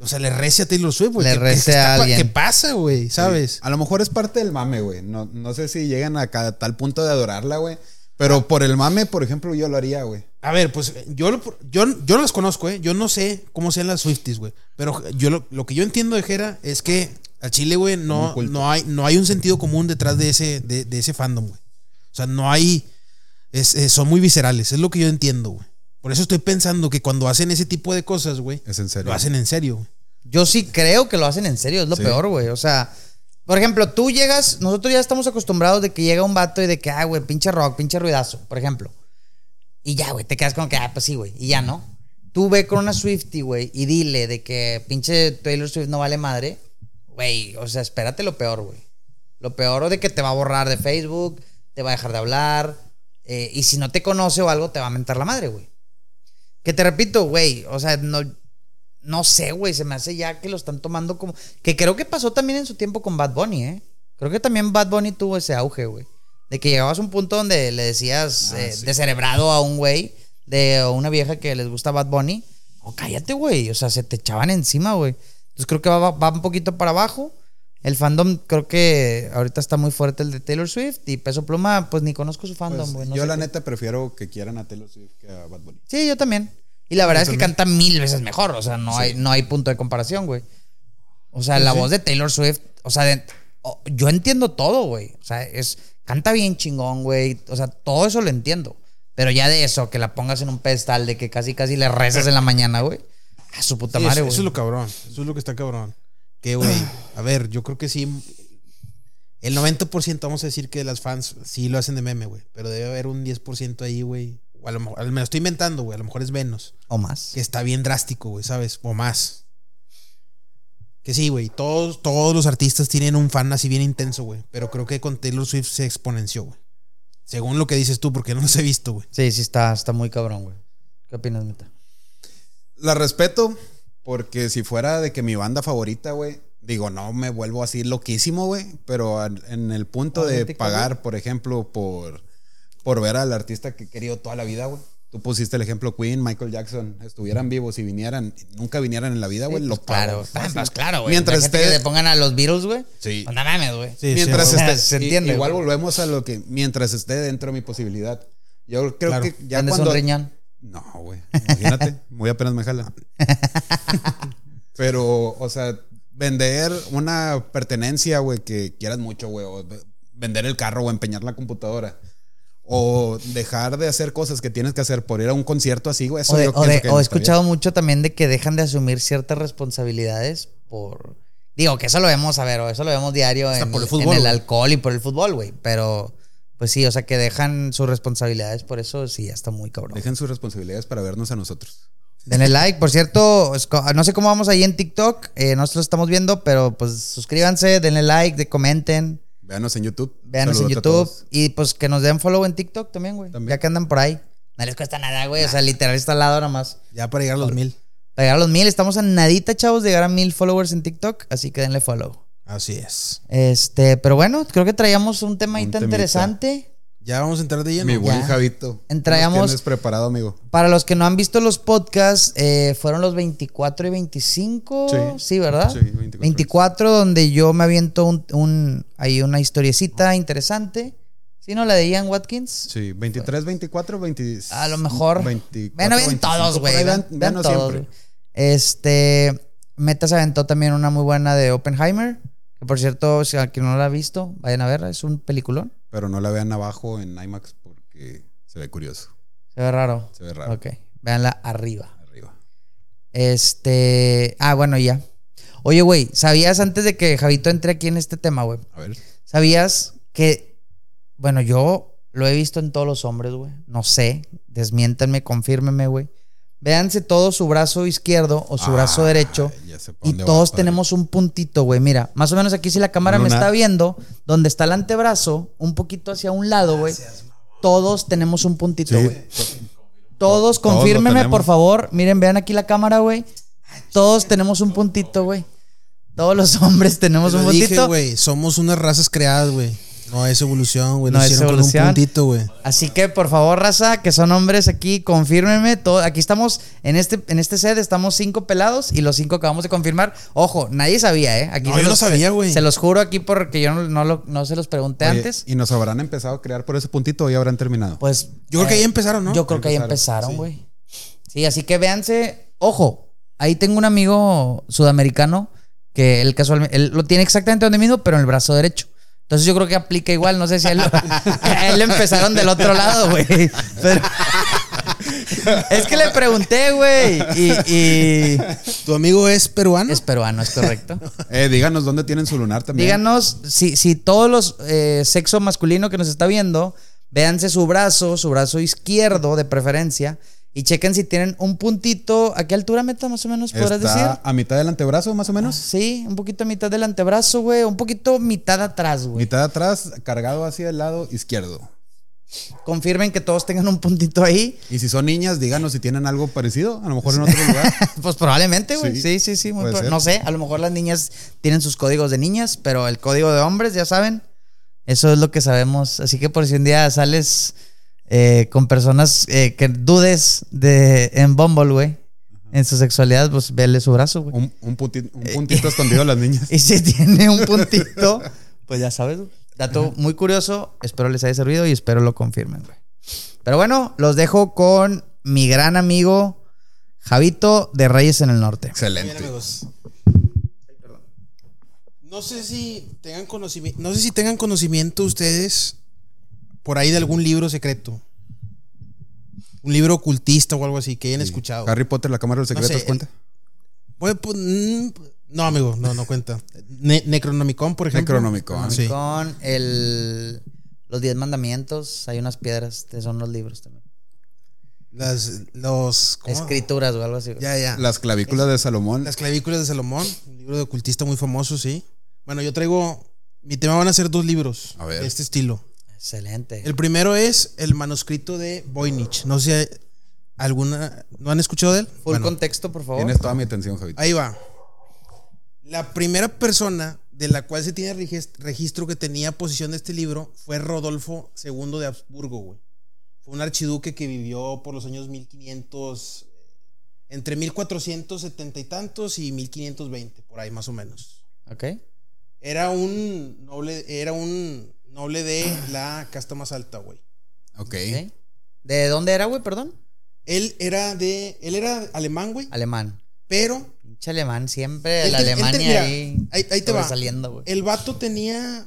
[SPEAKER 2] o sea, le rece a Taylor Swift, güey.
[SPEAKER 1] Le rece a alguien.
[SPEAKER 2] ¿Qué pasa, güey? ¿Sabes?
[SPEAKER 3] A lo mejor es parte del mame, güey. No, no sé si llegan a cada tal punto de adorarla, güey. Pero por el mame, por ejemplo, yo lo haría, güey.
[SPEAKER 2] A ver, pues yo, lo- yo, yo no las conozco, ¿eh? Yo no sé cómo sean las Swifties, güey. Pero yo lo, lo que yo entiendo de Jera es que al Chile, güey, no, no, hay, no hay un sentido común detrás de ese, de, de ese fandom, güey. O sea, no hay. Es- es- son muy viscerales, es lo que yo entiendo, güey. Por eso estoy pensando que cuando hacen ese tipo de cosas, güey,
[SPEAKER 3] Es en serio.
[SPEAKER 2] lo hacen en serio, güey.
[SPEAKER 1] Yo sí creo que lo hacen en serio, es lo
[SPEAKER 3] Sí.
[SPEAKER 1] peor, güey. O sea, por ejemplo, tú llegas, nosotros ya estamos acostumbrados de que llega un vato y de que, ah, güey, pinche rock, pinche ruidazo, por ejemplo. Y ya, güey, te quedas como que, ah, pues sí, güey, y ya no. Tú ve con una Swifty, güey, y dile de que pinche Taylor Swift no vale madre. güey, o sea, espérate lo peor, güey. Lo peor de que te va a borrar de Facebook, te va a dejar de hablar, eh, y si no te conoce o algo, te va a mentar la madre, güey. Que te repito, güey, o sea, no, no sé, güey, se me hace ya que lo están tomando como... Que creo que pasó también en su tiempo con Bad Bunny, ¿eh? Creo que también Bad Bunny tuvo ese auge, güey. De que llegabas a un punto donde le decías
[SPEAKER 3] Ah,
[SPEAKER 1] eh,
[SPEAKER 3] sí.
[SPEAKER 1] descerebrado a un güey de una vieja que les gusta Bad Bunny. Oh, cállate, güey. O sea, se te echaban encima, güey. Entonces creo que va, va un poquito para abajo. El fandom creo que ahorita está muy fuerte el de Taylor Swift. Y Peso Pluma, pues ni conozco su fandom,
[SPEAKER 3] Pues,
[SPEAKER 1] no
[SPEAKER 3] yo la
[SPEAKER 1] qué.
[SPEAKER 3] neta prefiero que quieran a Taylor Swift que a Bad Bunny.
[SPEAKER 1] Sí, yo también. Y la verdad es que canta mil veces mejor. O sea, no, hay, no hay punto de comparación, güey. O sea, la voz de Taylor Swift, o sea, de- yo entiendo todo, güey. O sea, es, canta bien chingón, güey. O sea, todo eso lo entiendo. Pero ya de eso, que la pongas en un pedestal, de que casi casi le rezas en la mañana, güey. A su puta
[SPEAKER 2] Sí,
[SPEAKER 1] madre,
[SPEAKER 2] eso,
[SPEAKER 1] güey.
[SPEAKER 2] eso es lo cabrón. Eso es lo que está cabrón. Que, güey, a ver, yo creo que sí. El 90% vamos a decir que las fans sí lo hacen de meme, güey. Pero debe haber un 10% ahí, güey. O a lo mejor, me lo estoy inventando, güey. A lo mejor es menos.
[SPEAKER 1] O más.
[SPEAKER 2] Que está bien drástico, güey, ¿sabes? O más. Que sí, güey. Todos, todos los artistas tienen un fan así bien intenso, güey. Pero creo que con Taylor Swift se exponenció, güey. Según lo que dices tú, porque no los he visto, güey.
[SPEAKER 1] Sí, sí, está, está muy cabrón, güey. ¿Qué opinas, Meta?
[SPEAKER 3] La respeto porque si fuera de que mi banda favorita, güey, digo, no me vuelvo así loquísimo, güey, pero en el punto de pagar, por ejemplo, por, por ver al artista que he querido toda la vida, güey. Tú pusiste el ejemplo Queen, Michael Jackson, estuvieran vivos y vinieran, nunca vinieran en la vida, güey,
[SPEAKER 1] Sí,
[SPEAKER 3] lo
[SPEAKER 1] pues, claro,
[SPEAKER 3] pago.
[SPEAKER 1] Ah,
[SPEAKER 3] Fácil.
[SPEAKER 1] pues, claro, güey.
[SPEAKER 3] Mientras esté-
[SPEAKER 1] que le pongan a los Beatles, güey.
[SPEAKER 3] Sí.
[SPEAKER 1] Pues, no mames, güey.
[SPEAKER 2] Sí,
[SPEAKER 3] mientras
[SPEAKER 2] sí,
[SPEAKER 3] esté,
[SPEAKER 1] Se entiende,
[SPEAKER 3] igual volvemos a lo que mientras esté dentro de mi posibilidad. Yo creo
[SPEAKER 2] Claro.
[SPEAKER 3] que ya
[SPEAKER 1] ¿Tienes
[SPEAKER 3] cuando
[SPEAKER 1] un riñón?
[SPEAKER 3] No, güey. Imagínate, muy apenas me jala. Pero, o sea, vender una pertenencia, güey, que quieras mucho, güey, o ve- vender el carro o empeñar la computadora. O dejar de hacer cosas que tienes que hacer por ir a un concierto así, güey. Eso
[SPEAKER 1] O, de-
[SPEAKER 3] yo
[SPEAKER 1] o
[SPEAKER 3] pienso
[SPEAKER 1] de-
[SPEAKER 3] que
[SPEAKER 1] o
[SPEAKER 3] no
[SPEAKER 1] he
[SPEAKER 3] bien.
[SPEAKER 1] escuchado mucho también de que dejan de asumir ciertas responsabilidades por. Digo, que eso lo vemos, a ver, o eso lo vemos diario en,
[SPEAKER 2] el
[SPEAKER 1] en
[SPEAKER 2] fútbol,
[SPEAKER 1] el
[SPEAKER 2] güey.
[SPEAKER 1] alcohol y por el fútbol, güey. Pero, pues sí, o sea, que dejan sus responsabilidades por eso, sí, ya está muy cabrón.
[SPEAKER 3] Dejen sus responsabilidades para vernos a nosotros.
[SPEAKER 1] Denle like, por cierto, no sé cómo vamos ahí en TikTok, eh, nosotros estamos viendo, pero pues suscríbanse, denle like, de, comenten,
[SPEAKER 3] Véanos en YouTube.
[SPEAKER 1] véanos en YouTube y pues que nos den follow en TikTok también, güey.
[SPEAKER 3] También.
[SPEAKER 1] Ya que andan por ahí. No les cuesta nada, güey, o sea, literal está al lado nada más.
[SPEAKER 2] Ya para llegar a los mil.
[SPEAKER 1] Para llegar a los mil, estamos a nadita, chavos, de llegar a mil followers en TikTok, así que denle follow.
[SPEAKER 2] Así es.
[SPEAKER 1] Este, pero bueno, creo que traíamos un tema
[SPEAKER 3] Un
[SPEAKER 1] interesante.
[SPEAKER 2] Ya vamos a entrar de lleno.
[SPEAKER 3] Mi buen
[SPEAKER 1] Ya.
[SPEAKER 3] Javito.
[SPEAKER 1] Entraíamos-
[SPEAKER 3] ¿Nos tienes preparado, amigo?
[SPEAKER 1] Para los que no han visto los podcasts, eh, fueron los 24 y 25. Sí,
[SPEAKER 3] Sí.
[SPEAKER 1] ¿verdad?
[SPEAKER 3] Sí, 24.
[SPEAKER 1] 24, donde yo me aviento un, un- ahí una historiecita interesante. ¿Sí, no? La de Ian Watkins.
[SPEAKER 3] Sí, 23, 24, 20.
[SPEAKER 1] A lo mejor.
[SPEAKER 3] 24,
[SPEAKER 1] bueno, ven
[SPEAKER 3] 25,
[SPEAKER 1] todos, güey. Vean,
[SPEAKER 3] vean-
[SPEAKER 1] todos,
[SPEAKER 3] siempre.
[SPEAKER 1] Este. Meta se aventó también una muy buena de Oppenheimer. Que por cierto, si alguien no la ha visto, vayan a verla. Es un peliculón.
[SPEAKER 3] Pero no la vean abajo en IMAX porque se ve curioso.
[SPEAKER 1] Se ve raro.
[SPEAKER 3] Se ve raro.
[SPEAKER 1] Ok. Véanla arriba.
[SPEAKER 3] Arriba.
[SPEAKER 1] Este. Ah, bueno, ya. Oye, güey, ¿sabías antes de que Javito entre aquí en este tema, güey?
[SPEAKER 3] A ver.
[SPEAKER 1] ¿Sabías que. Bueno, yo lo he visto en todos los hombres, güey. No sé. Desmiéntanme, confírmenme, güey. Véanse todo su brazo izquierdo o su brazo
[SPEAKER 3] Ah,
[SPEAKER 1] derecho. Y todos tenemos un puntito, güey. Mira, más o menos aquí si la cámara me está viendo, donde está el antebrazo, un poquito hacia un lado, güey. Todos tenemos un puntito, güey. Todos, confírmeme, por favor. Miren, vean aquí la cámara, güey. Todos tenemos un puntito, güey. Todos los hombres tenemos
[SPEAKER 2] Te
[SPEAKER 1] un puntito.
[SPEAKER 2] dije, güey. Somos unas razas creadas, güey. No es evolución, güey.
[SPEAKER 1] No
[SPEAKER 2] Nos
[SPEAKER 1] es evolución.
[SPEAKER 2] con un puntito, güey.
[SPEAKER 1] Así que, por favor, raza, que son hombres aquí, confírmenme. Todo, aquí estamos, en este, en este set estamos cinco pelados y los cinco acabamos de confirmar. Ojo, nadie sabía, ¿eh? Aquí
[SPEAKER 2] No, yo no
[SPEAKER 1] los-
[SPEAKER 2] sabía, güey.
[SPEAKER 1] Se los juro aquí porque yo no, no lo- no se los pregunté
[SPEAKER 3] Oye,
[SPEAKER 1] antes.
[SPEAKER 3] ¿Y nos habrán empezado a crear por ese puntito o ya habrán terminado?
[SPEAKER 1] Pues.
[SPEAKER 2] Yo creo que ahí empezaron, ¿no?
[SPEAKER 1] Yo creo que ahí
[SPEAKER 3] Empezaron,
[SPEAKER 1] empezaron, güey. Sí. así que véanse. Ojo, ahí tengo un amigo sudamericano que él casualmente, él lo tiene exactamente donde mismo, pero en el brazo derecho. Entonces yo creo que aplica igual, no sé si a él, a él le empezaron del otro lado, güey. Pero- es que le pregunté, güey. Y, y
[SPEAKER 2] ¿Tu amigo es peruano?
[SPEAKER 1] es peruano, es correcto.
[SPEAKER 3] Eh, díganos dónde tienen su lunar también.
[SPEAKER 1] Díganos si, si todos los eh, sexo masculino que nos está viendo, véanse su brazo, su brazo izquierdo de preferencia, Y chequen si tienen un puntito. ¿A qué altura meta más o menos podrás
[SPEAKER 3] Está
[SPEAKER 1] decir?
[SPEAKER 3] a mitad del antebrazo, más o menos.
[SPEAKER 1] Sí, un poquito a mitad del antebrazo, güey. Un poquito mitad atrás, güey.
[SPEAKER 3] Mitad atrás, cargado hacia el lado izquierdo.
[SPEAKER 1] Confirmen que todos tengan un puntito ahí.
[SPEAKER 3] Y si son niñas, díganos si tienen algo parecido, a lo mejor en otro lugar.
[SPEAKER 1] Pues probablemente, güey. Sí,
[SPEAKER 3] Sí,
[SPEAKER 1] sí, sí. muy
[SPEAKER 3] puede
[SPEAKER 1] pro-
[SPEAKER 3] ser.
[SPEAKER 1] no sé, a lo mejor las niñas tienen sus códigos de niñas, pero el código de hombres, ya saben. Eso es lo que sabemos. Así que por si un día sales eh, con personas eh, que dudes de en Bumble, güey, en su sexualidad, pues vele su brazo, güey.
[SPEAKER 3] Un, un puti- un puntito escondido a las niñas.
[SPEAKER 1] Y si tiene un puntito, pues ya sabes. güey. Dato muy curioso. Espero les haya servido y espero lo confirmen, güey. Pero bueno, los dejo con mi gran amigo Javito de Reyes en el Norte.
[SPEAKER 2] Bien,
[SPEAKER 3] Excelente.
[SPEAKER 2] amigos. No sé si tengan conocimiento, no sé si tengan conocimiento ustedes por ahí de algún libro secreto. Un libro ocultista o algo así que hayan escuchado.
[SPEAKER 3] Harry Potter, la Cámara de los
[SPEAKER 2] No
[SPEAKER 3] Secretos,
[SPEAKER 2] sé,
[SPEAKER 3] cuenta.
[SPEAKER 2] Pues, pues, mm, no, amigo, no, no cuenta. Ne- Necronomicon, por ejemplo.
[SPEAKER 3] Necronomicon.
[SPEAKER 2] Sí.
[SPEAKER 1] Con el, los Diez Mandamientos, hay unas piedras, que son los libros también.
[SPEAKER 2] Las, los.
[SPEAKER 1] Escrituras o algo así.
[SPEAKER 2] Ya, ya.
[SPEAKER 3] Las clavículas de Salomón.
[SPEAKER 2] Las clavículas de Salomón, un libro de ocultista muy famoso, sí. Bueno, yo traigo, mi tema van a ser dos libros
[SPEAKER 3] A ver.
[SPEAKER 2] de este estilo.
[SPEAKER 1] Excelente.
[SPEAKER 2] El primero es el manuscrito de Voynich. No sé, alguna, ¿no han escuchado de él?
[SPEAKER 1] Full
[SPEAKER 2] Bueno,
[SPEAKER 1] contexto, por favor.
[SPEAKER 3] Tienes toda mi atención, Javito.
[SPEAKER 2] ahí va. La primera persona de la cual se tiene regis- registro que tenía posesión de este libro fue Rodolfo II de Habsburgo, güey. Fue un archiduque que vivió por los años 1500, entre 1470 y tantos y 1520, por ahí más o menos.
[SPEAKER 1] Ok.
[SPEAKER 2] Era un noble, era un noble de la casta más alta, güey.
[SPEAKER 3] Ok.
[SPEAKER 1] ok. ¿De dónde era, güey? Perdón.
[SPEAKER 2] Él era de, él era alemán, güey,
[SPEAKER 1] Alemán.
[SPEAKER 2] pero
[SPEAKER 1] Pinche alemán, siempre
[SPEAKER 2] Él
[SPEAKER 1] la
[SPEAKER 2] él
[SPEAKER 1] Alemania
[SPEAKER 2] mira,
[SPEAKER 1] ahí,
[SPEAKER 2] ahí- ahí te va.
[SPEAKER 1] sobresaliendo, güey.
[SPEAKER 2] el vato tenía,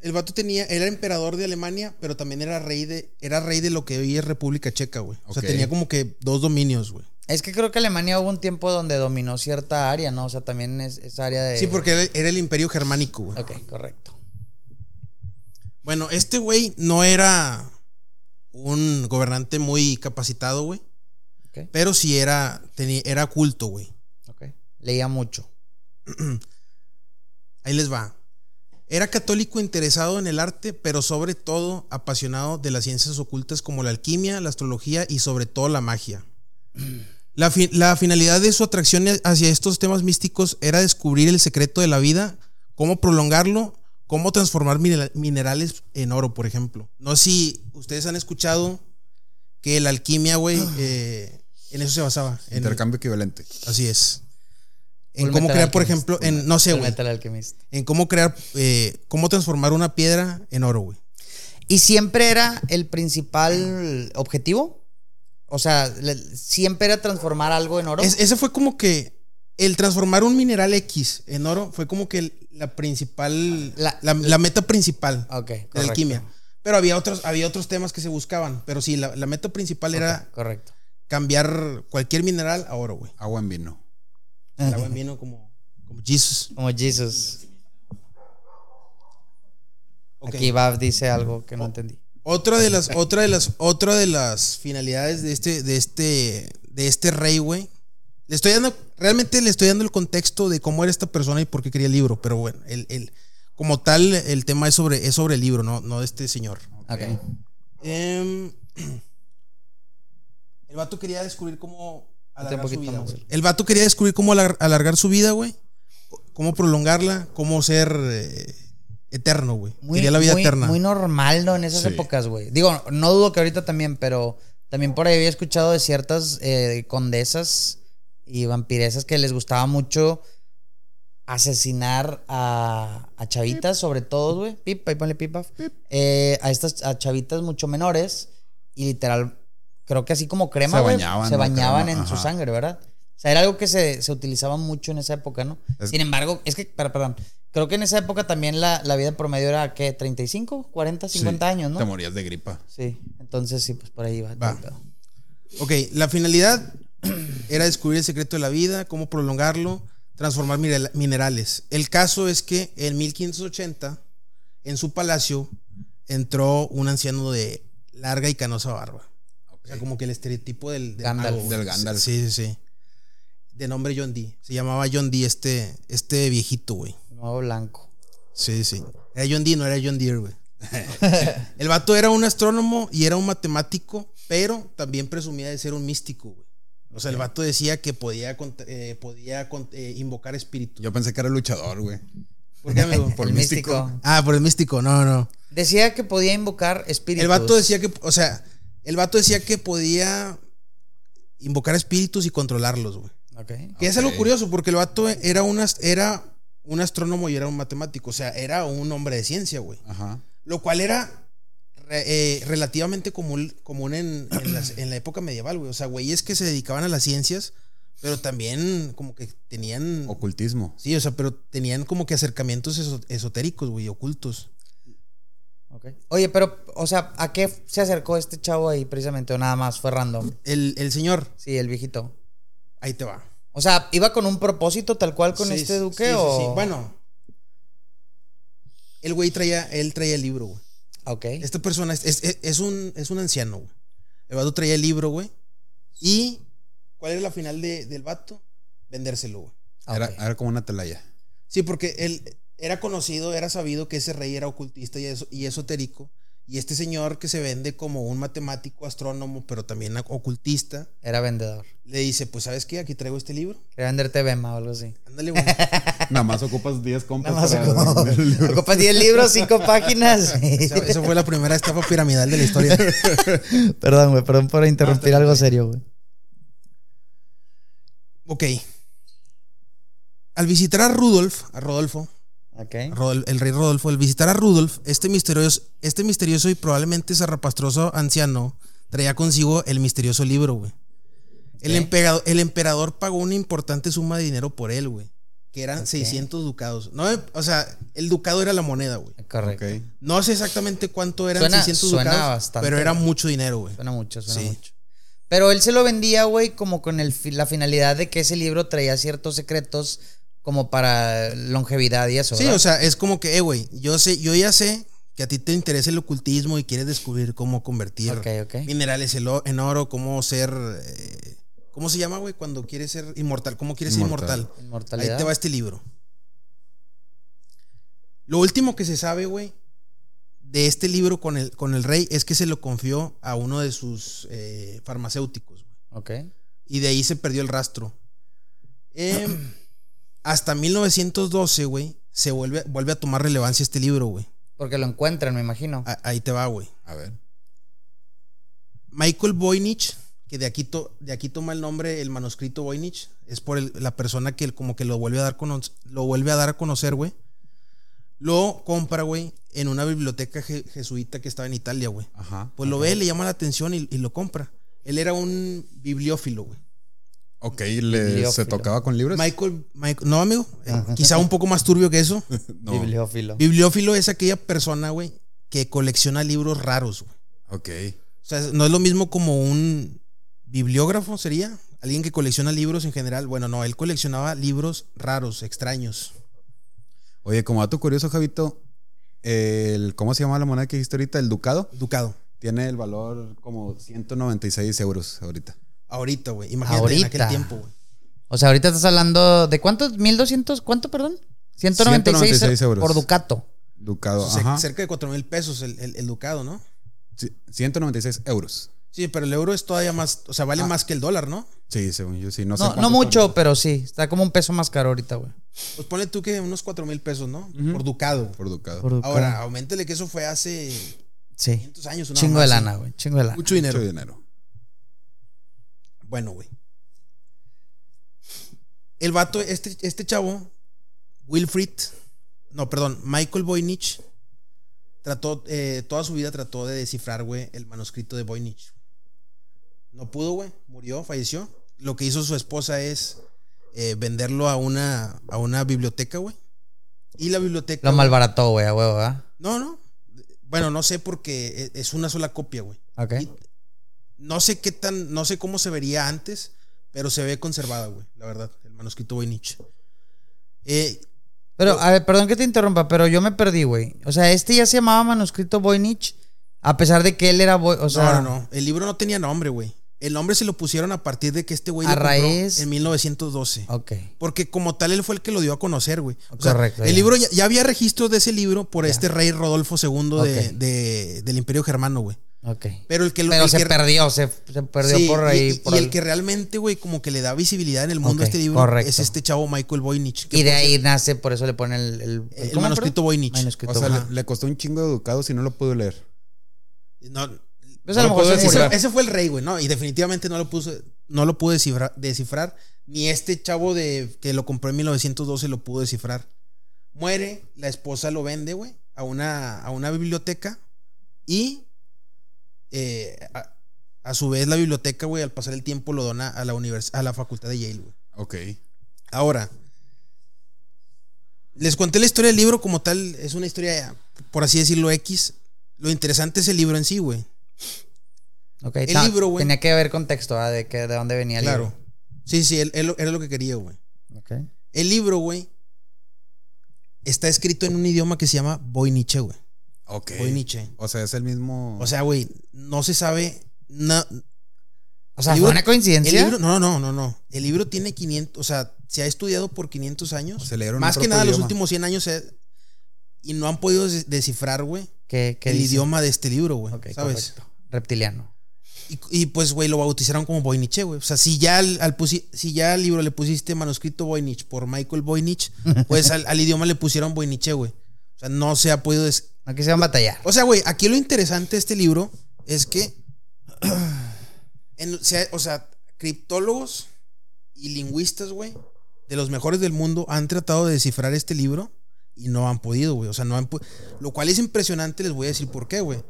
[SPEAKER 2] el vato tenía, era emperador de Alemania, pero también era rey de, era rey de lo que hoy es República Checa, güey. O sea, tenía como que dos dominios, güey.
[SPEAKER 1] Es que creo que Alemania hubo un tiempo donde dominó cierta área, ¿no? O sea, también es esa área de.
[SPEAKER 2] Sí, porque era, era el imperio germánico, güey.
[SPEAKER 1] Ok, correcto.
[SPEAKER 2] Bueno, este güey no era un gobernante muy capacitado, güey. Pero sí era, tenía, era culto, güey.
[SPEAKER 1] Leía mucho.
[SPEAKER 2] Ahí les va. Era católico interesado en el arte, pero sobre todo apasionado de las ciencias ocultas como la alquimia, la astrología y sobre todo la magia. La, fi- la finalidad de su atracción hacia estos temas místicos era descubrir el secreto de la vida, cómo prolongarlo, cómo transformar minera- minerales en oro, por ejemplo. No sé si ustedes han escuchado que la alquimia, güey, eh, en eso se basaba. En,
[SPEAKER 3] Intercambio equivalente.
[SPEAKER 2] así es. En
[SPEAKER 1] Full
[SPEAKER 2] cómo crear, por ejemplo, en, no sé, güey en cómo crear, eh, cómo transformar una piedra en oro, güey.
[SPEAKER 1] ¿Y siempre era el principal objetivo? O sea, siempre era transformar algo en oro.
[SPEAKER 2] Es- ese fue como que el transformar un mineral X en oro fue como que la principal,
[SPEAKER 1] La-
[SPEAKER 2] la, la meta principal
[SPEAKER 1] Ok,
[SPEAKER 2] de la alquimia. Pero había otros, había otros temas que se buscaban. Pero sí, la, la meta principal era
[SPEAKER 1] correcto.
[SPEAKER 2] cambiar cualquier mineral a oro, güey.
[SPEAKER 3] Agua en vino.
[SPEAKER 2] El agua en vino como, como Jesus.
[SPEAKER 1] Como Jesus.
[SPEAKER 2] Ok.
[SPEAKER 1] Aquí Bav dice algo que no entendí.
[SPEAKER 2] Otra de las, otra de las, otra de las finalidades de este, de este, de este rey, güey. Le estoy dando, realmente le estoy dando el contexto de cómo era esta persona y por qué quería el libro. Pero bueno, el, el- como tal, el tema es sobre, es sobre el libro, no, no de este señor.
[SPEAKER 1] Ok.
[SPEAKER 2] Em, el vato quería descubrir cómo alargar su vida. El vato quería descubrir cómo alar- alargar su vida, güey. Cómo prolongarla, cómo ser eh, eterno, güey. Quería la vida
[SPEAKER 1] muy-
[SPEAKER 2] eterna.
[SPEAKER 1] Muy normal, ¿no? En esas
[SPEAKER 3] Sí.
[SPEAKER 1] épocas, güey. Digo, no dudo que ahorita también, pero también por ahí había escuchado de ciertas eh, condesas y vampiresas que les gustaba mucho asesinar a, a chavitas, sobre todo, güey. Pip, ahí ponle pip, paf. Eh, a estas a chavitas mucho menores y literal, creo que así como crema,
[SPEAKER 3] Se bañaban,
[SPEAKER 1] se bañaban
[SPEAKER 3] Crema,
[SPEAKER 1] en su sangre, ¿verdad? O sea, era algo que se, se utilizaba mucho en esa época, ¿no?
[SPEAKER 3] Es-
[SPEAKER 1] Sin embargo, es que, perdón, perdón, creo que en esa época también la, la vida promedio era, ¿qué? ¿35, 40, 50
[SPEAKER 3] Sí,
[SPEAKER 1] años, no?
[SPEAKER 3] Te morías de gripa.
[SPEAKER 1] Sí, entonces sí, pues por ahí va.
[SPEAKER 2] Va. Ok, la finalidad era descubrir el secreto de la vida, cómo prolongarlo, transformar mineral- minerales. El caso es que en 1580, en su palacio, entró un anciano de larga y canosa barba. sea, como que el estereotipo del, del
[SPEAKER 1] Gandalf.
[SPEAKER 2] mago.
[SPEAKER 3] Del Gandalf.
[SPEAKER 2] Sí, sí, sí. De nombre John Dee. Se llamaba John Dee este, este viejito, güey.
[SPEAKER 1] Nuevo blanco.
[SPEAKER 2] Sí, sí. Era John Dee, no era John Deere, güey. el vato era un astrónomo y era un matemático, pero también presumía de ser un místico, güey. O sea, el vato decía que podía, eh, podía eh, invocar espíritus.
[SPEAKER 3] Yo pensé que era luchador, güey.
[SPEAKER 2] ¿Por qué, amigo?
[SPEAKER 3] Por
[SPEAKER 1] el
[SPEAKER 3] místico.
[SPEAKER 1] místico.
[SPEAKER 2] Ah, por el místico, no, no.
[SPEAKER 1] Decía que podía invocar espíritus.
[SPEAKER 2] El vato decía que, o sea, el vato decía que podía invocar espíritus y controlarlos, güey.
[SPEAKER 1] Ok.
[SPEAKER 2] Que es algo curioso, porque el vato era, un era un astrónomo y era un matemático. O sea, era un hombre de ciencia, güey.
[SPEAKER 3] Ajá.
[SPEAKER 2] Lo cual era eh, relativamente común, común en, en las- en la época medieval, güey. O sea, güeyes que se dedicaban a las ciencias, pero también como que tenían...
[SPEAKER 3] Ocultismo.
[SPEAKER 2] Sí, o sea, pero tenían como que acercamientos eso- esotéricos, güey, ocultos.
[SPEAKER 1] Ok. Oye, pero, o sea, ¿a qué se acercó este chavo ahí precisamente? ¿O nada más fue random?
[SPEAKER 2] El, el señor,
[SPEAKER 1] Sí, el viejito.
[SPEAKER 2] ahí te va.
[SPEAKER 1] O sea, ¿iba con un propósito tal cual con
[SPEAKER 2] Sí,
[SPEAKER 1] este duque
[SPEAKER 2] sí, sí,
[SPEAKER 1] o...?
[SPEAKER 2] sí. Bueno, el güey traía, él traía el libro, güey.
[SPEAKER 1] Ok.
[SPEAKER 2] Esta persona es, es- es un, es un anciano, güey. El vato traía el libro, güey. Y, ¿cuál era la final de- del vato? Vendérselo, güey.
[SPEAKER 3] Era,
[SPEAKER 1] Ok.
[SPEAKER 3] era como una telaya.
[SPEAKER 2] Sí, porque él era conocido, era sabido que ese rey era ocultista y, eso- y esotérico. Y este señor que se vende como un matemático, astrónomo, pero también ocultista,
[SPEAKER 1] Era vendedor.
[SPEAKER 2] le dice, pues, ¿sabes qué? Aquí traigo este libro.
[SPEAKER 1] Quería venderte Bema o algo así.
[SPEAKER 2] Ándale, güey.
[SPEAKER 3] Nada más ocupas 10 compas
[SPEAKER 1] Nada más
[SPEAKER 3] para
[SPEAKER 1] ocupo-
[SPEAKER 3] vender el libro.
[SPEAKER 1] ocupas 10 libros, 5 páginas.
[SPEAKER 2] Esa, esa fue la primera estafa piramidal de la historia.
[SPEAKER 1] perdón, güey, perdón por interrumpir algo serio, güey.
[SPEAKER 2] Ok. Al visitar a Rudolf, a Rodolfo, El rey Rodolfo, al visitar a Rudolf, este misterioso, este misterioso y probablemente zarrapastroso anciano traía consigo el misterioso libro, güey. El, emperador, el emperador pagó una importante suma de dinero por él, güey. Que eran
[SPEAKER 1] Ok.
[SPEAKER 2] 600 ducados. No, o sea, el ducado era la moneda, güey.
[SPEAKER 1] Correcto.
[SPEAKER 2] No sé exactamente cuánto eran
[SPEAKER 1] Suena-
[SPEAKER 2] 600
[SPEAKER 1] suena
[SPEAKER 2] ducados,
[SPEAKER 1] bastante,
[SPEAKER 2] pero era mucho dinero, güey.
[SPEAKER 1] Suena mucho, suena
[SPEAKER 2] Sí.
[SPEAKER 1] mucho. Pero él se lo vendía, güey, como con el, la finalidad de que ese libro traía ciertos secretos como para longevidad y eso.
[SPEAKER 2] Sí,
[SPEAKER 1] ¿verdad?
[SPEAKER 2] o sea, es como que, eh, güey, yo sé, yo ya sé que a ti te interesa el ocultismo y quieres descubrir cómo convertir minerales en oro, cómo ser, eh, ¿cómo se llama, güey? Cuando quieres ser inmortal, ¿cómo quieres ser
[SPEAKER 3] Inmortal.
[SPEAKER 1] Inmortalidad.
[SPEAKER 2] Ahí te va este libro. Lo último que se sabe, güey, de este libro con el, con el rey es que se lo confió a uno de sus eh, farmacéuticos, güey.
[SPEAKER 1] Ok.
[SPEAKER 2] Y de ahí se perdió el rastro. Em, hasta 1912, güey, se vuelve, vuelve a tomar relevancia este libro, güey.
[SPEAKER 1] Porque lo encuentran, me imagino.
[SPEAKER 2] A- Ahí te va, güey.
[SPEAKER 3] A ver.
[SPEAKER 2] Michael Voynich, que de aquí, to- de aquí toma el nombre el manuscrito Voynich, es por el- la persona que como que lo vuelve a dar, cono- lo vuelve a, dar a conocer, güey. Lo compra, güey, en una biblioteca je- jesuita que estaba en Italia, güey.
[SPEAKER 3] Ajá.
[SPEAKER 2] Pues lo ve, le llama la atención y, y lo compra. Él era un bibliófilo, güey.
[SPEAKER 3] Ok, le,
[SPEAKER 1] Bibliófilo.
[SPEAKER 3] se tocaba con libros.
[SPEAKER 2] Michael, Michael- no, amigo, eh, quizá un poco más turbio que eso.
[SPEAKER 3] No.
[SPEAKER 1] Bibliófilo.
[SPEAKER 2] Bibliófilo es aquella persona, güey, que colecciona libros raros, güey.
[SPEAKER 3] Ok.
[SPEAKER 2] O sea, no es lo mismo como un bibliógrafo, sería. Alguien que colecciona libros en general. Bueno, no, él coleccionaba libros raros, extraños.
[SPEAKER 3] Oye, como dato curioso, Javito, el, ¿cómo se llama la moneda que dijiste ahorita? El ducado.
[SPEAKER 2] Ducado.
[SPEAKER 3] Tiene el valor como 196 euros ahorita.
[SPEAKER 2] Ahorita, güey. Imagínate en
[SPEAKER 1] Ahorita.
[SPEAKER 2] aquel tiempo, güey.
[SPEAKER 1] O sea, ahorita estás hablando de cuántos? ¿1200? ¿Cuánto, perdón? 196,
[SPEAKER 3] 196 euros.
[SPEAKER 1] por Ducato.
[SPEAKER 3] Ducado,
[SPEAKER 2] O sea,
[SPEAKER 3] ajá.
[SPEAKER 2] cerca de 4 mil pesos el, el- el ducado, ¿no?
[SPEAKER 3] Sí, 196 euros.
[SPEAKER 2] Sí, pero el euro es todavía más, o sea, vale
[SPEAKER 3] Ah.
[SPEAKER 2] más que el dólar, ¿no?
[SPEAKER 3] Sí, según yo sí. No, sé
[SPEAKER 1] No, mucho,
[SPEAKER 3] está
[SPEAKER 1] pero sí. Está como un peso más caro ahorita, güey.
[SPEAKER 2] Pues ponle tú que unos 4 mil pesos, ¿no? Por ducado.
[SPEAKER 3] por ducado.
[SPEAKER 1] Por Ducato.
[SPEAKER 2] Ahora, aumentele que eso fue hace
[SPEAKER 1] sí.
[SPEAKER 2] 500 años. una
[SPEAKER 1] Chingo de lana, güey. Chingo de lana.
[SPEAKER 2] Mucho dinero.
[SPEAKER 3] Mucho dinero.
[SPEAKER 2] Bueno, güey. El vato, este, este chavo, Wilfrid, no, perdón, Michael Voynich, trató, eh, toda su vida trató de descifrar, güey, el manuscrito de Voynich. No pudo, güey, murió, falleció. Lo que hizo su esposa es eh, venderlo a una, a una biblioteca, güey. Y la biblioteca...
[SPEAKER 1] Lo malbarató, güey, a huevo, ¿verdad?
[SPEAKER 2] No, no. Bueno, no sé porque e- es una sola copia, güey.
[SPEAKER 1] Ok.
[SPEAKER 2] Y no sé qué tan, no sé cómo se vería antes, pero se ve conservada, güey, la verdad, el manuscrito Voynich. Eh,
[SPEAKER 1] Pero, a ver, perdón que te interrumpa, pero yo me perdí, güey. O sea, este ya se llamaba manuscrito Voynich A pesar de que él era, o sea,
[SPEAKER 2] no, no, no. El libro no tenía nombre, güey. El nombre se lo pusieron a partir de que este güey
[SPEAKER 1] A
[SPEAKER 2] lo
[SPEAKER 1] raíz-
[SPEAKER 2] en 1912.
[SPEAKER 1] Ok.
[SPEAKER 2] Porque como tal él fue el que lo dio a conocer, güey. O sea,
[SPEAKER 1] Correcto,
[SPEAKER 2] El libro ya, ya había registros de ese libro por este rey Rodolfo II de- de- del Imperio Germano, güey.
[SPEAKER 1] Ok.
[SPEAKER 2] Pero el que lo
[SPEAKER 1] Pero
[SPEAKER 2] el
[SPEAKER 1] se
[SPEAKER 2] que-
[SPEAKER 1] perdió, se, se perdió
[SPEAKER 2] Sí,
[SPEAKER 1] por ahí.
[SPEAKER 2] Y,
[SPEAKER 1] por
[SPEAKER 2] y el
[SPEAKER 1] el-
[SPEAKER 2] que realmente, güey, como que le da visibilidad en el mundo a
[SPEAKER 1] Ok,
[SPEAKER 2] este libro
[SPEAKER 1] correcto.
[SPEAKER 2] es este chavo Michael Voynich.
[SPEAKER 1] y de ahí nace, por eso le ponen el... El,
[SPEAKER 2] El
[SPEAKER 1] ¿cómo,
[SPEAKER 2] manuscrito? Voynich.
[SPEAKER 1] Manuscrito.
[SPEAKER 3] O sea, le, le costó un chingo de educado si no lo pudo leer.
[SPEAKER 2] No,
[SPEAKER 1] Pues a lo mejor
[SPEAKER 2] ese fue el rey, güey, ¿no? Y definitivamente no lo puso, no lo pudo descifrar, descifrar, Ni este chavo de que lo compró en 1912 lo pudo descifrar. Muere, la esposa lo vende, güey, a una, a una biblioteca. Y eh, a, a su vez la biblioteca, güey, al pasar el tiempo lo dona a la, univers a la facultad de Yale, güey.
[SPEAKER 3] Ok.
[SPEAKER 2] Ahora, les conté la historia del libro como tal, es una historia, por así decirlo, X. Lo interesante es el libro en sí, güey.
[SPEAKER 1] Ok,
[SPEAKER 2] El
[SPEAKER 1] ta-
[SPEAKER 2] libro, güey.
[SPEAKER 1] Tenía que haber contexto, ¿ah? De, que, de dónde venía el
[SPEAKER 2] Claro.
[SPEAKER 1] libro.
[SPEAKER 2] Sí, sí, él- él- era lo que quería, güey.
[SPEAKER 1] Ok.
[SPEAKER 2] El libro, güey, está escrito en un idioma que se llama Voynich, güey.
[SPEAKER 3] Ok. O sea, es el mismo.
[SPEAKER 2] O sea, güey, no se sabe. na-
[SPEAKER 1] O sea,
[SPEAKER 2] El
[SPEAKER 1] ¿fue
[SPEAKER 2] libro-
[SPEAKER 1] una coincidencia?
[SPEAKER 2] el libro, no, no, no, no. El libro tiene 500, o sea, se ha estudiado por 500 años.
[SPEAKER 3] Se leyeron
[SPEAKER 2] Más que nada los últimos 100 años se- y no han podido des- descifrar, güey,
[SPEAKER 1] ¿Qué, qué
[SPEAKER 2] el
[SPEAKER 1] dice?
[SPEAKER 2] idioma de este libro, güey.
[SPEAKER 1] Ok,
[SPEAKER 2] ¿Sabes?
[SPEAKER 1] correcto. Reptiliano.
[SPEAKER 2] Y, y, pues, güey, lo bautizaron como Voynich, güey. O sea, si ya al, al pusi- si ya al libro le pusiste manuscrito Voynich por Michael Voynich, pues al, al idioma le pusieron Voynich, güey. O sea, no se ha podido. des-
[SPEAKER 1] No quisieron batallar.
[SPEAKER 2] O sea, güey, aquí lo interesante de este libro es que. o sea, criptólogos y lingüistas, güey, de los mejores del mundo han tratado de descifrar este libro y no han podido, güey. O sea, no han Lo cual es impresionante, les voy a decir por qué, güey.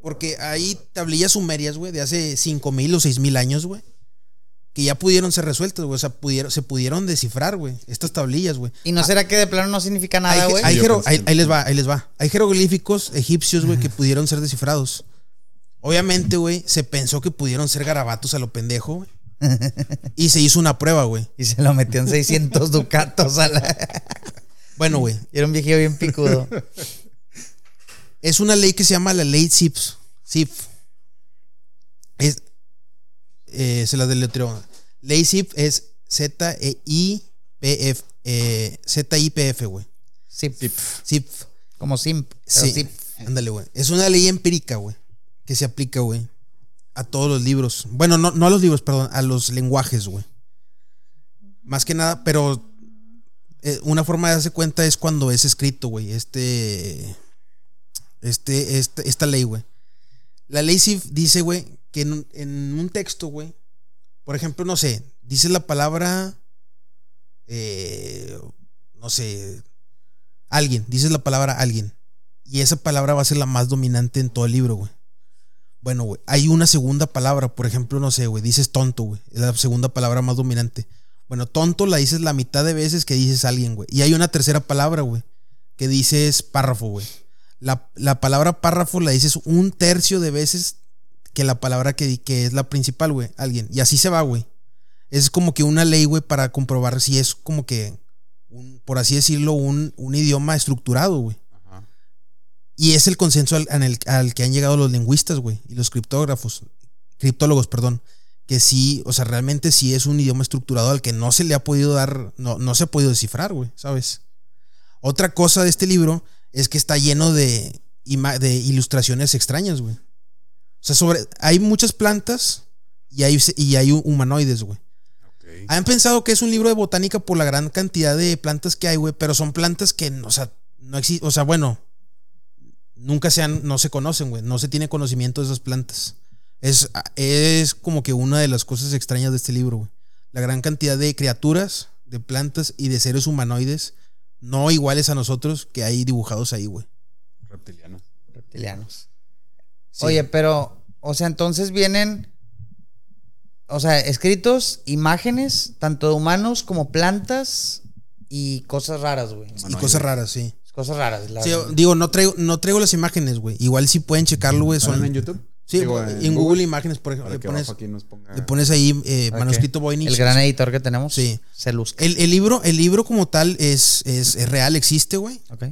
[SPEAKER 2] Porque hay tablillas sumerias, güey, de hace 5000 o 6000 años, güey. Que ya pudieron ser resueltas, güey. O sea, pudieron, se pudieron descifrar, güey. Estas tablillas, güey.
[SPEAKER 1] ¿Y no será que de plano no significa nada, güey?
[SPEAKER 2] ahí, les va, ahí les va. Hay jeroglíficos egipcios, güey, que pudieron ser descifrados. Obviamente, güey, se pensó que pudieron ser garabatos a lo pendejo, güey. Y se hizo una prueba, güey.
[SPEAKER 1] Y se lo metió en 600 ducatos a la...
[SPEAKER 2] Bueno, güey,
[SPEAKER 1] Y era un viejillo bien picudo.
[SPEAKER 2] es una ley que se llama la ley ZIPS. ZIP. Es, eh, se la deletreo. Ley ZIP es Z-E-I-P-F. Eh, Z-I-P-F, güey.
[SPEAKER 1] Zip.
[SPEAKER 2] ZIP.
[SPEAKER 1] Como simp. pero
[SPEAKER 2] Sí.
[SPEAKER 1] zip.
[SPEAKER 2] Ándale, güey. Es una ley empírica, güey. Que se aplica, güey. A todos los libros. Bueno, no, no a los libros, perdón. A los lenguajes, güey. Más que nada, pero. eh, una forma de darse cuenta es cuando es escrito, güey. Este. Este, este. Esta ley, güey. La ley sí dice, güey, que en, un- texto, güey. Por ejemplo, no sé. Dice la palabra. eh, no sé. Alguien. Dices la palabra alguien. Y esa palabra va a ser la más dominante en todo el libro, güey. Bueno, güey, hay una segunda palabra, por ejemplo, no sé, güey, dices tonto, güey. Es la segunda palabra más dominante. Bueno, tonto la dices la mitad de veces que dices alguien, güey. Y hay una tercera palabra, güey, que dices párrafo, güey. La palabra párrafo la dices un tercio de veces que la palabra que, di- que es la principal, güey, alguien. Y así se va, güey. Es como que una ley, güey, para comprobar si es como que, un, por así decirlo, un, un idioma estructurado, güey. Y es el consenso al, que han llegado los lingüistas, güey, y los criptógrafos, criptólogos, perdón, que sí, o sea, realmente sí es un idioma estructurado al que no se le ha podido dar, no, no se ha podido descifrar, güey, ¿sabes? Otra cosa de este libro es que está lleno de, de ilustraciones extrañas, güey. O sea, sobre, hay muchas plantas y hay, y hay humanoides, güey.
[SPEAKER 3] Ok.
[SPEAKER 2] Han pensado que es un libro de botánica por la gran cantidad de plantas que hay, güey, pero son plantas que, o sea, no existen, o sea, bueno, nunca se han, no se conocen, güey, no se tiene conocimiento de esas plantas. Es, es como que una de las cosas extrañas de este libro, güey. La gran cantidad de criaturas, de plantas y de seres humanoides no iguales a nosotros que hay dibujados ahí, güey.
[SPEAKER 3] Reptiliano.
[SPEAKER 1] Reptilianos.
[SPEAKER 2] Sí.
[SPEAKER 1] Oye, pero, o sea, entonces vienen, o sea, escritos, imágenes, tanto de humanos como plantas y cosas raras, güey.
[SPEAKER 2] y cosas raras, sí.
[SPEAKER 1] Cosas raras. la-
[SPEAKER 2] Sí, digo, no traigo, no traigo las imágenes, güey. Igual sí pueden checarlo, güey.
[SPEAKER 3] ¿Son en YouTube?
[SPEAKER 2] Sí,
[SPEAKER 3] Digo,
[SPEAKER 2] en, Google, Imágenes, por ejemplo, le pones,
[SPEAKER 3] ponga.
[SPEAKER 2] le ahí eh, manuscrito Voynich.
[SPEAKER 1] El gran editor que tenemos.
[SPEAKER 2] Sí.
[SPEAKER 1] Se luzca.
[SPEAKER 2] El, el libro, el libro como tal es, es, es real, existe, güey.
[SPEAKER 1] Ok.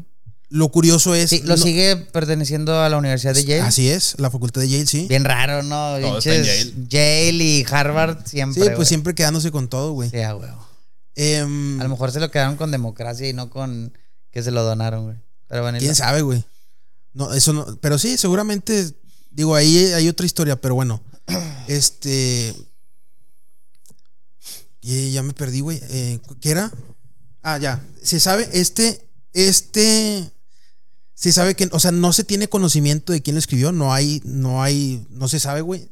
[SPEAKER 2] Lo curioso es.
[SPEAKER 1] Sí, lo
[SPEAKER 2] no-
[SPEAKER 1] sigue perteneciendo a la Universidad de Yale.
[SPEAKER 2] Así es, la facultad de Yale, sí.
[SPEAKER 1] Bien raro, ¿no?
[SPEAKER 3] Todo está en
[SPEAKER 1] Pinches Yale y Harvard
[SPEAKER 2] Sí,
[SPEAKER 1] siempre.
[SPEAKER 2] pues
[SPEAKER 1] güey.
[SPEAKER 2] siempre quedándose con todo, güey.
[SPEAKER 1] Sí, a huevo.
[SPEAKER 2] Em,
[SPEAKER 1] A lo mejor se lo quedaron con democracia y no con que se lo donaron, güey. Pero bueno,
[SPEAKER 2] ¿Quién
[SPEAKER 1] lo-
[SPEAKER 2] sabe, güey? No, eso no. Pero sí, seguramente. Digo, ahí hay otra historia, pero bueno. Este. Y ya me perdí, güey. Eh, ¿Qué era? Ah, ya. Se sabe, este. Este. Se sabe que. O sea, no se tiene conocimiento de quién lo escribió. No hay. No hay. No se sabe, güey.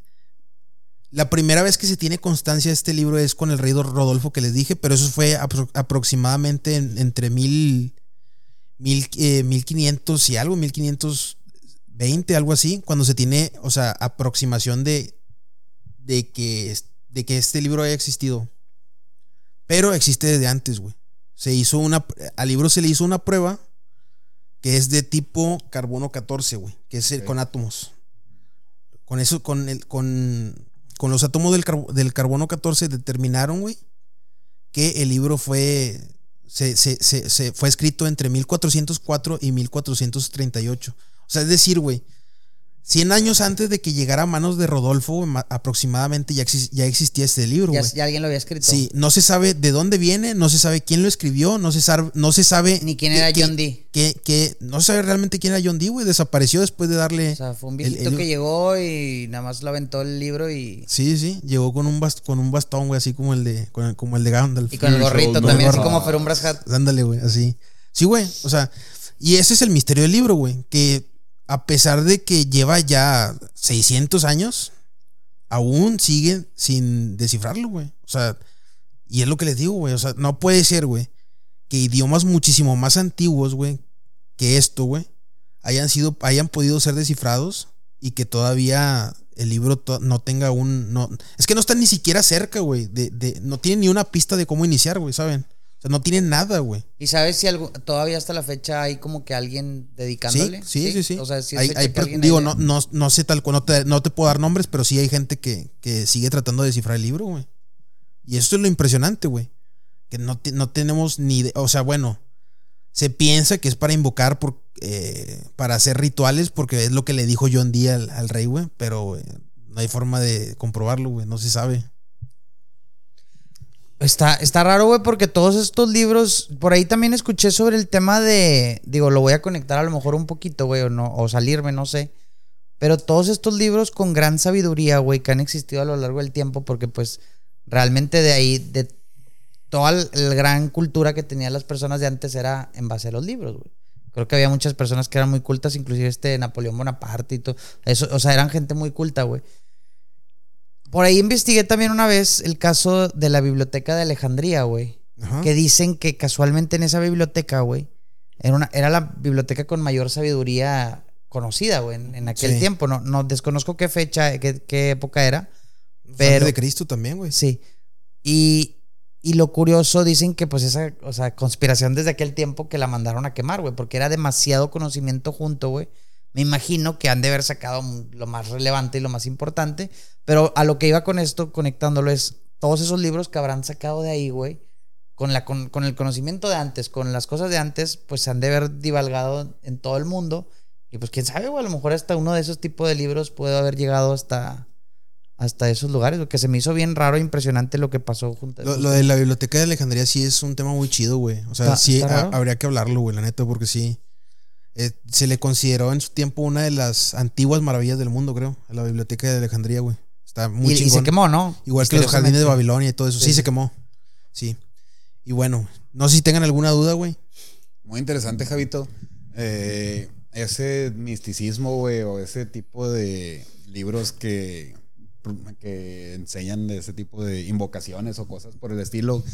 [SPEAKER 2] La primera vez que se tiene constancia de este libro es con el rey Rodolfo que les dije, pero eso fue apro- aproximadamente en- entre mil mil, eh, 1500 y algo, 1520, algo así, cuando se tiene, o sea, aproximación de, de, que, de que este libro haya existido. Pero existe desde antes, güey. Se hizo una, al libro se le hizo una prueba que es de tipo carbono 14, güey, que es el con átomos. Con eso, con el, con, con los átomos del, carbo- del carbono 14 determinaron, güey, que el libro fue se, se- se- se fue escrito entre 1404 y 1438. O sea, es decir, güey, 100 años antes de que llegara a manos de Rodolfo, aproximadamente ya, exis- ya existía este libro,
[SPEAKER 1] ya, alguien lo había escrito.
[SPEAKER 2] Sí, no se sabe de dónde viene, no se sabe quién lo escribió, no se sabe, no se sabe
[SPEAKER 1] Ni quién era John Dee.
[SPEAKER 2] qué- qué- no se sabe realmente quién era John Dee, güey. Desapareció después de darle.
[SPEAKER 1] O sea, fue un viejito
[SPEAKER 2] el-
[SPEAKER 1] que llegó y nada más lo aventó el libro y,
[SPEAKER 2] Sí, sí, llegó con un, bast- con un bastón, güey, así como el de, con el- como el de Gandalf.
[SPEAKER 1] y con el gorrito también, así como Ferumbras Hat.
[SPEAKER 2] Ándale, güey, así. Sí, güey, o sea, y ese es el misterio del libro, güey, que a pesar de que lleva ya 600 años, aún sigue sin descifrarlo, güey. O sea, y es lo que les digo, güey, o sea, no puede ser, güey, que idiomas muchísimo más antiguos, güey, que esto, güey, hayan sido, hayan podido ser descifrados y que todavía el libro no tenga un, no, es que no está ni siquiera cerca, güey, de, de, no tiene ni una pista de cómo iniciar, güey, ¿saben? Sea, no tiene nada, güey.
[SPEAKER 1] ¿Y sabes si algo, todavía hasta la fecha hay como que alguien dedicándole?
[SPEAKER 2] Sí, sí, sí, sí.
[SPEAKER 1] O sea, si
[SPEAKER 2] Hay- hay
[SPEAKER 1] que
[SPEAKER 2] digo,
[SPEAKER 1] haya-
[SPEAKER 2] no, no, no sé tal cual, no te, no te puedo dar nombres, pero sí hay gente que, que sigue tratando de descifrar el libro, güey. Y eso es lo impresionante, güey. Que no, te- no tenemos ni idea. O sea, bueno, se piensa que es para invocar, por, eh, para hacer rituales, porque es lo que le dijo John Dee al, al rey, güey. Pero eh, no hay forma de comprobarlo, güey. No se sabe.
[SPEAKER 1] Está, está raro, güey, porque todos estos libros, por ahí también escuché sobre el tema de, digo, lo voy a conectar a lo mejor un poquito, güey, o, no, o salirme, no sé. Pero todos estos libros con gran sabiduría, güey, que han existido a lo largo del tiempo, porque pues realmente de ahí, de toda la gran cultura que tenían las personas de antes era en base a los libros, güey. Creo que había muchas personas que eran muy cultas, inclusive este Napoleón Bonaparte y todo. Eso, o sea, eran gente muy culta, güey. Por ahí investigué también una vez el caso de la biblioteca de Alejandría, güey.
[SPEAKER 2] Ajá.
[SPEAKER 1] Que dicen que casualmente en esa biblioteca, güey, era, una, era la biblioteca con mayor sabiduría conocida, güey, en, en aquel
[SPEAKER 2] Sí.
[SPEAKER 1] tiempo. No, no desconozco qué fecha, qué, qué época era. Pero,
[SPEAKER 2] de Cristo también, güey.
[SPEAKER 1] sí. Y, y lo curioso, dicen que pues esa, o sea, conspiración desde aquel tiempo que la mandaron a quemar, güey, porque era demasiado conocimiento junto, güey. Me imagino que han de haber sacado lo más relevante y lo más importante, pero a lo que iba con esto, conectándolo, es todos esos libros que habrán sacado de ahí, güey, con, la, con, con el conocimiento de antes, con las cosas de antes, pues se han de haber divalgado en todo el mundo. Y pues quién sabe, güey, a lo mejor hasta uno de esos tipos de libros puede haber llegado hasta, hasta esos lugares, lo que se me hizo bien raro e impresionante lo que pasó junto a
[SPEAKER 2] Lo, lo de la biblioteca de Alejandría sí es un tema muy chido, güey. O sea, sí ha- habría que hablarlo, güey, la neta, porque sí. Eh, se le consideró en su tiempo una de las antiguas maravillas del mundo, creo. La biblioteca de Alejandría, güey. Está muy
[SPEAKER 1] y, y se quemó, ¿no?
[SPEAKER 2] Igual que los jardines de. Babilonia y todo eso. Sí,
[SPEAKER 1] Sí,
[SPEAKER 2] se quemó. Sí. Y bueno, no sé si tengan alguna duda, güey.
[SPEAKER 3] Muy interesante, Javito. Eh, ese misticismo, güey, o ese tipo de libros que, que enseñan de ese tipo de invocaciones o cosas por el estilo,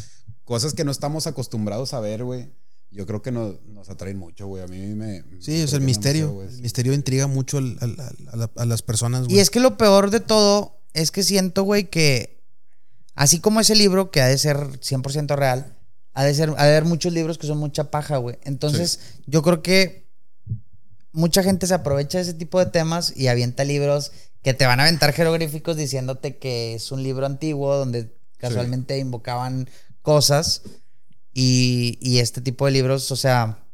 [SPEAKER 3] cosas que no estamos acostumbrados a ver, güey. Yo creo que nos, nos atraen mucho, güey. A mí me.
[SPEAKER 2] Sí, o sea, el
[SPEAKER 3] me
[SPEAKER 2] misterio. El misterio intriga mucho al- al- al- a, la- a las personas, güey.
[SPEAKER 1] Y es que lo peor de todo es que siento, güey, que así como ese libro que ha de ser 100% real, ha de ser ha de haber muchos libros que son mucha paja, güey. Entonces, yo creo que mucha gente se aprovecha de ese tipo de temas y avienta libros que te van a aventar jeroglíficos diciéndote que es un libro antiguo donde casualmente invocaban cosas y, y este tipo de libros, o sea,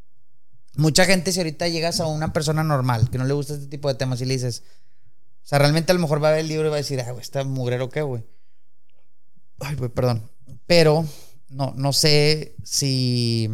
[SPEAKER 1] mucha gente, si ahorita llegas a una persona normal que no le gusta este tipo de temas y le dices, o sea, realmente a lo mejor va a ver el libro y va a decir, ay, güey, está mugrero qué, güey. Ay, güey, perdón. Pero no, no sé si.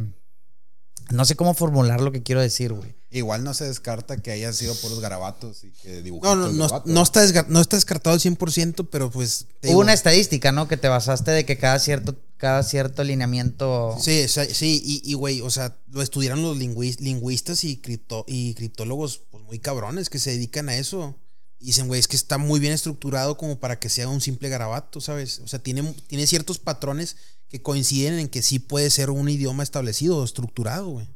[SPEAKER 1] No sé cómo formular lo que quiero decir, güey.
[SPEAKER 3] Igual no se descarta que haya sido por los garabatos y que
[SPEAKER 2] No,
[SPEAKER 3] dibujitos
[SPEAKER 2] no, no,
[SPEAKER 3] vato.
[SPEAKER 2] no está, desga- no está descartado al 100%, pero pues...
[SPEAKER 1] Hubo
[SPEAKER 2] digo,
[SPEAKER 1] una estadística, ¿no? Que te basaste de que cada cierto, cada cierto lineamiento.
[SPEAKER 2] Sí, o sea, sí, y, y, güey, o sea, lo estudiaron los lingüis- lingüistas y, cripto, y criptólogos pues, muy cabrones que se dedican a eso. Y dicen, güey, es que está muy bien estructurado como para que sea un simple garabato, ¿sabes? O sea, tiene, tiene ciertos patrones que coinciden en que sí puede ser un idioma establecido o estructurado, güey.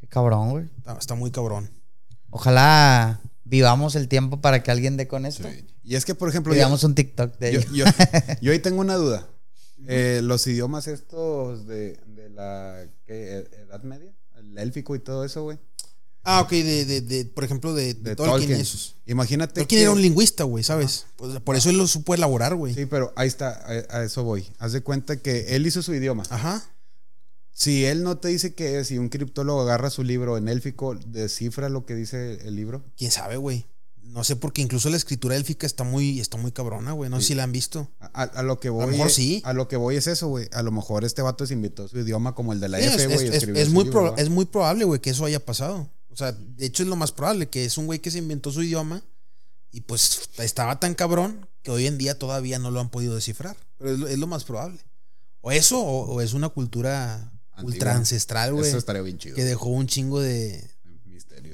[SPEAKER 1] Qué cabrón, güey.
[SPEAKER 2] Está, está muy cabrón.
[SPEAKER 1] Ojalá vivamos el tiempo para que alguien dé con esto.
[SPEAKER 3] Sí. Y es que, por ejemplo, yo,
[SPEAKER 1] Vivamos un TikTok de
[SPEAKER 3] yo,
[SPEAKER 1] ello.
[SPEAKER 3] yo- yo ahí tengo una duda. Eh, los idiomas estos de, de la ¿qué? edad media, el élfico y todo eso, güey.
[SPEAKER 2] Ah, ok, de, de, de, por ejemplo, de, de Tolkien,
[SPEAKER 3] Tolkien.
[SPEAKER 2] esos.
[SPEAKER 3] Imagínate
[SPEAKER 2] Tolkien
[SPEAKER 3] que-
[SPEAKER 2] era un lingüista, güey, ¿sabes? Pues, por eso él lo supo elaborar, güey.
[SPEAKER 3] Sí, pero ahí está, a, a eso voy. Haz de cuenta que él hizo su idioma.
[SPEAKER 2] Ajá.
[SPEAKER 3] Si él no te dice que es, si un criptólogo agarra su libro en élfico, descifra lo que dice el libro.
[SPEAKER 2] ¿Quién sabe, güey? No sé, porque incluso la escritura élfica está muy, está muy cabrona, güey. No sé si la han visto.
[SPEAKER 3] A, a- a lo que voy.
[SPEAKER 2] mejor
[SPEAKER 3] es-
[SPEAKER 2] sí.
[SPEAKER 3] A lo que voy es eso, güey. A lo mejor este vato se inventó su idioma como el de la
[SPEAKER 2] Sí,
[SPEAKER 3] F, güey.
[SPEAKER 2] es- muy es muy probable, güey, que eso haya pasado. O sea, de hecho es lo más probable, que es un güey que se inventó su idioma y pues estaba tan cabrón que hoy en día todavía no lo han podido descifrar. Pero es lo, lo más probable. O eso, o, o es una cultura
[SPEAKER 3] Antigua.
[SPEAKER 2] ultra ancestral, güey.
[SPEAKER 3] Eso estaría bien chido.
[SPEAKER 2] Que dejó un chingo de...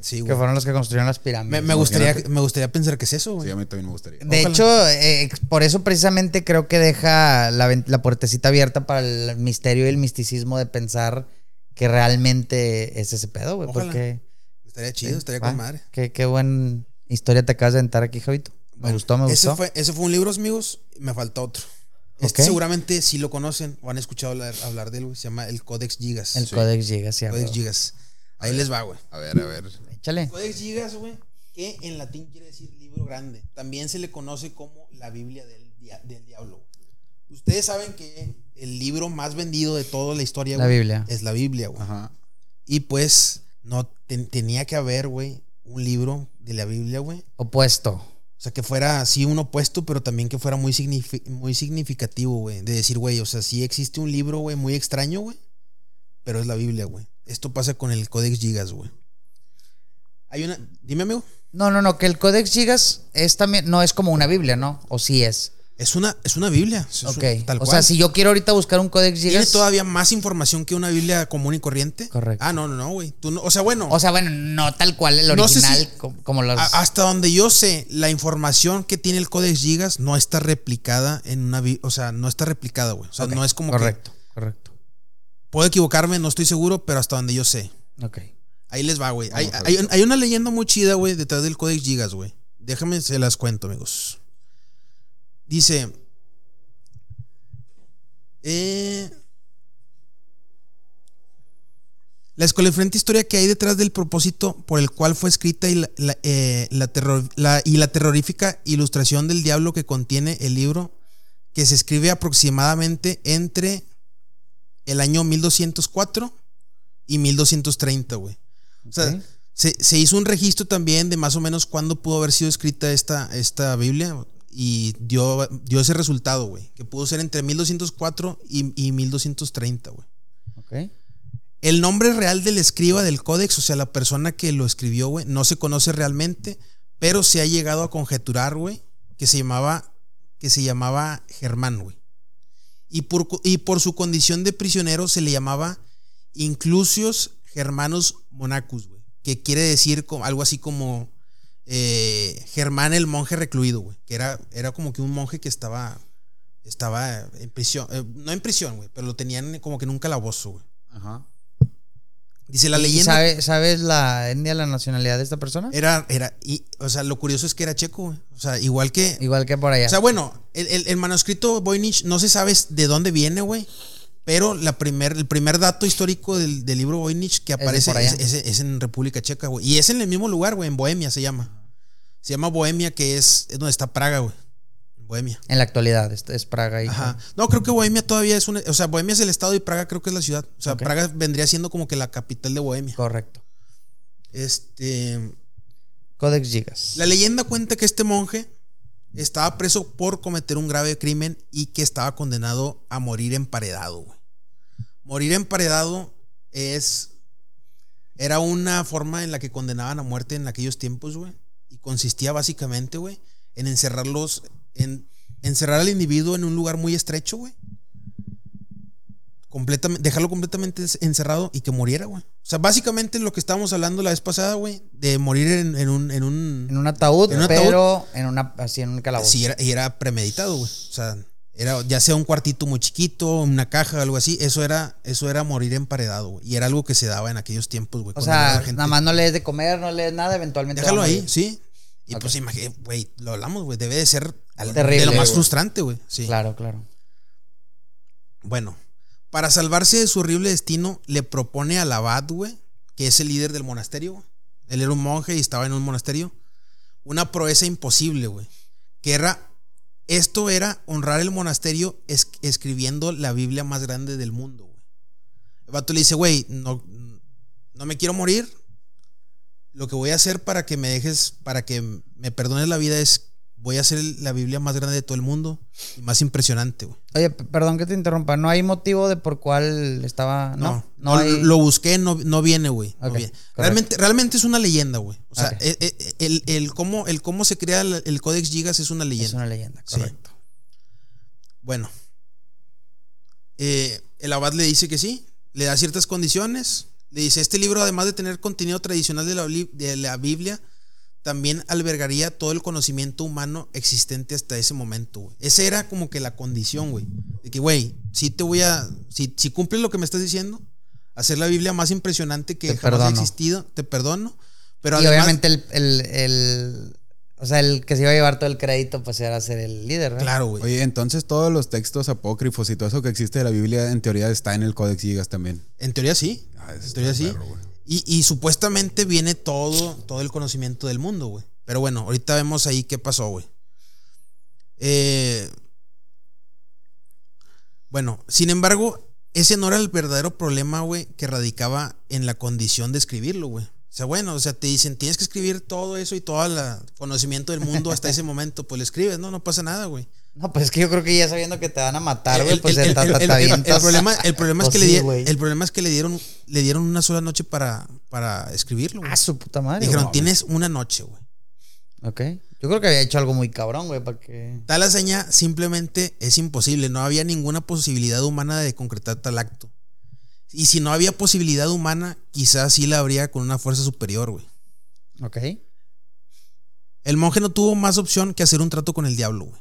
[SPEAKER 2] Sí,
[SPEAKER 1] Que fueron los que construyeron las pirámides.
[SPEAKER 2] Me, me gustaría, me gustaría pensar que es eso, güey.
[SPEAKER 3] Sí, a mí también me gustaría.
[SPEAKER 1] De
[SPEAKER 2] Ojalá.
[SPEAKER 1] hecho, eh, por eso precisamente creo que deja la, puertecita abierta para el misterio y el misticismo de pensar que realmente es ese pedo, güey. Porque
[SPEAKER 2] Estaría chido, estaría
[SPEAKER 1] Ah,
[SPEAKER 2] con madre.
[SPEAKER 1] Qué, qué buena historia te acabas de aventar aquí, Javito. Me
[SPEAKER 2] Bueno,
[SPEAKER 1] gustó, me
[SPEAKER 2] ese
[SPEAKER 1] gustó.
[SPEAKER 2] Fue, ese fue un libro, amigos. Me falta otro. Este
[SPEAKER 1] Ok.
[SPEAKER 2] seguramente sí lo conocen o han escuchado hablar, hablar de él, güey. Se llama el Codex Gigas.
[SPEAKER 1] el
[SPEAKER 2] Sí.
[SPEAKER 1] Codex Gigas, sí,
[SPEAKER 2] Codex. Gigas. Ahí les va, güey.
[SPEAKER 3] A ver, a ver.
[SPEAKER 1] Échale.
[SPEAKER 2] Codex Gigas, güey, que en latín quiere decir libro grande. También se le conoce como la Biblia del, dia- del diablo. güey. Ustedes saben que el libro más vendido de toda la historia,
[SPEAKER 1] La
[SPEAKER 2] güey,
[SPEAKER 1] Biblia.
[SPEAKER 2] es la Biblia, güey.
[SPEAKER 3] Ajá.
[SPEAKER 2] Y pues no ten- tenía que haber, güey, un libro de la Biblia, güey.
[SPEAKER 1] Opuesto.
[SPEAKER 2] O sea, que fuera así un opuesto, pero también que fuera muy, signifi- muy significativo, güey. De decir, güey, o sea, sí existe un libro, güey, muy extraño, güey. Pero es la Biblia, güey. Esto pasa con el Codex Gigas, güey. Hay una. Dime, amigo.
[SPEAKER 1] No, no, no, que el Codex Gigas es también, no es como una Biblia, ¿no? O sí es.
[SPEAKER 2] Es una, es una Biblia. es
[SPEAKER 1] Ok.
[SPEAKER 2] un- tal
[SPEAKER 1] o
[SPEAKER 2] cual.
[SPEAKER 1] sea, si yo quiero ahorita buscar un Codex
[SPEAKER 2] ¿Tiene
[SPEAKER 1] Gigas.
[SPEAKER 2] todavía más información que una Biblia común y corriente?
[SPEAKER 1] Correcto.
[SPEAKER 2] Ah, no, no, no, güey. No- O sea, bueno.
[SPEAKER 1] O sea, bueno, no tal cual el
[SPEAKER 2] No sé
[SPEAKER 1] original,
[SPEAKER 2] si-
[SPEAKER 1] como los.
[SPEAKER 2] hasta donde yo sé, la información que tiene el Codex Gigas no está replicada en una. O sea, no está replicada, güey. O sea, no es como que.
[SPEAKER 1] Correcto, correcto.
[SPEAKER 2] Puedo equivocarme, no estoy seguro, pero hasta donde yo sé.
[SPEAKER 1] Ok.
[SPEAKER 2] Ahí les va, güey. Hay, una leyenda muy chida, güey, detrás del Codex Gigas, güey. Déjame, se las cuento, amigos. Dice. Eh, la escolefrente historia que hay detrás del propósito por el cual fue escrita y la, la, eh, la terror- la- y la terrorífica ilustración del diablo que contiene el libro, que se escribe aproximadamente entre el año 1204 y 1230, güey. O sea, se, se hizo un registro también de más o menos cuándo pudo haber sido escrita esta, esta Biblia y dio, dio ese resultado, güey, que pudo ser entre 1204 y, y 1230, güey.
[SPEAKER 1] Ok.
[SPEAKER 2] El nombre real del escriba del códex, o sea, la persona que lo escribió, güey, no se conoce realmente, pero se ha llegado a conjeturar, güey, que se llamaba, que se llamaba Germán, güey. Y por, y por su condición de prisionero se le llamaba Inclusios Germanos Monacus, güey, que quiere decir algo así como eh, Germán el monje recluido, güey, que era, era como que un monje que estaba, estaba en prisión, eh, no en prisión, güey, pero lo tenían como que en un calabozo, güey.
[SPEAKER 3] Ajá.
[SPEAKER 2] Dice la
[SPEAKER 1] ¿Y
[SPEAKER 2] leyenda.
[SPEAKER 1] sabe- ¿Sabes la etnia, la nacionalidad de esta persona?
[SPEAKER 2] Era, era, y, o sea, lo curioso es que era checo, güey. O sea, igual que.
[SPEAKER 1] Igual que por allá.
[SPEAKER 2] O sea, bueno, el, el- el manuscrito Voynich no se sabe de dónde viene, güey. Pero la primer, el primer dato histórico del, del libro Voynich que aparece es, es- es en República Checa, güey. Y es en el mismo lugar, güey, en Bohemia se llama. Se llama Bohemia, que es, es donde está Praga, güey. Bohemia.
[SPEAKER 1] En la actualidad, es, Praga y.
[SPEAKER 2] Ajá. No, creo que Bohemia todavía es una. O sea, Bohemia es el estado y Praga creo que es la ciudad. O sea. Praga vendría siendo como que la capital de Bohemia.
[SPEAKER 1] Correcto.
[SPEAKER 2] Este.
[SPEAKER 1] Codex Gigas.
[SPEAKER 2] La leyenda cuenta que este monje estaba preso por cometer un grave crimen y que estaba condenado a morir emparedado, güey. Morir emparedado es. Era una forma en la que condenaban a muerte en aquellos tiempos, güey. Y consistía básicamente, güey, en encerrarlos. En encerrar al individuo en un lugar muy estrecho, güey. Completamente, dejarlo completamente encerrado y que muriera, güey. O sea, básicamente lo que estábamos hablando la vez pasada, güey, de morir en, en un, en un
[SPEAKER 1] En un ataúd,
[SPEAKER 2] En un ataúd.
[SPEAKER 1] pero en una, así en un calabozo.
[SPEAKER 2] Sí, era, y era premeditado, güey. O sea, era ya sea un cuartito muy chiquito, una caja, algo así. Eso era, eso era morir emparedado, güey. Y era algo que se daba en aquellos tiempos, güey.
[SPEAKER 1] o sea,
[SPEAKER 2] gente.
[SPEAKER 1] nada más no le des de comer, no le des nada, eventualmente.
[SPEAKER 2] Déjalo ahí, sí. Y pues imagínate, güey, lo hablamos, güey. Debe de ser
[SPEAKER 1] Terrible,
[SPEAKER 2] de lo más frustrante, güey. Sí.
[SPEAKER 1] Claro, claro.
[SPEAKER 2] Bueno, para salvarse de su horrible destino, le propone al abad, güey, que es el líder del monasterio. güey. Él era un monje y estaba en un monasterio. Una proeza imposible, güey. Que era. Esto era honrar el monasterio es- escribiendo la Biblia más grande del mundo. El vato le dice, güey, no, no me quiero morir. Lo que voy a hacer para que me dejes, para que me perdones la vida es. Voy a hacer la Biblia más grande de todo el mundo y más impresionante, güey.
[SPEAKER 1] Oye, perdón que te interrumpa. ¿No hay motivo de por cuál estaba.? No,
[SPEAKER 2] No,
[SPEAKER 1] no,
[SPEAKER 2] no,
[SPEAKER 1] hay.
[SPEAKER 2] lo busqué, no, no viene, güey. no viene. Realmente, realmente es una leyenda, güey. O sea, eh, eh, el, el cómo, el cómo se crea el, el Codex Gigas es una leyenda.
[SPEAKER 1] Es una leyenda,
[SPEAKER 2] Sí.
[SPEAKER 1] correcto.
[SPEAKER 2] Bueno. Eh, el abad le dice que sí, le da ciertas condiciones. Le dice, este libro, además de tener contenido tradicional de la, de la Biblia, también albergaría todo el conocimiento humano existente hasta ese momento, güey. Esa era como que la condición, güey. De que, güey, si te voy a... Si, si cumples lo que me estás diciendo, hacer la Biblia más impresionante que
[SPEAKER 1] Te
[SPEAKER 2] jamás ha
[SPEAKER 1] perdono.
[SPEAKER 2] existido, te perdono. Pero
[SPEAKER 1] y
[SPEAKER 2] además...
[SPEAKER 1] obviamente el, el, el- O sea, el que se iba a llevar todo el crédito, pues era ser el líder, ¿verdad?
[SPEAKER 2] Claro, güey.
[SPEAKER 3] Oye, entonces todos los textos apócrifos y todo eso que existe de la Biblia en teoría está en el Codex Gigas también.
[SPEAKER 2] En teoría sí.
[SPEAKER 3] Ah,
[SPEAKER 2] en teoría sí.
[SPEAKER 3] perro.
[SPEAKER 2] Y, y supuestamente viene todo, todo el conocimiento del mundo, güey. Pero bueno, ahorita vemos ahí qué pasó, güey. Eh, bueno, sin embargo, ese no era el verdadero problema, güey, que radicaba en la condición de escribirlo, güey. O sea, bueno, o sea, te dicen, tienes que escribir todo eso y todo el conocimiento del mundo hasta ese momento, pues lo escribes, no, no pasa nada, güey.
[SPEAKER 1] No, pues es que yo creo que ya sabiendo que te van a matar, güey, pues
[SPEAKER 2] el- problema, el problema es
[SPEAKER 1] Pues
[SPEAKER 2] que le
[SPEAKER 1] sí,
[SPEAKER 2] el problema es que le dieron, le dieron una sola noche para, para escribirlo. güey.
[SPEAKER 1] Ah, su puta madre.
[SPEAKER 2] Dijeron, tienes una noche, güey.
[SPEAKER 1] Ok. Yo creo que había hecho algo muy cabrón, güey, para que.
[SPEAKER 2] Tal hazaña simplemente es imposible. No había ninguna posibilidad humana de concretar tal acto. Y si no había posibilidad humana, quizás sí la habría con una fuerza superior, güey.
[SPEAKER 1] Ok.
[SPEAKER 2] El monje no tuvo más opción que hacer un trato con el diablo, güey.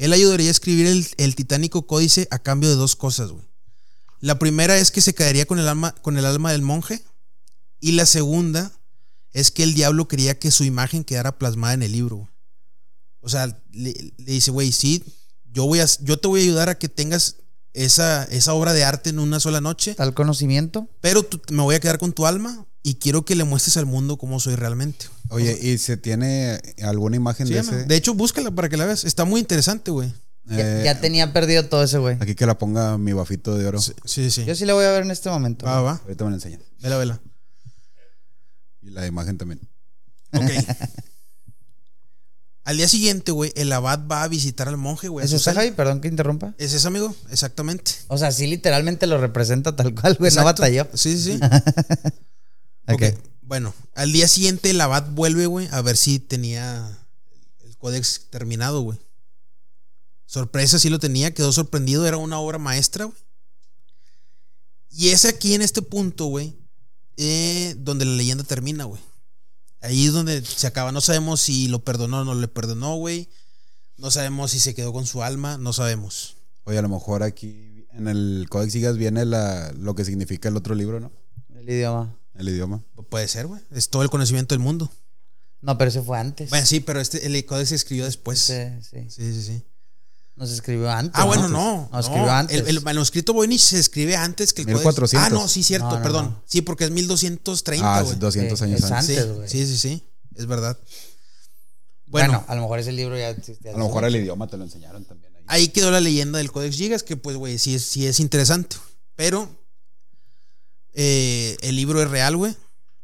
[SPEAKER 2] Él ayudaría a escribir el, el titánico códice a cambio de dos cosas, güey. La primera es que se quedaría con el alma, con el alma del monje. Y la segunda es que el diablo quería que su imagen quedara plasmada en el libro. güey. O sea, le, le dice, güey, sí, yo, voy a, yo te voy a ayudar a que tengas esa, esa obra de arte en una sola noche.
[SPEAKER 1] Tal conocimiento.
[SPEAKER 2] Pero tú- me voy a quedar con tu alma y quiero que le muestres al mundo cómo soy realmente.
[SPEAKER 3] Oye, ¿y se tiene alguna imagen
[SPEAKER 2] Sí,
[SPEAKER 3] de ese?
[SPEAKER 2] De hecho, búscala para que la veas. Está muy interesante, güey.
[SPEAKER 1] Ya,
[SPEAKER 3] Eh,
[SPEAKER 1] ya tenía perdido todo ese, güey.
[SPEAKER 3] Aquí que la ponga mi bafito de oro.
[SPEAKER 2] Sí, sí. sí.
[SPEAKER 1] Yo sí le voy a ver en este momento.
[SPEAKER 2] Va, va.
[SPEAKER 3] Ahorita me lo enseñas.
[SPEAKER 2] Vela, vela.
[SPEAKER 3] Y la imagen también.
[SPEAKER 2] Ok. Al día siguiente, güey, el abad va a visitar al monje, güey.
[SPEAKER 1] ¿Es
[SPEAKER 2] su
[SPEAKER 1] esa. Javi? Perdón que interrumpa.
[SPEAKER 2] ¿Es ese, amigo? Exactamente.
[SPEAKER 1] O sea, sí, literalmente lo representa tal cual, güey. No batalló.
[SPEAKER 2] Sí, sí, sí.
[SPEAKER 1] Ok.
[SPEAKER 2] ok. Bueno, al día siguiente el abad vuelve, güey, a ver si tenía el códex terminado, güey. Sorpresa, sí lo tenía, quedó sorprendido, era una obra maestra, güey. Y es aquí en este punto, güey, eh, donde la leyenda termina, güey. Ahí es donde se acaba. No sabemos si lo perdonó o no le perdonó, güey. No sabemos si se quedó con su alma, no sabemos.
[SPEAKER 3] Oye, a lo mejor aquí en el Codex Gigas viene la, lo que significa el otro libro, ¿no?
[SPEAKER 1] El idioma.
[SPEAKER 3] El idioma.
[SPEAKER 2] Puede ser, güey. Es todo el conocimiento del mundo.
[SPEAKER 1] No, pero ese fue antes.
[SPEAKER 2] Bueno, sí, pero este, el códex se escribió después.
[SPEAKER 1] Sí, sí.
[SPEAKER 2] Sí, sí, sí.
[SPEAKER 1] No se escribió antes.
[SPEAKER 2] Ah, bueno, no.
[SPEAKER 1] No, escribió antes.
[SPEAKER 2] El, el manuscrito Voynich se escribe antes que el
[SPEAKER 3] 1400.
[SPEAKER 2] códex. Ah, no, sí, cierto,
[SPEAKER 1] No, no,
[SPEAKER 2] perdón.
[SPEAKER 1] no.
[SPEAKER 2] Sí, porque es 1230,
[SPEAKER 3] Ah,
[SPEAKER 2] güey.
[SPEAKER 3] es 200
[SPEAKER 1] Sí,
[SPEAKER 3] años
[SPEAKER 1] es
[SPEAKER 3] antes.
[SPEAKER 1] Güey.
[SPEAKER 2] sí, sí, sí. Es verdad.
[SPEAKER 1] Bueno,
[SPEAKER 2] Bueno,
[SPEAKER 1] a lo mejor ese libro ya.
[SPEAKER 3] A lo mejor el idioma te lo enseñaron también ahí.
[SPEAKER 2] ahí quedó la leyenda del Codex Gigas, que pues, güey, sí sí es interesante. Pero eh, el libro es real, güey.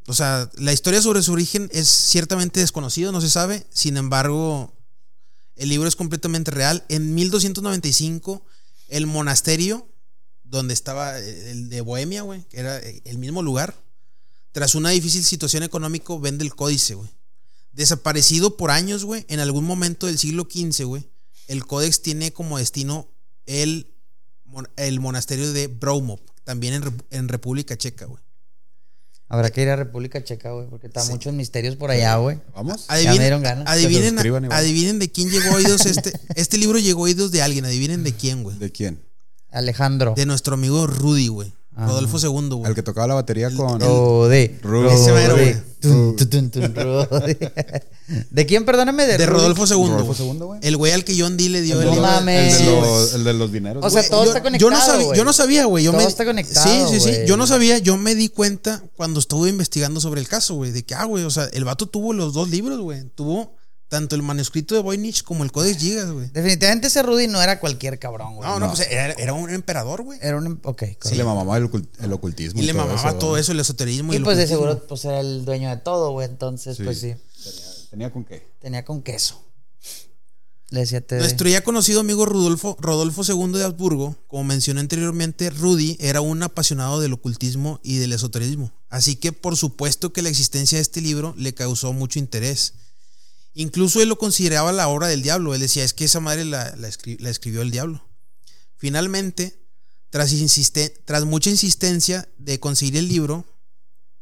[SPEAKER 2] O sea, la historia sobre su origen es ciertamente desconocido, no se sabe. Sin embargo, el libro es completamente real. En 1295, el monasterio donde estaba el de Bohemia, güey, que era el mismo lugar, tras una difícil situación económica, vende el códice, güey. Desaparecido por años, güey, en algún momento del siglo XV, güey, el códex tiene como destino el, el monasterio de Broumov, también en, Rep- en República Checa, güey.
[SPEAKER 1] Habrá que ir a República Checa, güey, porque está muchos misterios por allá, güey.
[SPEAKER 3] ¿Vamos?
[SPEAKER 1] me
[SPEAKER 2] Adivinen,
[SPEAKER 1] dieron ganas.
[SPEAKER 3] Que se
[SPEAKER 2] adivinen, adivinen de quién llegó a oídos este. Este libro llegó a oídos de alguien, adivinen de quién, güey.
[SPEAKER 3] ¿De quién?
[SPEAKER 1] Alejandro.
[SPEAKER 2] De nuestro amigo Rudy, güey.
[SPEAKER 1] Ah.
[SPEAKER 2] Rodolfo II, güey.
[SPEAKER 3] El que tocaba la batería con.
[SPEAKER 1] Rudy. ¿De quién, perdóname? De?
[SPEAKER 2] Rodolfo II.
[SPEAKER 3] Rodolfo. II, güey.
[SPEAKER 2] El güey al que John Dee le dio el
[SPEAKER 1] No mames.
[SPEAKER 3] El de, los, el de los dineros.
[SPEAKER 1] O sea, todo
[SPEAKER 2] yo,
[SPEAKER 1] está
[SPEAKER 2] yo
[SPEAKER 1] conectado,
[SPEAKER 2] no sabía,
[SPEAKER 1] güey.
[SPEAKER 2] yo no sabía, güey. Yo
[SPEAKER 1] Todo
[SPEAKER 2] me-
[SPEAKER 1] está conectado,
[SPEAKER 2] Sí, sí, sí. Yo no sabía, yo me di cuenta cuando estuve investigando sobre el caso, güey, de que, ah, güey, o sea, el vato tuvo los dos libros, güey. Tuvo tanto el manuscrito de Voynich como el Codex Gigas, güey.
[SPEAKER 1] Definitivamente ese Rudy no era cualquier cabrón, güey.
[SPEAKER 2] No, no, pues era, era un emperador, güey.
[SPEAKER 1] Era un... Ok,
[SPEAKER 3] Sí, le mamaba el, ocult- el ocultismo.
[SPEAKER 2] Y le
[SPEAKER 3] todo
[SPEAKER 2] mamaba
[SPEAKER 3] eso,
[SPEAKER 2] todo eso, el esoterismo y,
[SPEAKER 1] Y
[SPEAKER 2] el
[SPEAKER 1] pues de seguro pues era el dueño de todo, güey. Entonces,
[SPEAKER 3] Sí.
[SPEAKER 1] pues sí.
[SPEAKER 3] Tenía, tenía con qué.
[SPEAKER 1] Tenía con queso. Le decía te
[SPEAKER 2] Nuestro ya conocido amigo Rudolfo, Rodolfo II de Habsburgo, como mencioné anteriormente, Rudy era un apasionado del ocultismo y del esoterismo. Así que por supuesto que la existencia de este libro le causó mucho interés. Incluso él lo consideraba la obra del diablo. Él decía, es que esa madre la, la escri- la escribió el diablo. Finalmente, tras, insiste- tras mucha insistencia de conseguir el libro,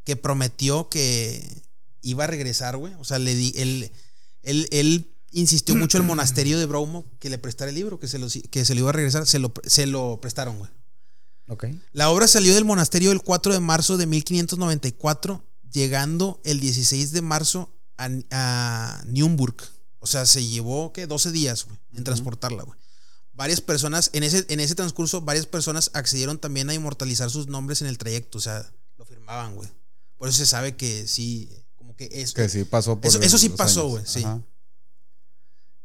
[SPEAKER 2] que prometió que iba a regresar, güey. O sea, le di, él, él, él insistió mucho al monasterio de Bromo que le prestara el libro, que se lo, que se lo iba a regresar. Se lo, se lo prestaron, güey.
[SPEAKER 1] Ok.
[SPEAKER 2] La obra salió del monasterio el 4 de marzo de 1594, llegando el 16 de marzo a, a Nürnberg. O sea, se llevó, ¿qué? 12 días, güey, en transportarla, güey. Varias personas, en ese, en ese transcurso, varias personas accedieron también a inmortalizar sus nombres en el trayecto. O sea, lo firmaban, güey. Por eso se sabe que sí, como que es.
[SPEAKER 3] Que sí pasó por
[SPEAKER 2] Eso- eso sí
[SPEAKER 3] los
[SPEAKER 2] pasó, güey, sí.
[SPEAKER 3] Ajá.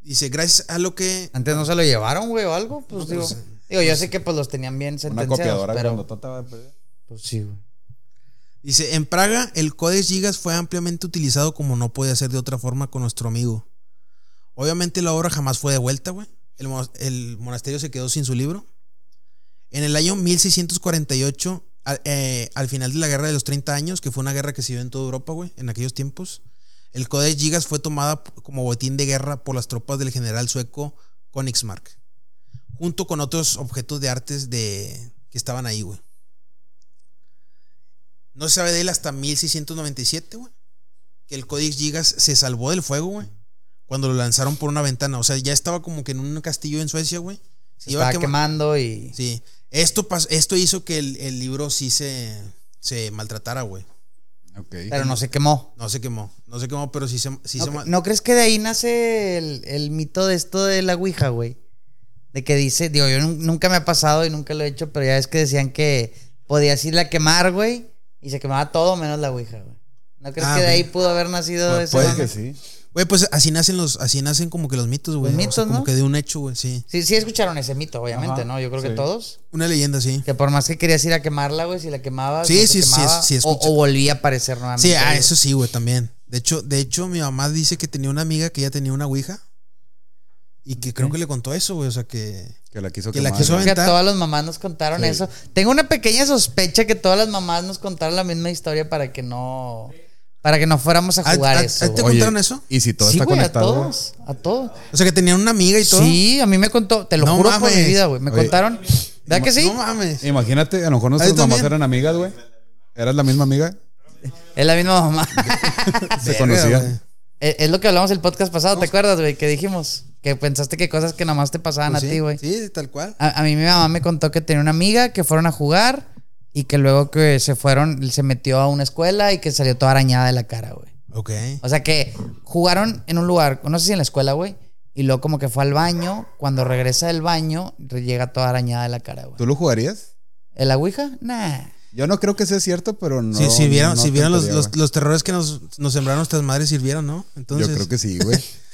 [SPEAKER 2] Dice, gracias a lo que.
[SPEAKER 1] Antes no se lo llevaron, güey, o algo. Pues
[SPEAKER 2] No,
[SPEAKER 1] digo,
[SPEAKER 2] pues,
[SPEAKER 1] digo, yo sé que pues los tenían bien
[SPEAKER 3] Una
[SPEAKER 1] sentenciados,
[SPEAKER 3] copiadora
[SPEAKER 1] pero
[SPEAKER 3] cuando Tota
[SPEAKER 1] pues sí, güey.
[SPEAKER 2] Dice, en Praga el Codex Gigas fue ampliamente utilizado como no podía ser de otra forma con nuestro amigo. Obviamente la obra jamás fue de vuelta, güey. El, el monasterio se quedó sin su libro. En el año 1648, al, eh, al final de la Guerra de los 30 años, que fue una guerra que se dio en toda Europa, güey, en aquellos tiempos, el Codex Gigas fue tomada como botín de guerra por las tropas del general sueco Königsmark, junto con otros objetos de artes de, que estaban ahí, güey. No se sabe de él hasta 1697, güey. Que el Codex Gigas se salvó del fuego, güey. Cuando lo lanzaron por una ventana. O sea, ya estaba como que en un castillo en Suecia, güey. Se
[SPEAKER 1] Se
[SPEAKER 2] iba
[SPEAKER 1] estaba quemando y...
[SPEAKER 2] Sí. Esto, esto hizo que el, el libro sí se, se maltratara, güey.
[SPEAKER 3] Ok.
[SPEAKER 1] Pero no se quemó.
[SPEAKER 2] No se quemó. No se quemó, pero sí se, sí se
[SPEAKER 1] ¿No,
[SPEAKER 2] mal-
[SPEAKER 1] ¿no crees que de ahí nace el, el mito de esto de la Ouija, güey? De que dice, digo, yo nun- nunca me ha pasado y nunca lo he hecho, pero ya es que decían que podías irla a quemar, güey, y se quemaba todo menos la Ouija, güey. ¿No crees
[SPEAKER 2] Ah,
[SPEAKER 1] que de ahí pudo haber nacido
[SPEAKER 3] Pu-
[SPEAKER 1] ese
[SPEAKER 3] puede que sí.
[SPEAKER 2] Güey, pues así nacen los, así nacen como que los mitos, güey.
[SPEAKER 1] Los
[SPEAKER 2] O sea,
[SPEAKER 1] mitos,
[SPEAKER 2] como
[SPEAKER 1] ¿no?
[SPEAKER 2] que de un hecho, güey, sí.
[SPEAKER 1] Sí, sí escucharon ese mito, obviamente,
[SPEAKER 3] Ajá,
[SPEAKER 1] ¿no? Yo creo que
[SPEAKER 3] sí.
[SPEAKER 1] todos.
[SPEAKER 2] Una leyenda, sí.
[SPEAKER 1] Que por más que querías ir a quemarla, güey, si la quemabas,
[SPEAKER 2] Sí,
[SPEAKER 1] no
[SPEAKER 2] sí, sí,
[SPEAKER 1] quemaba,
[SPEAKER 2] sí,
[SPEAKER 1] o,
[SPEAKER 2] escucha-
[SPEAKER 1] o volvía a aparecer nuevamente.
[SPEAKER 2] Sí, ah, eso sí, güey, también. De hecho, de hecho, mi mamá dice que tenía una amiga que ya tenía una ouija. Y que creo que le contó eso, güey. O sea que.
[SPEAKER 3] Que la quiso
[SPEAKER 2] Que la
[SPEAKER 3] quemar.
[SPEAKER 2] quiso
[SPEAKER 1] Creo que a
[SPEAKER 2] aventar.
[SPEAKER 1] todas las mamás nos contaron
[SPEAKER 3] Sí.
[SPEAKER 1] eso. Tengo una pequeña sospecha que todas las mamás nos contaron la misma historia para que no para que no fuéramos a
[SPEAKER 2] ¿A-
[SPEAKER 1] jugar
[SPEAKER 2] a-
[SPEAKER 1] eso.
[SPEAKER 2] a- te
[SPEAKER 1] güey.
[SPEAKER 2] contaron eso?
[SPEAKER 3] Y si todo
[SPEAKER 1] sí,
[SPEAKER 3] está
[SPEAKER 1] a
[SPEAKER 3] conectado. güey.
[SPEAKER 1] todos, a todos.
[SPEAKER 2] O sea que tenían una amiga y todo.
[SPEAKER 1] Sí, a mí me contó, te lo
[SPEAKER 2] No
[SPEAKER 1] juro por mi
[SPEAKER 2] mames.
[SPEAKER 1] vida, güey. Me
[SPEAKER 3] Oye,
[SPEAKER 1] contaron. ¿Verdad que sí?
[SPEAKER 2] No mames.
[SPEAKER 3] Imagínate, a lo mejor nuestras mamás
[SPEAKER 2] también.
[SPEAKER 3] eran amigas, güey. ¿Eras la misma amiga?
[SPEAKER 1] Es la misma mamá.
[SPEAKER 3] Se
[SPEAKER 1] es, es lo que hablamos el podcast pasado, ¿te acuerdas, güey? Que dijimos que pensaste que cosas que nada más te pasaban
[SPEAKER 2] Pues
[SPEAKER 1] a
[SPEAKER 2] sí,
[SPEAKER 1] ti, güey.
[SPEAKER 2] Sí, tal cual.
[SPEAKER 1] A, a mí mi mamá me contó que tenía una amiga que fueron a jugar y que luego que se fueron, se metió a una escuela y que salió toda arañada de la cara, güey.
[SPEAKER 2] Ok.
[SPEAKER 1] O sea que jugaron en un lugar, no sé si en la escuela, güey, y luego como que fue al baño, cuando regresa del baño, llega toda arañada de la cara, güey.
[SPEAKER 3] ¿Tú lo jugarías?
[SPEAKER 1] ¿En la Ouija? Nah.
[SPEAKER 3] Yo no creo que sea cierto, pero no.
[SPEAKER 2] Sí, si vieron,
[SPEAKER 3] no
[SPEAKER 2] si vieron los, los, los terrores que nos, nos sembraron nuestras madres, sirvieron, ¿no? Entonces,
[SPEAKER 3] Yo creo que sí, güey.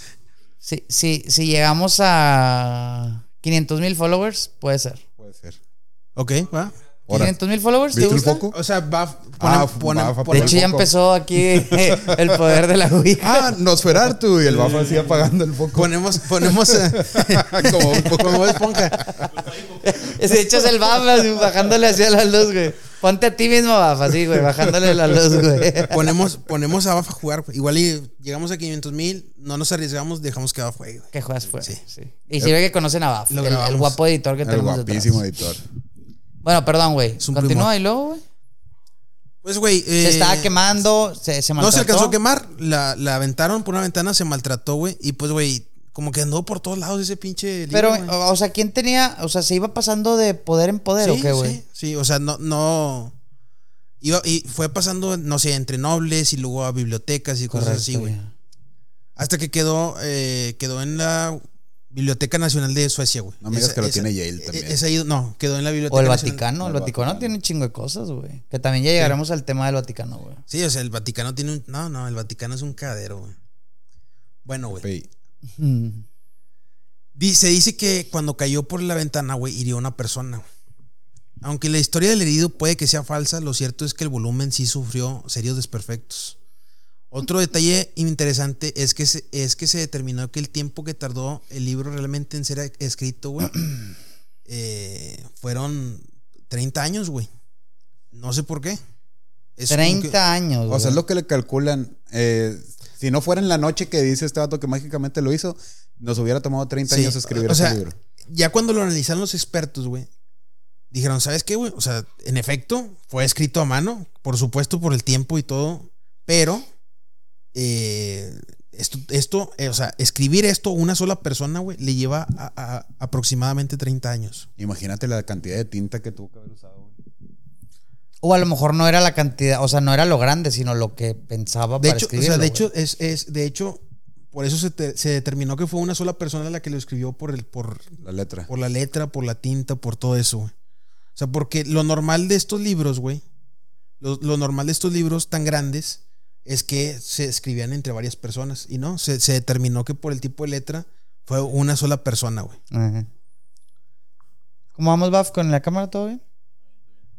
[SPEAKER 1] Si, si, si llegamos a 500 mil followers, puede ser.
[SPEAKER 3] Puede ser.
[SPEAKER 2] Ok, va.
[SPEAKER 3] Ahora,
[SPEAKER 1] 500 mil followers, ¿te
[SPEAKER 3] ¿viste el
[SPEAKER 1] gusta?
[SPEAKER 2] O sea, va.
[SPEAKER 3] Ah, va, va,
[SPEAKER 1] De hecho, ya empezó aquí el poder de la Ouija.
[SPEAKER 3] Ah, Nosferatu y el Bafa así apagando el foco.
[SPEAKER 2] ponemos, ponemos eh,
[SPEAKER 3] Como un poco.
[SPEAKER 2] como esponja.
[SPEAKER 1] De hecho, es el Bafa así, bajándole hacia la luz, güey. Ponte a ti mismo, Bafa, así, güey, bajándole la luz, güey.
[SPEAKER 2] Ponemos, ponemos a Bafa a jugar. güey. Igual y llegamos a 500 mil, no nos arriesgamos, dejamos que Bafa juegue. güey.
[SPEAKER 1] Que juegas fuera.
[SPEAKER 2] Sí.
[SPEAKER 1] Sí. Y si ve que conocen a Baf, el, guapo editor que
[SPEAKER 3] El
[SPEAKER 1] tenemos
[SPEAKER 3] guapísimo
[SPEAKER 1] detrás.
[SPEAKER 3] editor.
[SPEAKER 1] Bueno, perdón, güey. Continúa y luego, güey.
[SPEAKER 2] Pues, güey.
[SPEAKER 1] Se
[SPEAKER 2] eh,
[SPEAKER 1] estaba quemando, se, se
[SPEAKER 2] No
[SPEAKER 1] maltrató.
[SPEAKER 2] se alcanzó a quemar, la, la aventaron por una ventana, se maltrató, güey. Y pues, güey, como que andó por todos lados ese pinche libro,
[SPEAKER 1] Pero, o o sea, ¿quién tenía? O sea, ¿se iba pasando de poder en poder o
[SPEAKER 2] sí,
[SPEAKER 1] qué, güey?
[SPEAKER 2] sí, sí, o sea, no, no. Iba, y fue pasando, no sé, entre nobles y luego a bibliotecas y cosas así, güey. Hasta que quedó, eh, quedó en la Biblioteca Nacional de Suecia, güey.
[SPEAKER 3] No me digas que lo tiene Yale
[SPEAKER 2] e-
[SPEAKER 3] también.
[SPEAKER 2] esa no, quedó en la Biblioteca
[SPEAKER 1] O el
[SPEAKER 2] Nacional.
[SPEAKER 1] Vaticano. El
[SPEAKER 3] El
[SPEAKER 1] Vaticano
[SPEAKER 3] Vaticano.
[SPEAKER 1] tiene un chingo de cosas, güey. Que también ya llegaremos al tema del Vaticano, güey.
[SPEAKER 2] Sí, o sea, el Vaticano tiene un. No, no, el Vaticano es un cadero, güey. Bueno, güey.
[SPEAKER 1] Mm.
[SPEAKER 2] Se dice que cuando cayó por la ventana, güey, hirió a una persona. Aunque la historia del herido puede que sea falsa, lo cierto es que el volumen sí sufrió serios desperfectos. Otro detalle interesante es que se, es que se determinó que el tiempo que tardó el libro realmente en ser escrito, güey, eh, fueron 30 años, güey. No sé por qué. Es como
[SPEAKER 1] 30
[SPEAKER 2] que-
[SPEAKER 1] años,
[SPEAKER 3] O sea, es lo que le calculan. eh, si no fuera en la noche que dice este vato que mágicamente lo hizo, nos hubiera tomado 30
[SPEAKER 2] Sí,
[SPEAKER 3] años escribir
[SPEAKER 2] o sea,
[SPEAKER 3] ese libro.
[SPEAKER 2] ya cuando lo analizaron los expertos, güey, dijeron, ¿sabes qué, güey? O sea, en efecto, fue escrito a mano, por supuesto, por el tiempo y todo, pero eh, esto, esto eh, o sea, escribir esto una sola persona, güey, le lleva a, a- aproximadamente 30 años.
[SPEAKER 3] Imagínate la cantidad de tinta que tuvo que haber usado.
[SPEAKER 1] O a lo mejor no era la cantidad, o sea, no era lo grande, sino lo que pensaba
[SPEAKER 2] De
[SPEAKER 1] para
[SPEAKER 2] hecho, o sea, de
[SPEAKER 1] güey.
[SPEAKER 2] hecho, es, es, de hecho, por eso se, te- se determinó que fue una sola persona la que lo escribió por el, por,
[SPEAKER 3] La letra.
[SPEAKER 2] Por la letra, por la tinta, por todo eso, güey. O sea, porque lo normal de estos libros, güey, lo, lo normal de estos libros tan grandes es que se escribían entre varias personas. Y no, se, se determinó que por el tipo de letra fue una sola persona, güey.
[SPEAKER 1] Ajá. ¿Cómo vamos, Baf? ¿Con la cámara todo bien?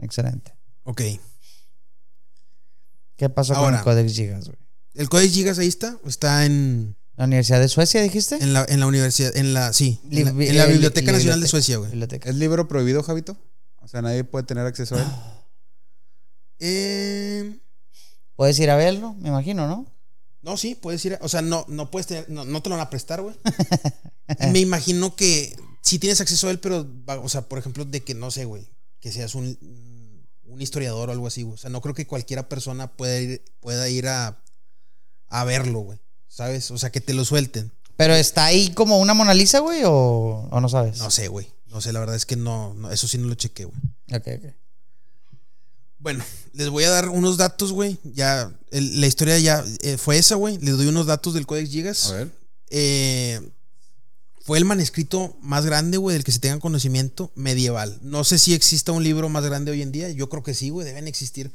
[SPEAKER 1] Excelente.
[SPEAKER 2] Ok.
[SPEAKER 1] ¿Qué pasó con el Codex Gigas, güey?
[SPEAKER 2] El Codex Gigas ahí está, está en,
[SPEAKER 1] ¿La Universidad de Suecia, dijiste?
[SPEAKER 2] en, la, en la universidad, en la, sí, en la,
[SPEAKER 1] Li-
[SPEAKER 2] en la Biblioteca
[SPEAKER 1] li-
[SPEAKER 2] Nacional de Suecia, güey.
[SPEAKER 1] Biblioteca.
[SPEAKER 3] ¿Es libro prohibido, Javito? O sea, nadie puede tener acceso a él.
[SPEAKER 2] Eh,
[SPEAKER 1] Puedes ir a verlo, me imagino, ¿no?
[SPEAKER 2] No, sí, puedes ir. a- o sea, no, no puedes tener. No, no te lo van a prestar, güey. Me imagino que sí tienes acceso a él, pero, va- o sea, por ejemplo, de que no sé, güey, que seas un, un historiador o algo así, güey. O sea, no creo que cualquiera persona pueda ir, pueda ir a, a verlo, güey. ¿Sabes? O sea, que te lo suelten.
[SPEAKER 1] Pero está ahí como una Mona Lisa, güey, o, o no sabes.
[SPEAKER 2] No sé, güey. No sé, la verdad es que no, no eso sí no lo chequé, güey.
[SPEAKER 1] Ok, ok.
[SPEAKER 2] Bueno, les voy a dar unos datos, güey. Ya, el- la historia ya eh, fue esa, güey. Les doy unos datos del Codex Gigas.
[SPEAKER 3] A ver.
[SPEAKER 2] Eh, fue el manuscrito más grande, güey, del que se tenga conocimiento medieval. No sé si exista un libro más grande hoy en día. Yo creo que sí, güey, deben existir.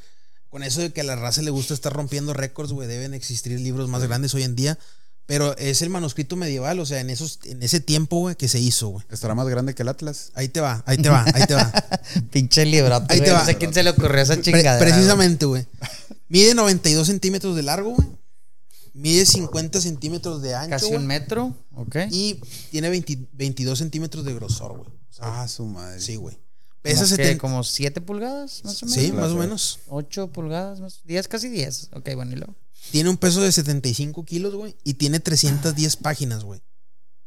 [SPEAKER 2] Con eso de que a la raza le gusta estar rompiendo récords, güey, deben existir libros más grandes hoy en día. Pero es el manuscrito medieval, o sea, en, esos, en ese tiempo, güey, que se hizo, güey.
[SPEAKER 3] ¿Estará más grande que el Atlas?
[SPEAKER 2] Ahí te va, ahí te va, ahí te va.
[SPEAKER 1] Pinche libro.
[SPEAKER 2] Ahí te va.
[SPEAKER 1] No sé quién se le ocurrió esa
[SPEAKER 2] Pre-
[SPEAKER 1] chingadera.
[SPEAKER 2] precisamente, güey. Mide 92 centímetros de largo, güey. Mide 50 centímetros de
[SPEAKER 1] güey.
[SPEAKER 2] ancho.
[SPEAKER 1] Casi
[SPEAKER 2] güey.
[SPEAKER 1] un metro. Ok.
[SPEAKER 2] Y tiene 20 22 centímetros de grosor, güey. O sea,
[SPEAKER 3] Ah, su madre.
[SPEAKER 2] sí, güey.
[SPEAKER 1] Como
[SPEAKER 2] Pesa
[SPEAKER 1] que
[SPEAKER 2] 70.
[SPEAKER 1] como 7 pulgadas, más o menos.
[SPEAKER 2] Sí, más o menos.
[SPEAKER 1] 8 pulgadas, más. 10, casi 10. Ok, bueno, y luego.
[SPEAKER 2] Tiene un peso de 75 kilos, güey. Y tiene 310 páginas, güey.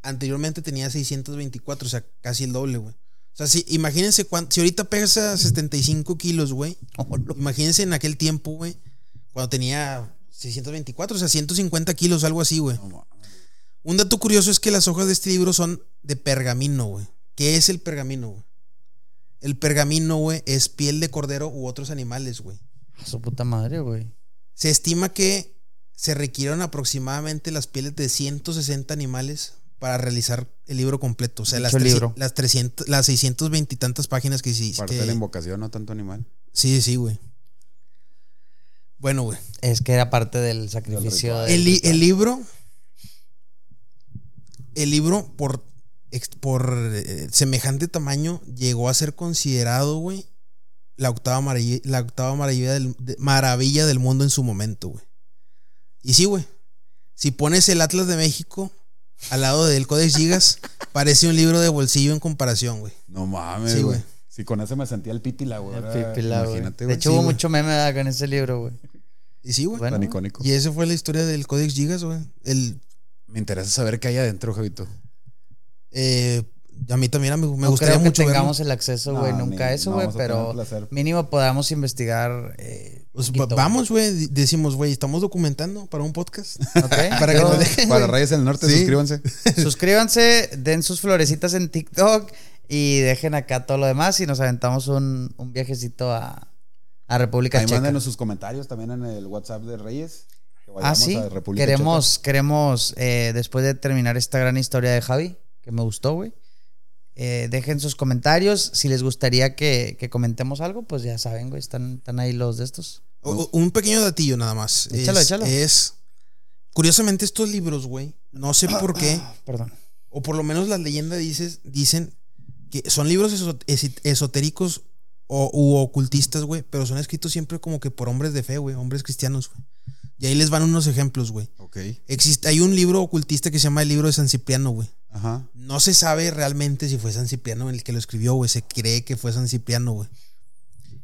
[SPEAKER 2] Anteriormente tenía 624, o sea, casi el doble, güey. O sea, si, imagínense cuánto. Si ahorita pesa 75 kilos, güey. Imagínense en aquel tiempo, güey. Cuando tenía 624, o sea, 150 kilos, algo así, güey.
[SPEAKER 3] No.
[SPEAKER 2] Un dato curioso es que las hojas de este libro son de pergamino, güey. ¿Qué es el pergamino, güey? El pergamino, güey, es piel de cordero u otros animales, güey.
[SPEAKER 1] A su puta madre, güey.
[SPEAKER 2] Se estima que se requirieron aproximadamente las pieles de 160 animales para realizar el libro completo. O sea, las,
[SPEAKER 1] Dicho
[SPEAKER 2] 300
[SPEAKER 1] libro.
[SPEAKER 2] las 300, las 620 y tantas páginas que sí.
[SPEAKER 3] Parte
[SPEAKER 2] que-
[SPEAKER 3] de la invocación, no tanto animal.
[SPEAKER 2] sí, sí, güey. Bueno, güey.
[SPEAKER 1] Es que era parte del sacrificio. del
[SPEAKER 2] El, li-
[SPEAKER 1] ritual.
[SPEAKER 2] el libro el libro, por, por eh, semejante tamaño, llegó a ser considerado, güey, la octava maravilla, la octava maravilla del, de- maravilla del mundo en su momento, güey. Y sí, güey. Si pones el Atlas de México al lado del Codex Gigas, parece un libro de bolsillo en comparación, güey.
[SPEAKER 3] No mames,
[SPEAKER 2] Sí,
[SPEAKER 3] güey. Si con ese me sentía el pítila, güey.
[SPEAKER 1] El pipila, güey.
[SPEAKER 3] Imagínate,
[SPEAKER 1] De
[SPEAKER 3] güey.
[SPEAKER 1] hecho,
[SPEAKER 2] Sí,
[SPEAKER 1] hubo mucho meme con ese libro, güey.
[SPEAKER 2] Y sí, güey.
[SPEAKER 1] Bueno.
[SPEAKER 3] Tan icónico.
[SPEAKER 2] Y esa fue la historia del Codex Gigas, güey. El,
[SPEAKER 3] Me interesa saber qué hay adentro, Javito.
[SPEAKER 2] eh, a mí también me, me
[SPEAKER 1] no
[SPEAKER 2] gustaría
[SPEAKER 1] creo que
[SPEAKER 2] mucho verlo.
[SPEAKER 1] tengamos el acceso, güey,
[SPEAKER 3] No,
[SPEAKER 1] nunca a
[SPEAKER 3] ni-
[SPEAKER 1] eso, güey, pero mínimo podamos investigar. Eh,
[SPEAKER 2] Pues,
[SPEAKER 1] poquito,
[SPEAKER 2] vamos, güey. Decimos, güey, estamos documentando para un podcast.
[SPEAKER 1] güey. ¿Ok?
[SPEAKER 2] Para que nos dejen.
[SPEAKER 3] Para. Reyes del Norte,
[SPEAKER 2] Sí.
[SPEAKER 3] suscríbanse.
[SPEAKER 1] Suscríbanse, den sus florecitas en TikTok y dejen acá todo lo demás y nos aventamos un, un viajecito a, a República
[SPEAKER 3] Ahí
[SPEAKER 1] Checa.
[SPEAKER 3] mándenos sus comentarios también en el WhatsApp de Reyes. que
[SPEAKER 1] Ah, sí.
[SPEAKER 3] a República
[SPEAKER 1] Queremos, queremos, eh, después de terminar esta gran historia de Javi, que me gustó, güey. eh, dejen sus comentarios. Si les gustaría que, que comentemos algo, pues ya saben, güey. Están, están ahí los de estos.
[SPEAKER 2] O- un pequeño datillo nada más.
[SPEAKER 1] Échalo,
[SPEAKER 2] es,
[SPEAKER 1] échalo.
[SPEAKER 2] es- Curiosamente, estos libros, güey, no sé por qué,
[SPEAKER 1] Perdón.
[SPEAKER 2] o por lo menos las leyendas dices, dicen que son libros esotéricos o, u ocultistas, güey, pero son escritos siempre como que por hombres de fe, güey, hombres cristianos, güey. Y ahí les van unos ejemplos, güey.
[SPEAKER 3] Ok.
[SPEAKER 2] Existe, hay un libro ocultista que se llama el libro de San Cipriano, güey.
[SPEAKER 3] Ajá.
[SPEAKER 2] No se sabe realmente si fue San Cipriano el que lo escribió, güey. Se cree que fue San Cipriano, güey.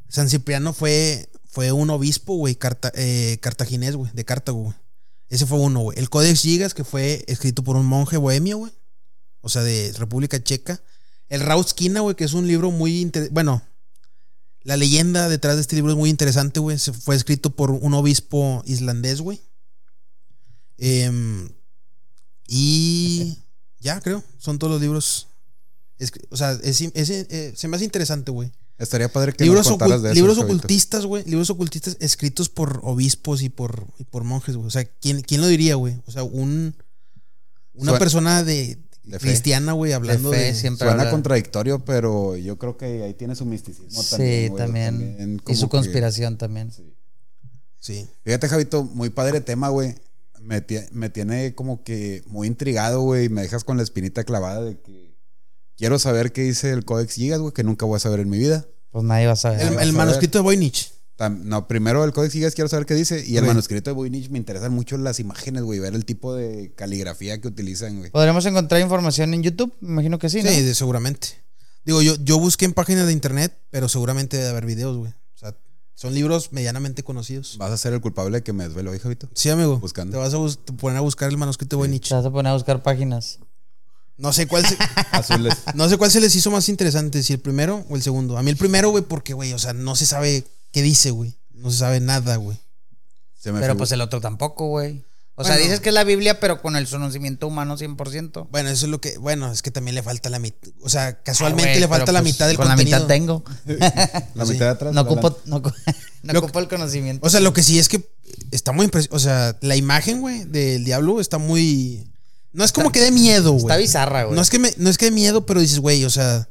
[SPEAKER 2] San Cipriano fue, fue un obispo, güey, carta- eh, cartaginés, güey, de Cartago, güey. Ese fue uno, güey. El Codex Gigas, que fue escrito por un monje bohemio, güey. O sea, de República Checa. El Rauskina, güey, que es un libro muy... Bueno, la leyenda detrás de este libro es muy interesante, güey. Se- Fue escrito por un obispo islandés, güey. Em, y ya, creo. Son todos los libros. Es- o sea, es- es- eh, se me hace interesante, güey.
[SPEAKER 3] Estaría padre que
[SPEAKER 2] Libros,
[SPEAKER 3] nos contaras
[SPEAKER 2] ocult-
[SPEAKER 3] de eso.
[SPEAKER 2] libros ocultistas, güey. Libros ocultistas escritos por obispos y por, y por monjes, güey. O sea, ¿quién, quién lo diría, güey? O sea, un, una
[SPEAKER 3] Suena-
[SPEAKER 2] persona de. Cristiana, güey, hablando
[SPEAKER 1] De
[SPEAKER 2] de...
[SPEAKER 1] fe, siempre.
[SPEAKER 3] Suena
[SPEAKER 1] habla-
[SPEAKER 3] contradictorio, pero yo creo que ahí tiene su misticismo también.
[SPEAKER 1] Sí,
[SPEAKER 3] güey,
[SPEAKER 1] también. Y su
[SPEAKER 3] que-
[SPEAKER 1] conspiración también.
[SPEAKER 3] sí.
[SPEAKER 2] Sí.
[SPEAKER 3] Fíjate, Javito, muy padre tema, güey. Me, me tiene como que muy intrigado, güey. y Me dejas con la espinita clavada de que quiero saber qué dice el Codex Gigas, güey, que nunca voy a saber en mi vida.
[SPEAKER 1] Pues nadie va a saber.
[SPEAKER 2] El,
[SPEAKER 3] vas
[SPEAKER 2] el
[SPEAKER 3] a
[SPEAKER 2] manuscrito de Voynich.
[SPEAKER 3] No, primero el Codex Gigas quiero saber qué dice. Y el manuscrito de Voynich me interesan mucho las imágenes, güey. Ver el tipo de caligrafía que utilizan, güey.
[SPEAKER 1] ¿Podremos encontrar información en YouTube? Me imagino que sí,
[SPEAKER 2] Sí,
[SPEAKER 1] ¿no?
[SPEAKER 2] de- seguramente. Digo, yo, yo busqué en páginas de internet, pero seguramente debe haber videos, güey. O sea, son libros medianamente conocidos.
[SPEAKER 3] Vas a ser el culpable de que me desvelo hoy, Javito.
[SPEAKER 2] Sí, amigo.
[SPEAKER 3] Buscando.
[SPEAKER 2] Te vas a bus- te poner a buscar el manuscrito de Voynich.
[SPEAKER 1] Te vas a poner a buscar páginas.
[SPEAKER 2] No sé cuál se,
[SPEAKER 3] Azules.
[SPEAKER 2] no sé cuál se les hizo más interesante, si el primero o el segundo. A mí el primero, güey, porque, güey, o sea, no se sabe qué dice, güey. No se sabe nada, güey.
[SPEAKER 1] Pero pues el otro tampoco, güey. O sea, dices que es la Biblia, pero con el conocimiento humano 100%.
[SPEAKER 2] Bueno, eso es lo que. Bueno, es que también le falta la mitad. O sea, casualmente
[SPEAKER 1] Ah, güey,
[SPEAKER 2] le falta la
[SPEAKER 1] pues,
[SPEAKER 2] mitad del
[SPEAKER 1] Con
[SPEAKER 2] contenido.
[SPEAKER 1] la mitad tengo.
[SPEAKER 3] La
[SPEAKER 2] sí.
[SPEAKER 3] mitad de atrás.
[SPEAKER 1] No ocupo, no, ocu- no
[SPEAKER 2] Lo-
[SPEAKER 1] ocupo el conocimiento.
[SPEAKER 2] O sea, lo que sí es que está muy impresionante. O sea, la imagen, güey, del diablo está muy. No es como que dé miedo, güey.
[SPEAKER 1] Está bizarra, güey.
[SPEAKER 2] No es que me, no es que dé miedo, pero dices, güey, o sea,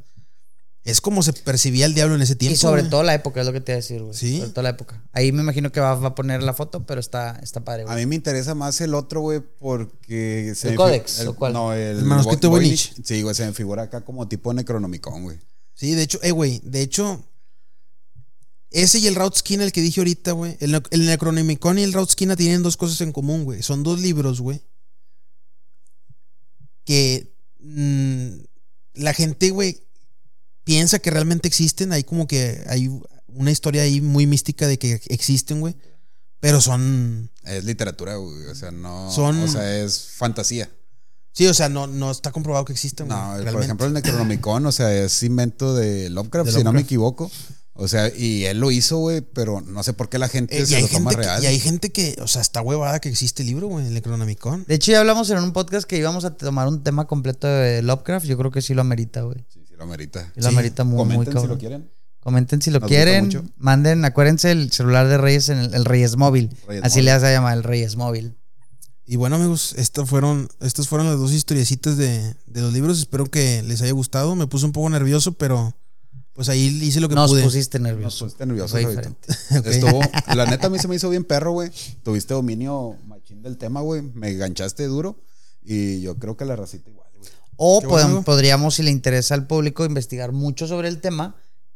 [SPEAKER 2] es como se percibía el diablo en ese tiempo.
[SPEAKER 1] y sobre
[SPEAKER 2] güey.
[SPEAKER 1] todo la época, es lo que te iba a decir, güey.
[SPEAKER 2] Sí.
[SPEAKER 1] Sobre todo la época. Ahí me imagino que va, va a poner la foto, pero está, está padre,
[SPEAKER 3] A
[SPEAKER 1] güey.
[SPEAKER 3] mí me interesa más el otro, güey, porque... se
[SPEAKER 1] ¿El Codex o cuál?
[SPEAKER 3] No, el...
[SPEAKER 2] El manuscrito Voynich.
[SPEAKER 3] Sí, güey, se me figura acá como tipo Necronomicon, güey.
[SPEAKER 2] Sí, de hecho, eh, güey, de hecho, ese y el Rautskin, el que dije ahorita, güey, el, Ne- el Necronomicon y el Rautskin tienen dos cosas en común, güey. Son dos libros, güey, que mm, la gente, güey, piensa que realmente existen. Hay como que hay una historia ahí muy mística de que existen, güey. Pero son.
[SPEAKER 3] Es literatura, güey. O sea, no...
[SPEAKER 2] Son-
[SPEAKER 3] O sea, es fantasía.
[SPEAKER 2] Sí, o sea, no, no está comprobado que existen, güey.
[SPEAKER 3] No, por ejemplo, el Necronomicon, o sea, es invento de Lovecraft,
[SPEAKER 2] De
[SPEAKER 3] si no me
[SPEAKER 2] Lovecraft.
[SPEAKER 3] equivoco. O sea, y él lo hizo, güey, pero no sé por qué la gente
[SPEAKER 2] Eh, y,
[SPEAKER 3] se
[SPEAKER 2] hay
[SPEAKER 3] lo toma
[SPEAKER 2] gente que,
[SPEAKER 3] real.
[SPEAKER 2] y hay gente que, o sea, está huevada que existe el libro, güey, el Necronomicon.
[SPEAKER 1] De hecho, ya hablamos en un podcast que íbamos a tomar un tema completo de Lovecraft. Yo creo que sí lo amerita, güey.
[SPEAKER 3] Sí, lo amerita.
[SPEAKER 1] Sí lo
[SPEAKER 2] Sí.
[SPEAKER 1] amerita muy, muy
[SPEAKER 3] Comenten si
[SPEAKER 1] cabrón.
[SPEAKER 3] lo quieren.
[SPEAKER 1] Comenten si lo
[SPEAKER 3] Nos
[SPEAKER 1] quieren. Manden, acuérdense, el celular de Reyes en el, el Reyes Móvil.
[SPEAKER 3] Reyes
[SPEAKER 1] Así
[SPEAKER 3] Móvil.
[SPEAKER 1] le vas a llamar el Reyes Móvil.
[SPEAKER 2] Y bueno, amigos, estas fueron, estas fueron las dos historiecitas de, de los libros. Espero que les haya gustado. Me puse un poco nervioso, pero pues ahí hice lo que
[SPEAKER 1] Nos
[SPEAKER 2] pude.
[SPEAKER 1] pusiste
[SPEAKER 3] Nos
[SPEAKER 1] nervioso.
[SPEAKER 3] pusiste nervioso,
[SPEAKER 1] Fue
[SPEAKER 3] Javito.
[SPEAKER 1] diferente.
[SPEAKER 2] Ok.
[SPEAKER 3] Estuvo, la neta a mí se me hizo bien perro, güey. Tuviste dominio machín del tema, güey. Me enganchaste duro. Y yo creo que la racita igual.
[SPEAKER 1] O podríamos, si le interesa al público, investigar mucho sobre el tema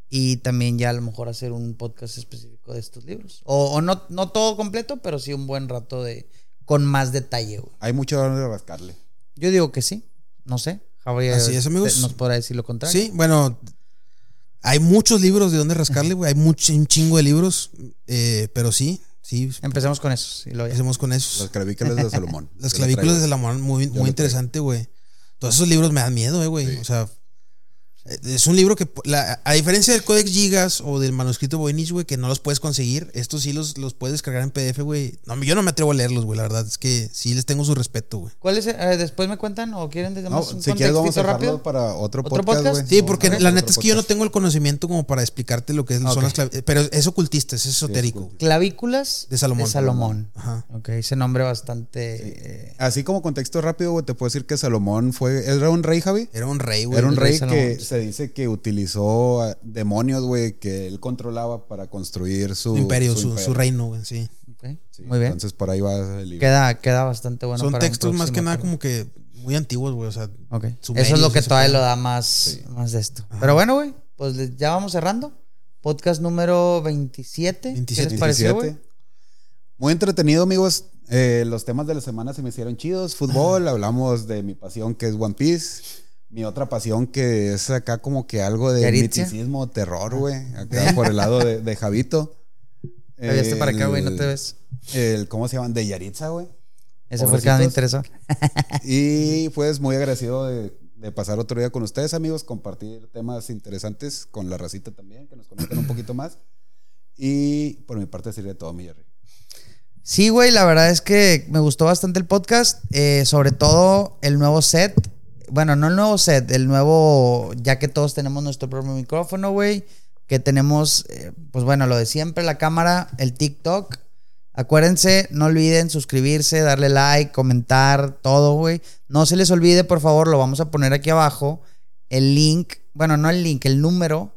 [SPEAKER 1] y también ya a lo mejor hacer un podcast específico de estos libros. O, o no, no todo completo, pero sí un buen rato de con más detalle, güey.
[SPEAKER 3] Hay mucho donde rascarle.
[SPEAKER 1] Yo digo que sí. No sé. Javi
[SPEAKER 2] Así es, amigos.
[SPEAKER 1] nos podrá decir lo contrario.
[SPEAKER 2] Sí, bueno, hay muchos libros de dónde rascarle, güey. Hay mucho, un chingo de libros, eh, pero sí, sí.
[SPEAKER 1] Empecemos con esos. Y luego ya.
[SPEAKER 2] Empecemos con esos.
[SPEAKER 3] clavículas de Salomón.
[SPEAKER 2] Las clavículas de mano, muy, muy interesante, güey. Todos esos libros me dan miedo, eh, güey. O sea, es un libro que, la- a diferencia del Codex Gigas o del manuscrito Voynich, güey, que no los puedes conseguir, estos sí los, los puedes descargar en PDF, güey. No, yo no me atrevo a leerlos, güey, la verdad. Es que sí les tengo su respeto, güey.
[SPEAKER 1] ¿Cuál es? el- eh, después me cuentan o quieren desde
[SPEAKER 3] No,
[SPEAKER 1] más un
[SPEAKER 3] si quieres vamos a
[SPEAKER 1] contextito
[SPEAKER 3] dejarlo
[SPEAKER 1] rápido.
[SPEAKER 3] para otro,
[SPEAKER 1] ¿Otro
[SPEAKER 3] podcast.
[SPEAKER 2] Sí, porque la neta es que yo no tengo el conocimiento como para explicarte lo que es- son
[SPEAKER 1] Ok.
[SPEAKER 2] las clavículas. Pero es ocultista, es esotérico.
[SPEAKER 1] Clavículas
[SPEAKER 2] De Salomón.
[SPEAKER 1] De Salomón.
[SPEAKER 2] Ajá.
[SPEAKER 1] Ok, ese nombre bastante. eh,
[SPEAKER 3] Así como contexto rápido, güey, te puedo decir que Salomón fue. ¿Era un rey, Javi?
[SPEAKER 2] Era un rey, güey.
[SPEAKER 3] Era un
[SPEAKER 1] el
[SPEAKER 3] rey,
[SPEAKER 1] rey Salomón.
[SPEAKER 3] que se dice que utilizó demonios, güey, que él controlaba para construir su
[SPEAKER 2] imperio, su,
[SPEAKER 3] imperio.
[SPEAKER 2] su reino, güey, sí.
[SPEAKER 1] Muy bien.
[SPEAKER 3] Entonces por ahí va el libro.
[SPEAKER 1] Queda, queda bastante bueno.
[SPEAKER 2] Son
[SPEAKER 1] para
[SPEAKER 2] textos más que nada como que muy antiguos, güey. O sea.
[SPEAKER 1] Eso es lo que todavía lo da más, más de esto. Pero bueno, güey, pues ya vamos cerrando. Podcast número 27. ¿Qué
[SPEAKER 2] 27.
[SPEAKER 1] les pareció, güey?
[SPEAKER 3] 17. Muy entretenido, amigos. Eh, los temas de la semana se me hicieron chidos. Fútbol, hablamos de mi pasión que es One Piece. Mi otra pasión que es acá como que algo de miticismo, terror, güey. Acá por el lado de, de Javito.
[SPEAKER 1] Te para acá, güey, no te ves.
[SPEAKER 3] El, ¿Cómo se llaman? De Yaritza, güey.
[SPEAKER 1] Ese fue el que me interesó.
[SPEAKER 3] Y pues muy agradecido de, de pasar otro día con ustedes, amigos, compartir temas interesantes con la racita también, que nos conozcan un poquito más. Y por mi parte sería todo, mi Jerry.
[SPEAKER 1] Sí, güey, la verdad es que me gustó bastante el podcast. eh, sobre todo el nuevo set. Bueno, no el nuevo set, el nuevo, ya que todos tenemos nuestro propio micrófono, güey. Que tenemos, eh, pues bueno, lo de siempre, la cámara, el TikTok. Acuérdense, no olviden suscribirse, darle like, comentar, todo, güey. No se les olvide, por favor, lo vamos a poner aquí abajo. El link, bueno, no el link, el número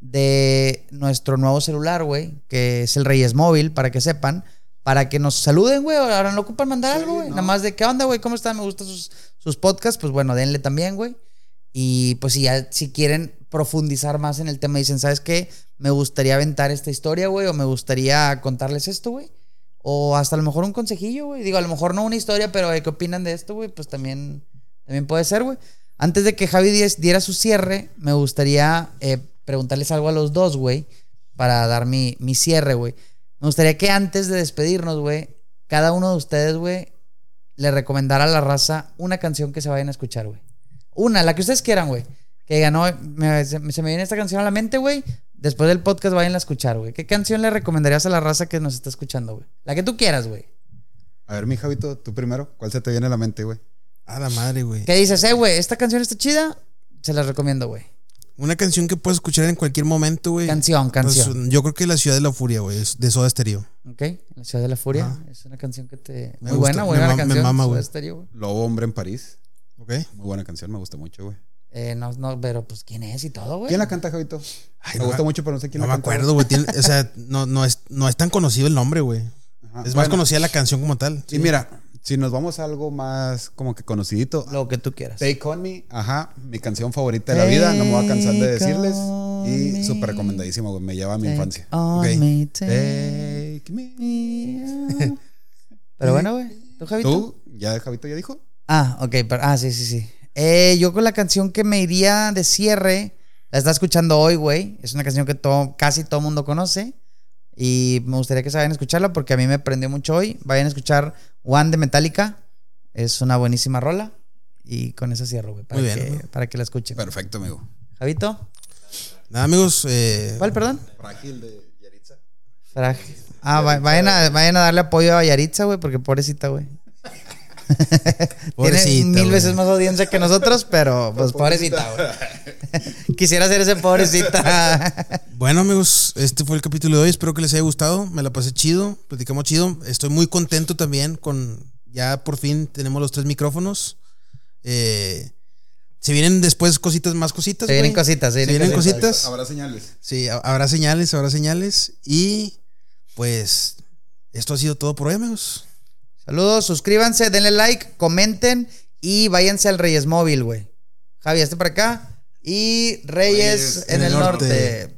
[SPEAKER 1] de nuestro nuevo celular, güey, que es el Reyes Móvil, para que sepan, para que nos saluden, güey. Ahora no ocupan mandar algo, güey. Nada más de qué onda, güey, cómo están, me gustan sus, sus podcasts, pues bueno, denle también, güey. Y pues si ya, si quieren profundizar más en el tema, dicen, ¿sabes qué? Me gustaría aventar esta historia, güey, o me gustaría contarles esto, güey. O hasta a lo mejor un consejillo, güey. Digo, a lo mejor no una historia, pero ¿qué opinan de esto, güey? Pues también, también puede ser, güey. Antes de que Javi Díez diera su cierre, me gustaría eh, preguntarles algo a los dos, güey, para dar mi, mi cierre, güey. Me gustaría que antes de despedirnos, güey, cada uno de ustedes, güey, le recomendara a la raza una canción que se vayan a escuchar, güey. Una, la que ustedes quieran, güey. Que digan, no, me- se, se me viene esta canción a la mente, güey. Después del podcast vayan a escuchar, güey. ¿Qué canción le recomendarías a la raza que nos está escuchando, güey? La que tú quieras, güey.
[SPEAKER 3] A ver, mi Javito, tú primero. ¿Cuál se te viene a la mente, güey?
[SPEAKER 2] A la madre, güey.
[SPEAKER 1] ¿Qué dices, eh, güey? Esta canción está chida. Se la recomiendo, güey.
[SPEAKER 2] Una canción que puedes escuchar en cualquier momento, güey.
[SPEAKER 1] Canción,
[SPEAKER 2] Pues,
[SPEAKER 1] canción.
[SPEAKER 2] yo creo que La Ciudad de la Furia, güey. Es de Soda Stereo.
[SPEAKER 1] ¿Ok? La Ciudad de la Furia.
[SPEAKER 2] Ajá.
[SPEAKER 1] Es una canción que te...
[SPEAKER 2] Me
[SPEAKER 1] Muy
[SPEAKER 2] gusta,
[SPEAKER 1] buena,
[SPEAKER 2] me
[SPEAKER 1] buena la
[SPEAKER 2] me
[SPEAKER 1] canción.
[SPEAKER 2] mama,
[SPEAKER 1] Soda
[SPEAKER 2] güey.
[SPEAKER 1] Stereo, güey.
[SPEAKER 3] Lobo Hombre en París.
[SPEAKER 2] ¿Ok?
[SPEAKER 3] Muy buena canción, me gusta mucho, güey.
[SPEAKER 1] Eh, no, no, pero pues quién es y todo, güey.
[SPEAKER 3] ¿Quién la canta, Javito?
[SPEAKER 2] Ay,
[SPEAKER 3] me
[SPEAKER 2] no
[SPEAKER 3] gusta
[SPEAKER 2] me-
[SPEAKER 3] mucho, pero no sé quién
[SPEAKER 2] No
[SPEAKER 3] la
[SPEAKER 2] me
[SPEAKER 3] canta.
[SPEAKER 2] acuerdo, güey. O sea, no, no, es, no es tan conocido el nombre, güey.
[SPEAKER 3] Ajá.
[SPEAKER 2] Es más conocida la canción como tal.
[SPEAKER 3] Y mira, si nos vamos a algo más como que conocidito.
[SPEAKER 1] Lo que tú quieras.
[SPEAKER 3] Take On Me, ajá, mi canción favorita de la vida, no me voy a cansar de decirles. Y súper recomendadísimo, güey, me lleva a mi
[SPEAKER 1] Take
[SPEAKER 3] infancia.
[SPEAKER 1] on
[SPEAKER 2] Ok.
[SPEAKER 1] me, take
[SPEAKER 3] Take me.
[SPEAKER 1] Pero bueno, güey. ¿Tú, Javito?
[SPEAKER 3] ¿Tú? ¿Ya Javito ya dijo?
[SPEAKER 1] Ah, ok. pero- ah, sí, sí, sí. Eh, yo con la canción que me iría de cierre, la está escuchando hoy, güey. Es una canción que todo, casi todo mundo conoce. Y me gustaría que se vayan a escucharla porque a mí me prendió mucho hoy. Vayan a escuchar One de Metallica. Es una buenísima rola. Y con eso cierro, güey. Para,
[SPEAKER 2] Muy bien,
[SPEAKER 1] que, para que la escuchen.
[SPEAKER 3] Perfecto, amigo.
[SPEAKER 1] Javito.
[SPEAKER 2] Nada, amigos. Eh,
[SPEAKER 1] ¿Cuál, perdón?
[SPEAKER 3] Frágil de Yaritza.
[SPEAKER 1] Frágil. Ah, va- vayan, a, vayan a darle apoyo a Yaritza, güey, porque pobrecita, güey.
[SPEAKER 2] Pobrecita,
[SPEAKER 1] Tiene mil veces más audiencia que nosotros, pero pues pobrecita, güey. Quisiera ser ese pobrecita.
[SPEAKER 2] Bueno, amigos, este fue el capítulo de hoy. Espero que les haya gustado. Me la pasé chido, platicamos chido. Estoy muy contento también con. Ya por fin tenemos los tres micrófonos. Eh, se vienen después cositas, más cositas.
[SPEAKER 1] Se vienen cositas, se
[SPEAKER 2] Se
[SPEAKER 1] vienen
[SPEAKER 2] vienen cositas.
[SPEAKER 3] Habrá señales.
[SPEAKER 2] Sí, ha- habrá señales, habrá señales. Y pues esto ha sido todo por hoy, amigos.
[SPEAKER 1] Saludos, suscríbanse, denle like, comenten Y váyanse al Reyes Móvil, güey. Javi, este para acá. Y Reyes,
[SPEAKER 3] Reyes
[SPEAKER 1] en el norte.